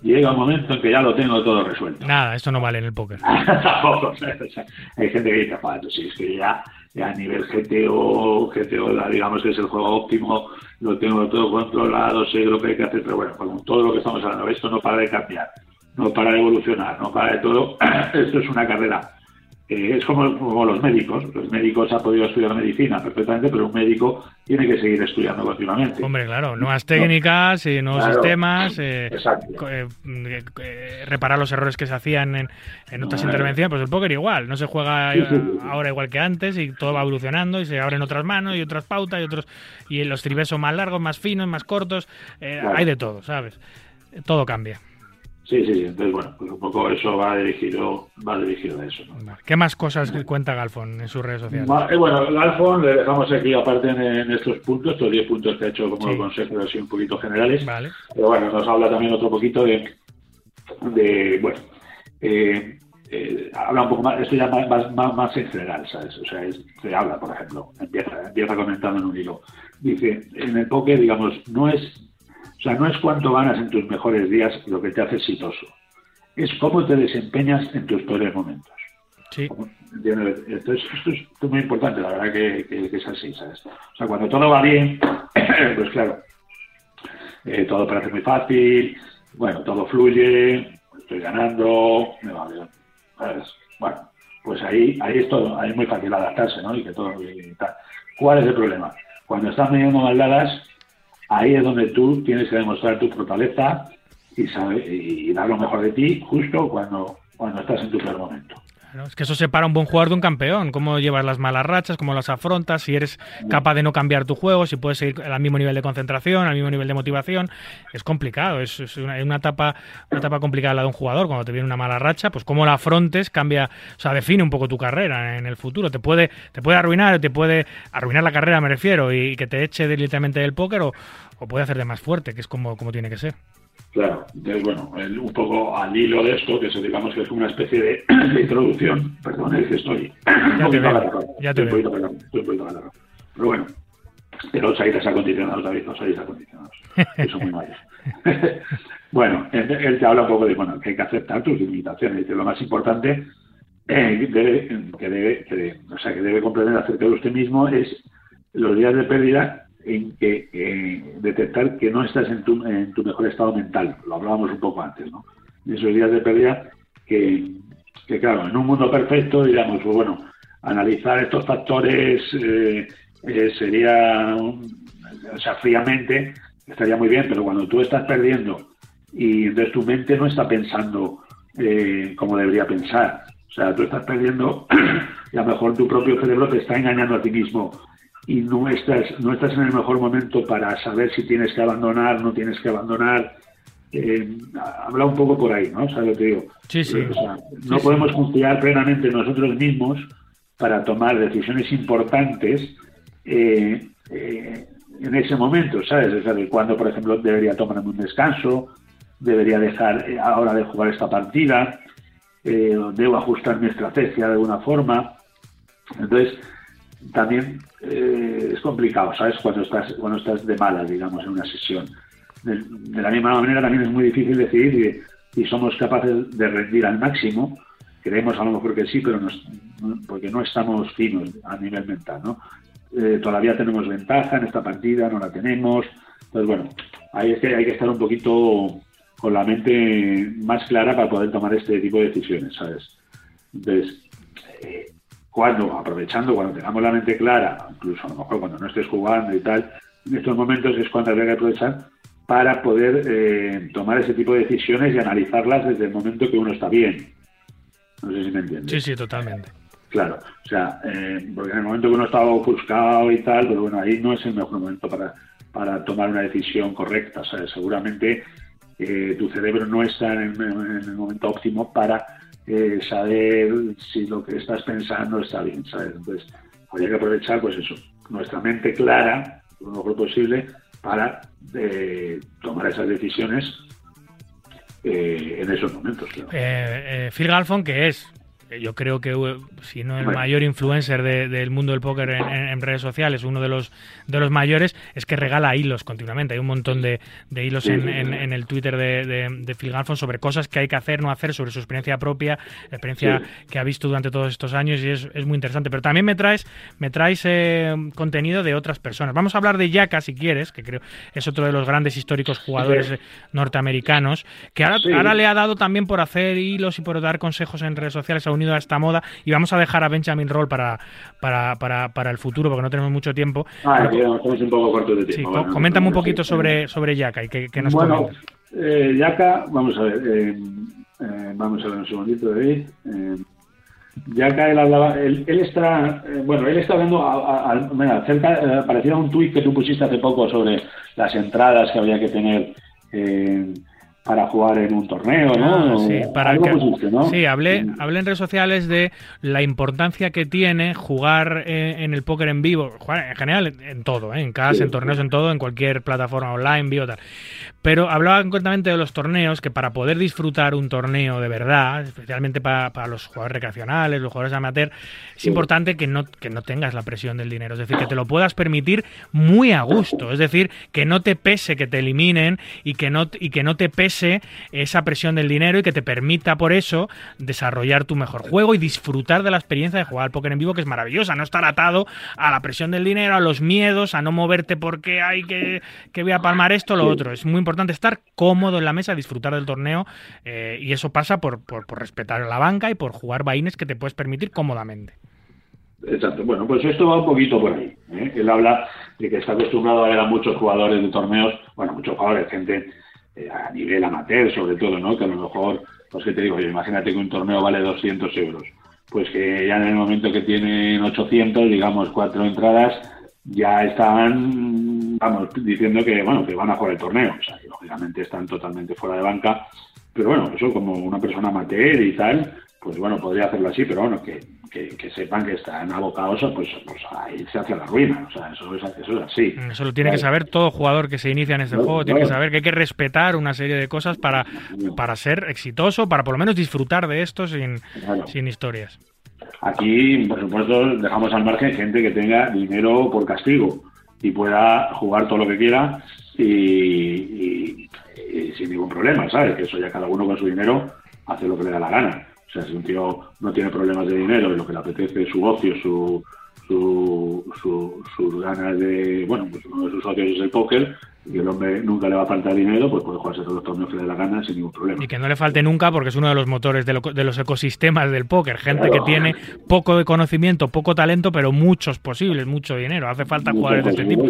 [SPEAKER 7] llega un momento en que ya lo tengo todo resuelto.
[SPEAKER 2] Nada, esto no vale en el póker.
[SPEAKER 7] Tampoco, hay gente que dice, pues si es que ya, a nivel GTO, GTO, digamos que es el juego óptimo, lo tengo todo controlado, sé lo que hay que hacer, pero bueno, con todo lo que estamos hablando, esto no para de cambiar, no para de evolucionar, no para de todo, esto es una carrera es como, los médicos. Los médicos han podido estudiar medicina perfectamente, pero un médico tiene que seguir estudiando continuamente.
[SPEAKER 2] Hombre, claro, nuevas técnicas, y nuevos sistemas, eh, eh, eh, reparar los errores que se hacían en, otras intervenciones. Pues el póker igual, no se juega ahora igual que antes y todo va evolucionando y se abren otras manos y otras pautas y otros y los tribes son más largos, más finos, más cortos. Hay de todo, ¿sabes? Todo cambia.
[SPEAKER 7] Sí, sí, entonces bueno, pues un poco eso va dirigido, va dirigido a eso.
[SPEAKER 2] ¿Qué más cosas cuenta Galfon en sus redes sociales?
[SPEAKER 7] Eh, bueno, Galfon le dejamos aquí aparte en, estos puntos, estos 10 puntos que ha hecho como sí. consejos así un poquito generales.
[SPEAKER 2] Vale.
[SPEAKER 7] Pero bueno, nos habla también otro poquito de, de bueno, eh, eh, habla un poco más, esto ya más, más, más en general, ¿sabes? O sea, se habla, por ejemplo, empieza, empieza comentando en un hilo. Dice, en el poker, digamos, no es sea, no es cuánto ganas en tus mejores días lo que te hace exitoso, es cómo te desempeñas en tus peores momentos.
[SPEAKER 2] Sí.
[SPEAKER 7] Entonces, esto es muy importante, la verdad que, es así, ¿sabes? O sea, cuando todo va bien, pues claro, eh, todo parece muy fácil, bueno, todo fluye, estoy ganando, me va bien. Bueno, pues ahí, ahí es todo, ahí es muy fácil adaptarse, ¿no? Y que todo y tal. ¿Cuál es el problema? Cuando estás midiendo maldadas, ahí es donde tú tienes que demostrar tu fortaleza y, saber, y dar lo mejor de ti justo cuando, cuando estás en tu peor momento
[SPEAKER 2] es que eso separa un buen jugador de un campeón. Cómo llevas las malas rachas, cómo las afrontas, si eres capaz de no cambiar tu juego, si puedes seguir al mismo nivel de concentración, al mismo nivel de motivación. Es complicado, es, una, etapa una etapa complicada la de un jugador. Cuando te viene una mala racha, pues cómo la afrontes cambia, o sea, define un poco tu carrera en el futuro. Te puede, te puede arruinar, te puede arruinar la carrera, me refiero, y que te eche directamente del póker o, o puede hacerte más fuerte, que es como, como tiene que ser.
[SPEAKER 7] Claro, entonces, bueno, un poco al hilo de esto, que eso digamos que es una especie de, introducción, perdón, es que estoy
[SPEAKER 2] ya te veo, ya te
[SPEAKER 7] estoy, veo. estoy un poquito Pero bueno, pero los aires acondicionados, David, los aires acondicionados, que son muy malos. bueno, él, te habla un poco de, bueno, que hay que aceptar tus limitaciones, dice, lo más importante eh, que, debe, que, o sea, que debe comprender acerca de usted mismo es los días de pérdida en que eh, detectar que no estás en tu, en tu mejor estado mental. Lo hablábamos un poco antes, ¿no? esos días de pérdida que, claro, en un mundo perfecto, digamos, pues bueno, analizar estos factores eh, eh, sería, o sea, fríamente estaría muy bien, pero cuando tú estás perdiendo y entonces tu mente no está pensando como debería pensar, o sea, tú estás perdiendo y a lo mejor tu propio cerebro te está engañando a ti mismo y no estás, no estás en el mejor momento para saber si tienes que abandonar, no tienes que abandonar. Eh, habla un poco por ahí, ¿no? ¿Sabes lo que digo?
[SPEAKER 2] Sí, sí.
[SPEAKER 7] no podemos confiar plenamente en nosotros mismos para tomar decisiones importantes eh, eh, en ese momento, ¿sabes? Es decir, cuando, por ejemplo, debería tomarme un descanso, debería dejar ahora de jugar esta partida, debo ajustar mi estrategia de alguna forma. Entonces, también eh, es complicado, ¿sabes? Cuando estás, cuando estás de mala, digamos, en una sesión. De, la misma manera también es muy difícil decidir si somos capaces de rendir al máximo. Creemos a lo mejor que sí, pero no, porque no estamos finos a nivel mental, ¿no? Eh, todavía tenemos ventaja en esta partida, no la tenemos. Entonces, bueno, ahí es que hay que estar un poquito con la mente más clara para poder tomar este tipo de decisiones, ¿sabes? Entonces, eh, cuando, aprovechando, cuando tengamos la mente clara, incluso a lo mejor cuando no estés jugando y tal, en estos momentos es cuando habría que aprovechar para poder eh, tomar ese tipo de decisiones y analizarlas desde el momento que uno está bien. No sé si me entiendes.
[SPEAKER 2] Sí, sí, totalmente.
[SPEAKER 7] Claro, o sea, eh, porque en el momento que uno está ofuscado y tal, pero bueno, ahí no es el mejor momento para, para tomar una decisión correcta. O sea, seguramente eh, tu cerebro no está en el momento óptimo para eh, saber si lo que estás pensando está bien, ¿sabes? Entonces, habría que aprovechar, pues eso, nuestra mente clara, lo mejor posible, para eh, tomar esas decisiones eh, en esos momentos.
[SPEAKER 2] Phil Galfon, que es yo creo que si no el mayor influencer del mundo del póker en, redes sociales, uno de los de los mayores, es que regala hilos continuamente. Hay un montón de, hilos en, el Twitter de, Phil Galfon sobre cosas que hay que hacer, no hacer, sobre su experiencia propia, la experiencia que ha visto durante todos estos años y es, muy interesante. Pero también me traes me traes eh, contenido de otras personas. Vamos a hablar de Yaka si quieres, que creo es otro de los grandes históricos jugadores norteamericanos, que ahora, ahora le ha dado también por hacer hilos y por dar consejos en redes sociales a unido a esta moda y vamos a dejar a Benjamin Roll para, para, para, para el futuro porque no tenemos mucho tiempo.
[SPEAKER 7] Ah, estamos un poco cortos de tiempo.
[SPEAKER 2] Sí, coméntame un poquito sobre, sobre Yaka y que, nos
[SPEAKER 7] Bueno, eh, Yaka, vamos a ver, eh, eh, vamos a ver un segundito, David. Eh, Yaka, él hablaba, él, él está, bueno, él está hablando a, a, mira, cerca, parecía un tuit que tú pusiste hace poco sobre las entradas que había que tener para jugar en un torneo, ¿no?
[SPEAKER 2] Ah, sí, para sí hablé, hablé en redes sociales de la importancia que tiene jugar eh, en el póker en vivo, jugar en general en todo, ¿eh? en casa, en torneos, en todo, en cualquier plataforma online, vivo, tal. Pero hablaba concretamente de los torneos, que para poder disfrutar un torneo de verdad, especialmente para, para los jugadores recreacionales, los jugadores amateur, es importante que no, que no tengas la presión del dinero, es decir, que te lo puedas permitir muy a gusto, es decir, que no te pese que te eliminen y que no, y que no te pese esa presión del dinero y que te permita por eso desarrollar tu mejor juego y disfrutar de la experiencia de jugar al póker en vivo que es maravillosa, no estar atado a la presión del dinero, a los miedos, a no moverte porque hay que, que voy a palmar esto, lo otro. Es muy importante estar cómodo en la mesa, disfrutar del torneo eh, y eso pasa por, por, respetar la banca y por jugar vaines que te puedes permitir cómodamente.
[SPEAKER 7] Exacto. Bueno, pues esto va un poquito por ahí. ¿eh? Él habla de que está acostumbrado a ver a muchos jugadores de torneos, bueno, muchos jugadores, gente eh, a nivel amateur sobre todo, ¿no? Que a lo mejor, pues que te digo, yo imagínate que un torneo vale 200 euros, pues que ya en el momento que tienen 800, digamos, cuatro entradas, ya están, vamos, diciendo que, bueno, que van a jugar el torneo, o sea, que lógicamente están totalmente fuera de banca, pero bueno, eso como una persona amateur y tal, pues bueno, podría hacerlo así, pero bueno, que, que, sepan que están abocados pues, pues, a irse hacia la ruina. O sea, eso es, eso es así.
[SPEAKER 2] Eso lo tiene que saber todo jugador que se inicia en este juego, tiene que saber que hay que respetar una serie de cosas para, para ser exitoso, para por lo menos disfrutar de esto sin, sin historias.
[SPEAKER 7] Aquí, por supuesto, dejamos al margen gente que tenga dinero por castigo y pueda jugar todo lo que quiera y, y sin ningún problema, ¿sabes? Que eso ya cada uno con su dinero hace lo que le da la gana sea, si un tío no tiene problemas de dinero y lo que le apetece es su ocio, su, su, su, sus ganas de, bueno, pues uno de sus socios es el póker, y el hombre nunca le va a faltar dinero, pues puede jugarse todos los torneos que le dé la gana sin ningún problema.
[SPEAKER 2] Y que no le falte nunca porque es uno de los motores de, los ecosistemas del póker. Gente que tiene poco de conocimiento, poco talento, pero muchos posibles, mucho dinero. Hace falta jugadores de este tipo.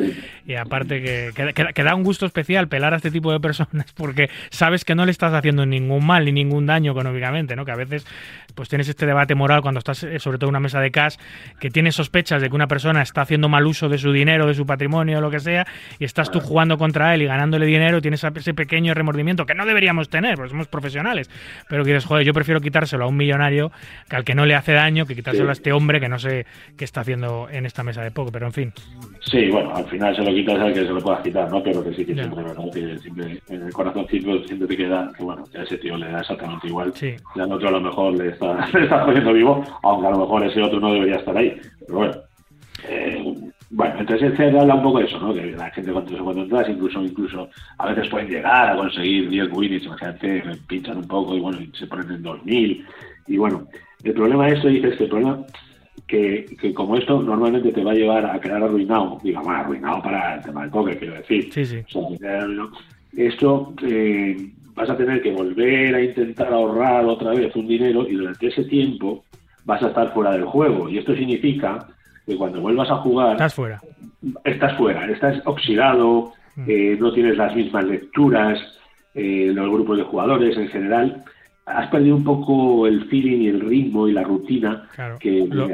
[SPEAKER 2] Y aparte que, que, da un gusto especial pelar a este tipo de personas porque sabes que no le estás haciendo ningún mal ni ningún daño económicamente, ¿no? Que a veces pues tienes este debate moral cuando estás eh, sobre todo en una mesa de cash que tienes sospechas de que una persona está haciendo mal uso de su dinero, de su patrimonio o lo que sea y estás tú jugando con contra él y ganándole dinero, tienes ese pequeño remordimiento que no deberíamos tener, porque somos profesionales. Pero que dices, joder, yo prefiero quitárselo a un millonario que al que no le hace daño, que quitárselo a este hombre que no sé qué está haciendo en esta mesa de poco, pero en fin.
[SPEAKER 7] Sí, bueno, al final se lo quitas al que se lo puedas quitar, ¿no? Pero que sí que siempre, ¿verdad? Que siempre en el corazoncito siempre te queda que, bueno, que a ese tío le da exactamente igual. Sí. Y al otro a lo mejor le está, le está poniendo vivo, aunque a lo mejor ese otro no debería estar ahí. Pero bueno. Eh, bueno, entonces el habla un poco de eso, ¿no? Que la gente cuando, cuando entras, incluso, incluso a veces pueden llegar a conseguir 10 wins, imagínate, pinchan un poco y bueno, se ponen en 2000. Y bueno, el problema de esto, dices que el problema que, que, como esto normalmente te va a llevar a quedar arruinado, digamos, arruinado para el tema del póker, quiero decir.
[SPEAKER 2] Sí, sí.
[SPEAKER 7] esto eh, vas a tener que volver a intentar ahorrar otra vez un dinero y durante ese tiempo vas a estar fuera del juego. Y esto significa que cuando vuelvas a jugar...
[SPEAKER 2] Estás fuera.
[SPEAKER 7] Estás fuera, estás oxidado, mm. eh, no tienes las mismas lecturas, eh, los grupos de jugadores en general. Has perdido un poco el feeling y el ritmo y la rutina que,
[SPEAKER 2] lo,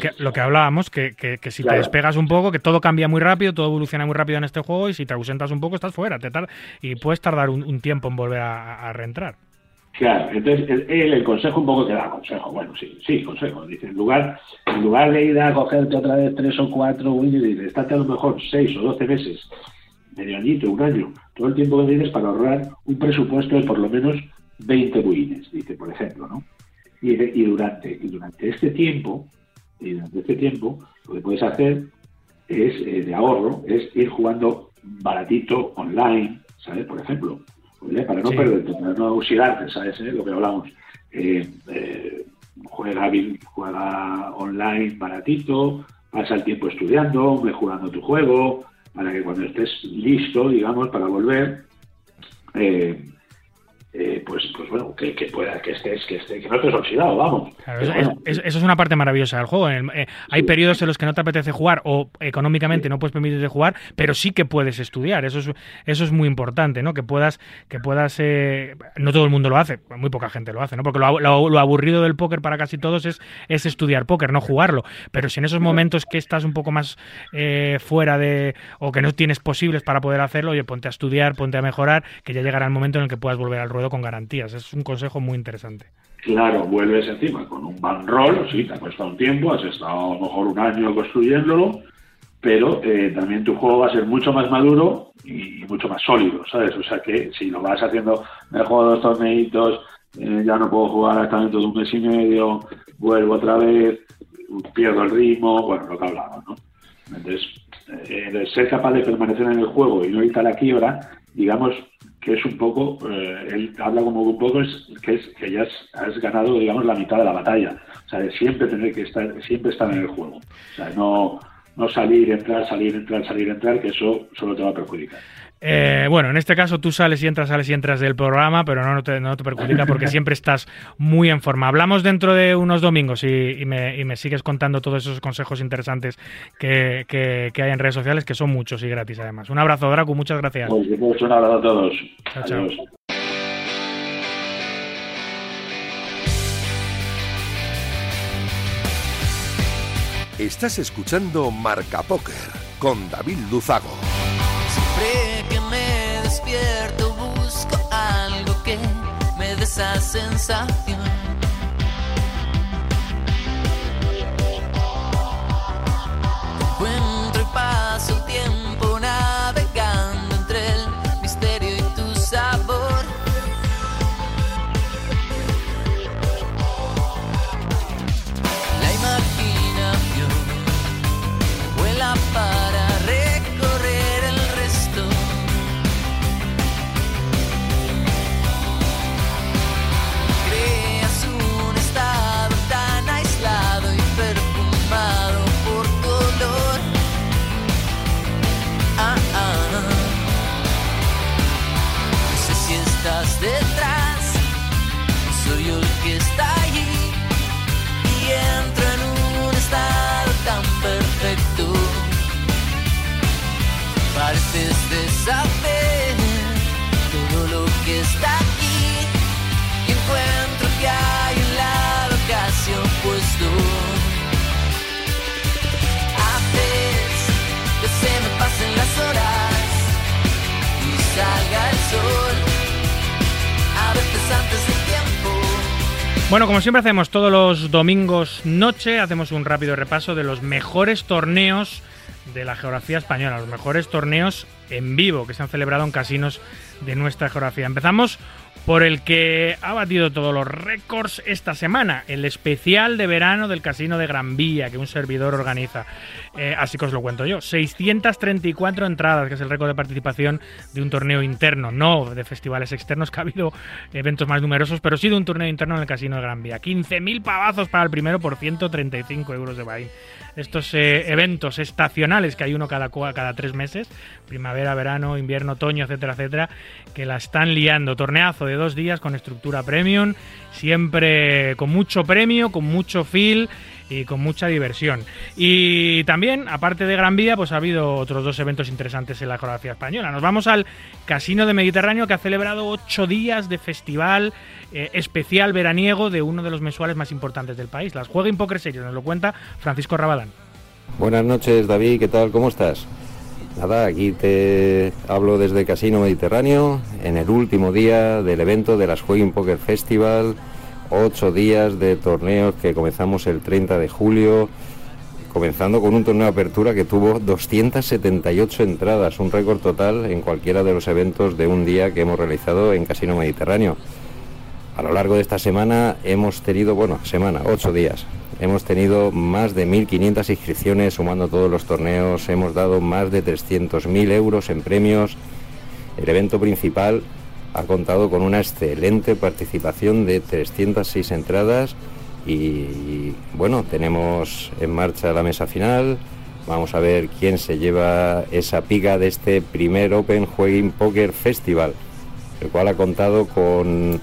[SPEAKER 2] que lo que hablábamos, que, que, si te despegas un poco, que todo cambia muy rápido, todo evoluciona muy rápido en este juego y si te ausentas un poco estás fuera te y puedes tardar un, tiempo en volver a reentrar.
[SPEAKER 7] Claro, entonces él, el consejo un poco te da consejo, bueno, sí, sí, consejo, dice, en lugar, en lugar de ir a cogerte otra vez tres o cuatro wins, dice, estate a lo mejor seis o doce meses, medio añito, un año, todo el tiempo que tienes para ahorrar un presupuesto de por lo menos 20 wins, dice, por ejemplo, ¿no? Y, y, durante, y durante este tiempo, y durante este tiempo, lo que puedes hacer es, eh, de ahorro, es ir jugando baratito online, ¿sabes? Por ejemplo, para no perderte, para no oxidarte, ¿sabes? Eh? Lo que hablamos. Eh, eh, juega, juega online baratito, pasa el tiempo estudiando, mejorando tu juego, para que cuando estés listo, digamos, para volver, pues, pues bueno, que, pueda, que estés, que esté, que no estés oxidado, vamos.
[SPEAKER 2] eso, es una parte maravillosa del juego. Eh, hay periodos en los que no te apetece jugar o económicamente no puedes permitirte jugar, pero sí que puedes estudiar. Eso es, eso es muy importante, ¿no? Que puedas, que puedas, eh, no todo el mundo lo hace, muy poca gente lo hace, ¿no? Porque lo, lo, aburrido del póker para casi todos es, es estudiar póker, no jugarlo. Pero si en esos momentos que estás un poco más eh, fuera de, o que no tienes posibles para poder hacerlo, oye, ponte a estudiar, ponte a mejorar, que ya llegará el momento en el que puedas volver al con garantías. Es un consejo muy interesante.
[SPEAKER 7] Claro, vuelves encima con un ban roll, sí, te ha costado un tiempo, has estado a lo mejor un año construyéndolo, pero eh, también tu juego va a ser mucho más maduro y, mucho más sólido, ¿sabes? O sea que si lo vas haciendo, me juego dos torneitos, eh, ya no puedo jugar hasta dentro de un mes y medio, vuelvo otra vez, pierdo el ritmo, bueno, lo que hablamos, ¿no? Entonces, eh, ser capaz de permanecer en el juego y no irte a la quiebra, digamos que es un poco, eh, él habla como un poco, es que es que ya has, ganado, digamos, la mitad de la batalla. O sea, de siempre tener que estar, siempre estar en el juego. O sea, no, no salir, entrar, salir, entrar, salir, entrar, que eso solo te va a perjudicar.
[SPEAKER 2] Eh, bueno, en este caso tú sales y entras, sales y entras del programa, pero no, te, no te perjudica porque siempre estás muy en forma. Hablamos dentro de unos domingos y, me, sigues contando todos esos consejos interesantes que, hay en redes sociales, que son muchos y gratis además. Un abrazo, Dracu, muchas gracias.
[SPEAKER 7] Pues, un abrazo a todos. Chao, chao.
[SPEAKER 1] Estás escuchando Marca Póker con David Luzago.
[SPEAKER 8] Despierto busco algo que me dé esa sensación.
[SPEAKER 2] Bueno, como siempre hacemos todos los domingos noche, hacemos un rápido repaso de los mejores torneos de la geografía española, los mejores torneos en vivo que se han celebrado en casinos de nuestra geografía. Empezamos por el que ha batido todos los récords esta semana, el especial de verano del Casino de Gran Vía que un servidor organiza. Eh, así que os lo cuento yo. 634 entradas, que es el récord de participación de un torneo interno, no de festivales externos, que ha habido eventos más numerosos, pero sí de un torneo interno en el Casino de Gran Vía. 15.000 pavazos para el primero por 135 euros de Bahín estos eh, eventos estacionales que hay uno cada, cada tres meses, primavera, verano, invierno, otoño, etcétera, etcétera, que la están liando. Torneazo de dos días con estructura premium, siempre con mucho premio, con mucho feel y con mucha diversión. Y también, aparte de Gran Vía, pues ha habido otros dos eventos interesantes en la geografía española. Nos vamos al Casino de Mediterráneo que ha celebrado ocho días de festival eh, especial veraniego de uno de los mensuales más importantes del país. Las Juega Poker Series, nos lo cuenta Francisco Rabadán.
[SPEAKER 9] Buenas noches, David, ¿qué tal? ¿Cómo estás? Nada, aquí te hablo desde Casino Mediterráneo en el último día del evento de las Juegin Poker Festival ocho días de torneos que comenzamos el 30 de julio, comenzando con un torneo de apertura que tuvo 278 entradas, un récord total en cualquiera de los eventos de un día que hemos realizado en Casino Mediterráneo. A lo largo de esta semana hemos tenido, bueno, semana, ocho días, hemos tenido más de 1.500 inscripciones sumando todos los torneos, hemos dado más de 300.000 euros en premios. El evento principal ha contado con una excelente participación de 306 entradas y, bueno, tenemos en marcha la mesa final. Vamos a ver quién se lleva esa piga de este primer Open Jueguin Poker Festival, el cual ha contado con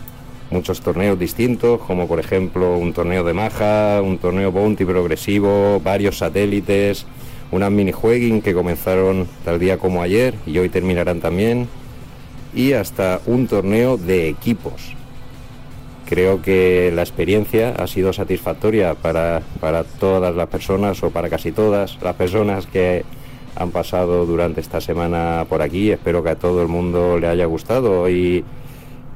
[SPEAKER 9] muchos torneos distintos, como por ejemplo un torneo de maja, un torneo bounty progresivo, varios satélites, unas minijueguing que comenzaron tal día como ayer y hoy terminarán también, y hasta un torneo de equipos. Creo que la experiencia ha sido satisfactoria para, para todas las personas o para casi todas las personas que han pasado durante esta semana por aquí. Espero que a todo el mundo le haya gustado y,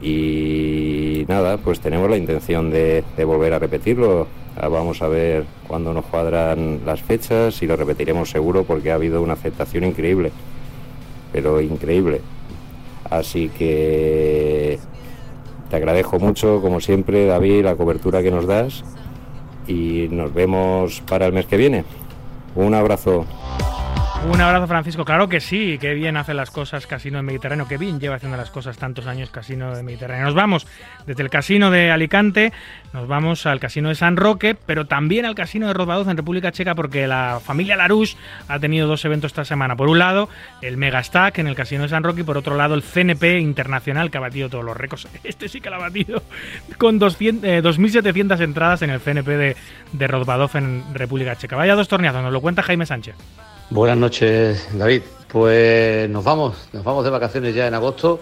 [SPEAKER 9] y nada, pues tenemos la intención de, de volver a repetirlo. Ah, Vamos a ver cuándo nos cuadran las fechas y lo repetiremos seguro porque ha habido una aceptación increíble, pero increíble. Así que te agradezco mucho, como siempre, David, la cobertura que nos das y nos vemos para el mes que viene. Un abrazo.
[SPEAKER 2] Un abrazo, Francisco. Claro que sí, qué bien hace las cosas Casino de Mediterráneo, qué bien lleva haciendo las cosas tantos años Casino de Mediterráneo. Nos vamos desde el Casino de Alicante, nos vamos al Casino de San Roque, pero también al Casino de Rozbadoz en República Checa, porque la familia Larouche ha tenido dos eventos esta semana. Por un lado, el Megastack en el Casino de San Roque, y por otro lado, el CNP Internacional, que ha batido todos los récords. Este sí que lo ha batido, con 200, eh, 2.700 entradas en el CNP de, de en República Checa. Vaya dos torneazos, nos lo cuenta Jaime Sánchez.
[SPEAKER 10] Buenas noches, David. Pues nos vamos, nos vamos de vacaciones ya en agosto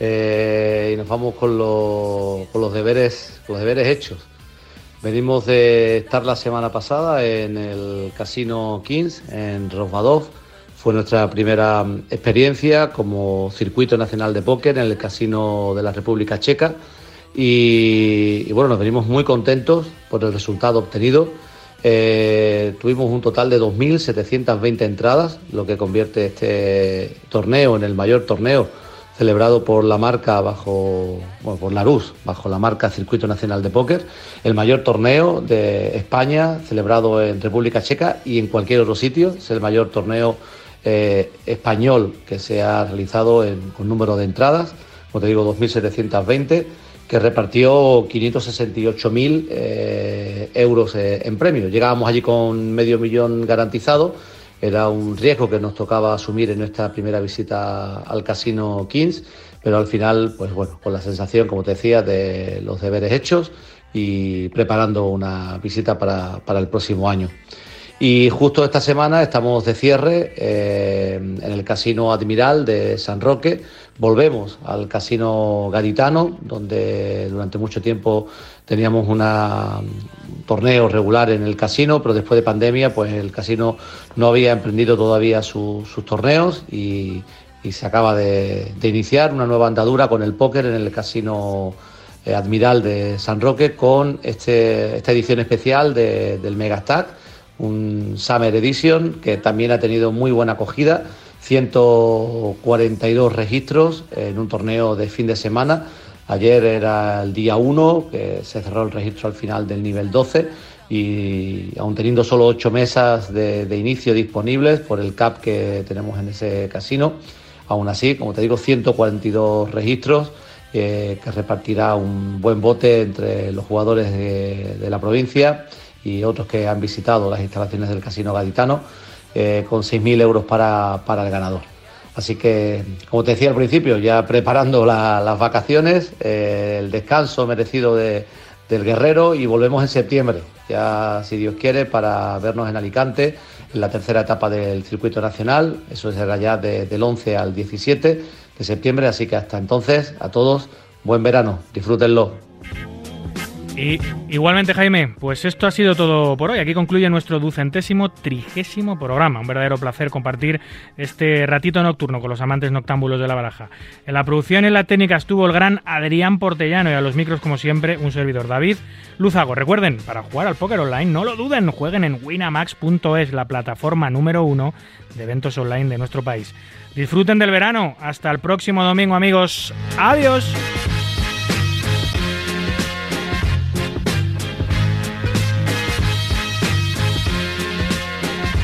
[SPEAKER 10] eh, y nos vamos con, los- con los deberes, los deberes hechos. Venimos de estar la semana pasada en el Casino Kings en Rosbadov. Fue nuestra primera mm, experiencia como circuito nacional de póker en el Casino de la República Checa. Y bueno, nos venimos muy contentos por el resultado obtenido. Eh, tuvimos un total de 2.720 entradas, lo que convierte este torneo en el mayor torneo celebrado por la marca bajo, por la RUS, bajo la marca Circuito Nacional de Póker, el mayor torneo de España celebrado en República Checa y en cualquier otro sitio, es el mayor torneo eh, español que se ha realizado con número de entradas, como te digo, 2.720 que repartió 568.000 eh, euros eh, en premios. Llegábamos allí con medio millón garantizado. Era un riesgo que nos tocaba asumir en nuestra primera visita al Casino Kings, pero al final, pues bueno, con la sensación, como te decía, de los deberes hechos y preparando una visita para, para el próximo año. Y justo esta semana estamos de cierre eh, en el Casino Admiral de San Roque. Volvemos al Casino Gaditano, donde durante mucho tiempo teníamos un torneo regular en el casino, pero después de pandemia, pues el casino no había emprendido todavía su- sus torneos y, se acaba de, iniciar una nueva andadura con el póker en el Casino eh, Admiral de San Roque con este, esta edición especial de- del Megastack un Summer Edition que también ha tenido muy buena acogida, 142 registros en un torneo de fin de semana. Ayer era el día 1, que se cerró el registro al final del nivel 12 y aún teniendo solo 8 mesas de, inicio disponibles por el cap que tenemos en ese casino, aún así, como te digo, 142 registros eh, que repartirá un buen bote entre los jugadores de la provincia y otros que han visitado las instalaciones del Casino Gaditano, eh, con 6.000 euros para, para el ganador. Así que, como te decía al principio, ya preparando la- las vacaciones, eh, el descanso merecido de- del guerrero y volvemos en septiembre, ya si Dios quiere, para vernos en Alicante en la tercera etapa del circuito nacional. Eso será ya de- del 11 al 17 de septiembre, así que hasta entonces, a todos, buen verano, disfrútenlo.
[SPEAKER 2] Y igualmente, Jaime, pues esto ha sido todo por hoy. Aquí concluye nuestro ducentésimo trigésimo programa. Un verdadero placer compartir este ratito nocturno con los amantes noctámbulos de la baraja. En la producción y en la técnica estuvo el gran Adrián Portellano y a los micros, como siempre, un servidor David Luzago. Recuerden, para jugar al póker online, no lo duden, jueguen en winamax.es, la plataforma número uno de eventos online de nuestro país. Disfruten del verano. Hasta el próximo domingo, amigos. Adiós.